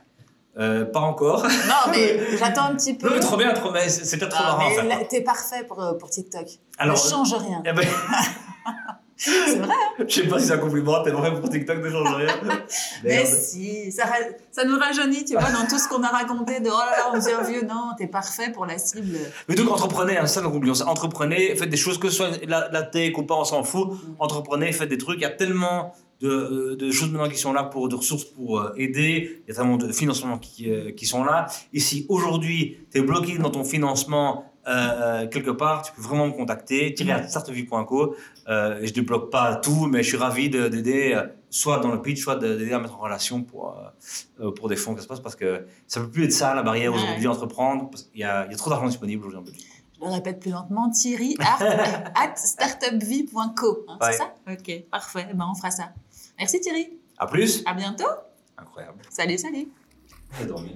Euh, pas encore. Non, mais j'attends un petit peu. Non, mais trop bien, trop bien. C'est peut-être trop Ah, marrant T'es parfait pour, euh, pour TikTok. Alors, ne change rien. eh ben, C'est vrai. hein. je sais pas si c'est un compliment, t'es vrai pour TikTok, ne change rien. Mais si, ça, ça nous rajeunit, tu vois, dans tout ce qu'on a raconté de oh là là, on devient vieux. Non, t'es parfait pour la cible. Mais donc entreprenez, hein, c'est ça donc oublions. Entreprenez, faites des choses, que ce soit la, la tech ou pas, on s'en fout. Entreprenez, faites des trucs. Il y a tellement de, euh, de choses maintenant qui sont là pour de ressources pour euh, aider. Il y a tellement de financements qui, euh, qui sont là. Et si aujourd'hui tu es bloqué dans ton financement euh, quelque part, tu peux vraiment me contacter. Tirez à startupvie.co. Euh, je débloque pas tout, mais je suis ravi de- d'aider, euh, soit dans le pitch, soit de- d'aider à mettre en relation pour, euh, pour des fonds que ça se passe parce que ça peut plus être ça la barrière Ouais. aujourd'hui entreprendre. parce qu'il y il y a trop d'argent disponible aujourd'hui. Je le répète plus lentement, Thierry at, at startupvie.co. hein, Ouais. C'est ça? Ok, parfait. Ben, on fera ça. Merci Thierry. À plus. À bientôt. Incroyable. Salut, salut. J'ai dormi.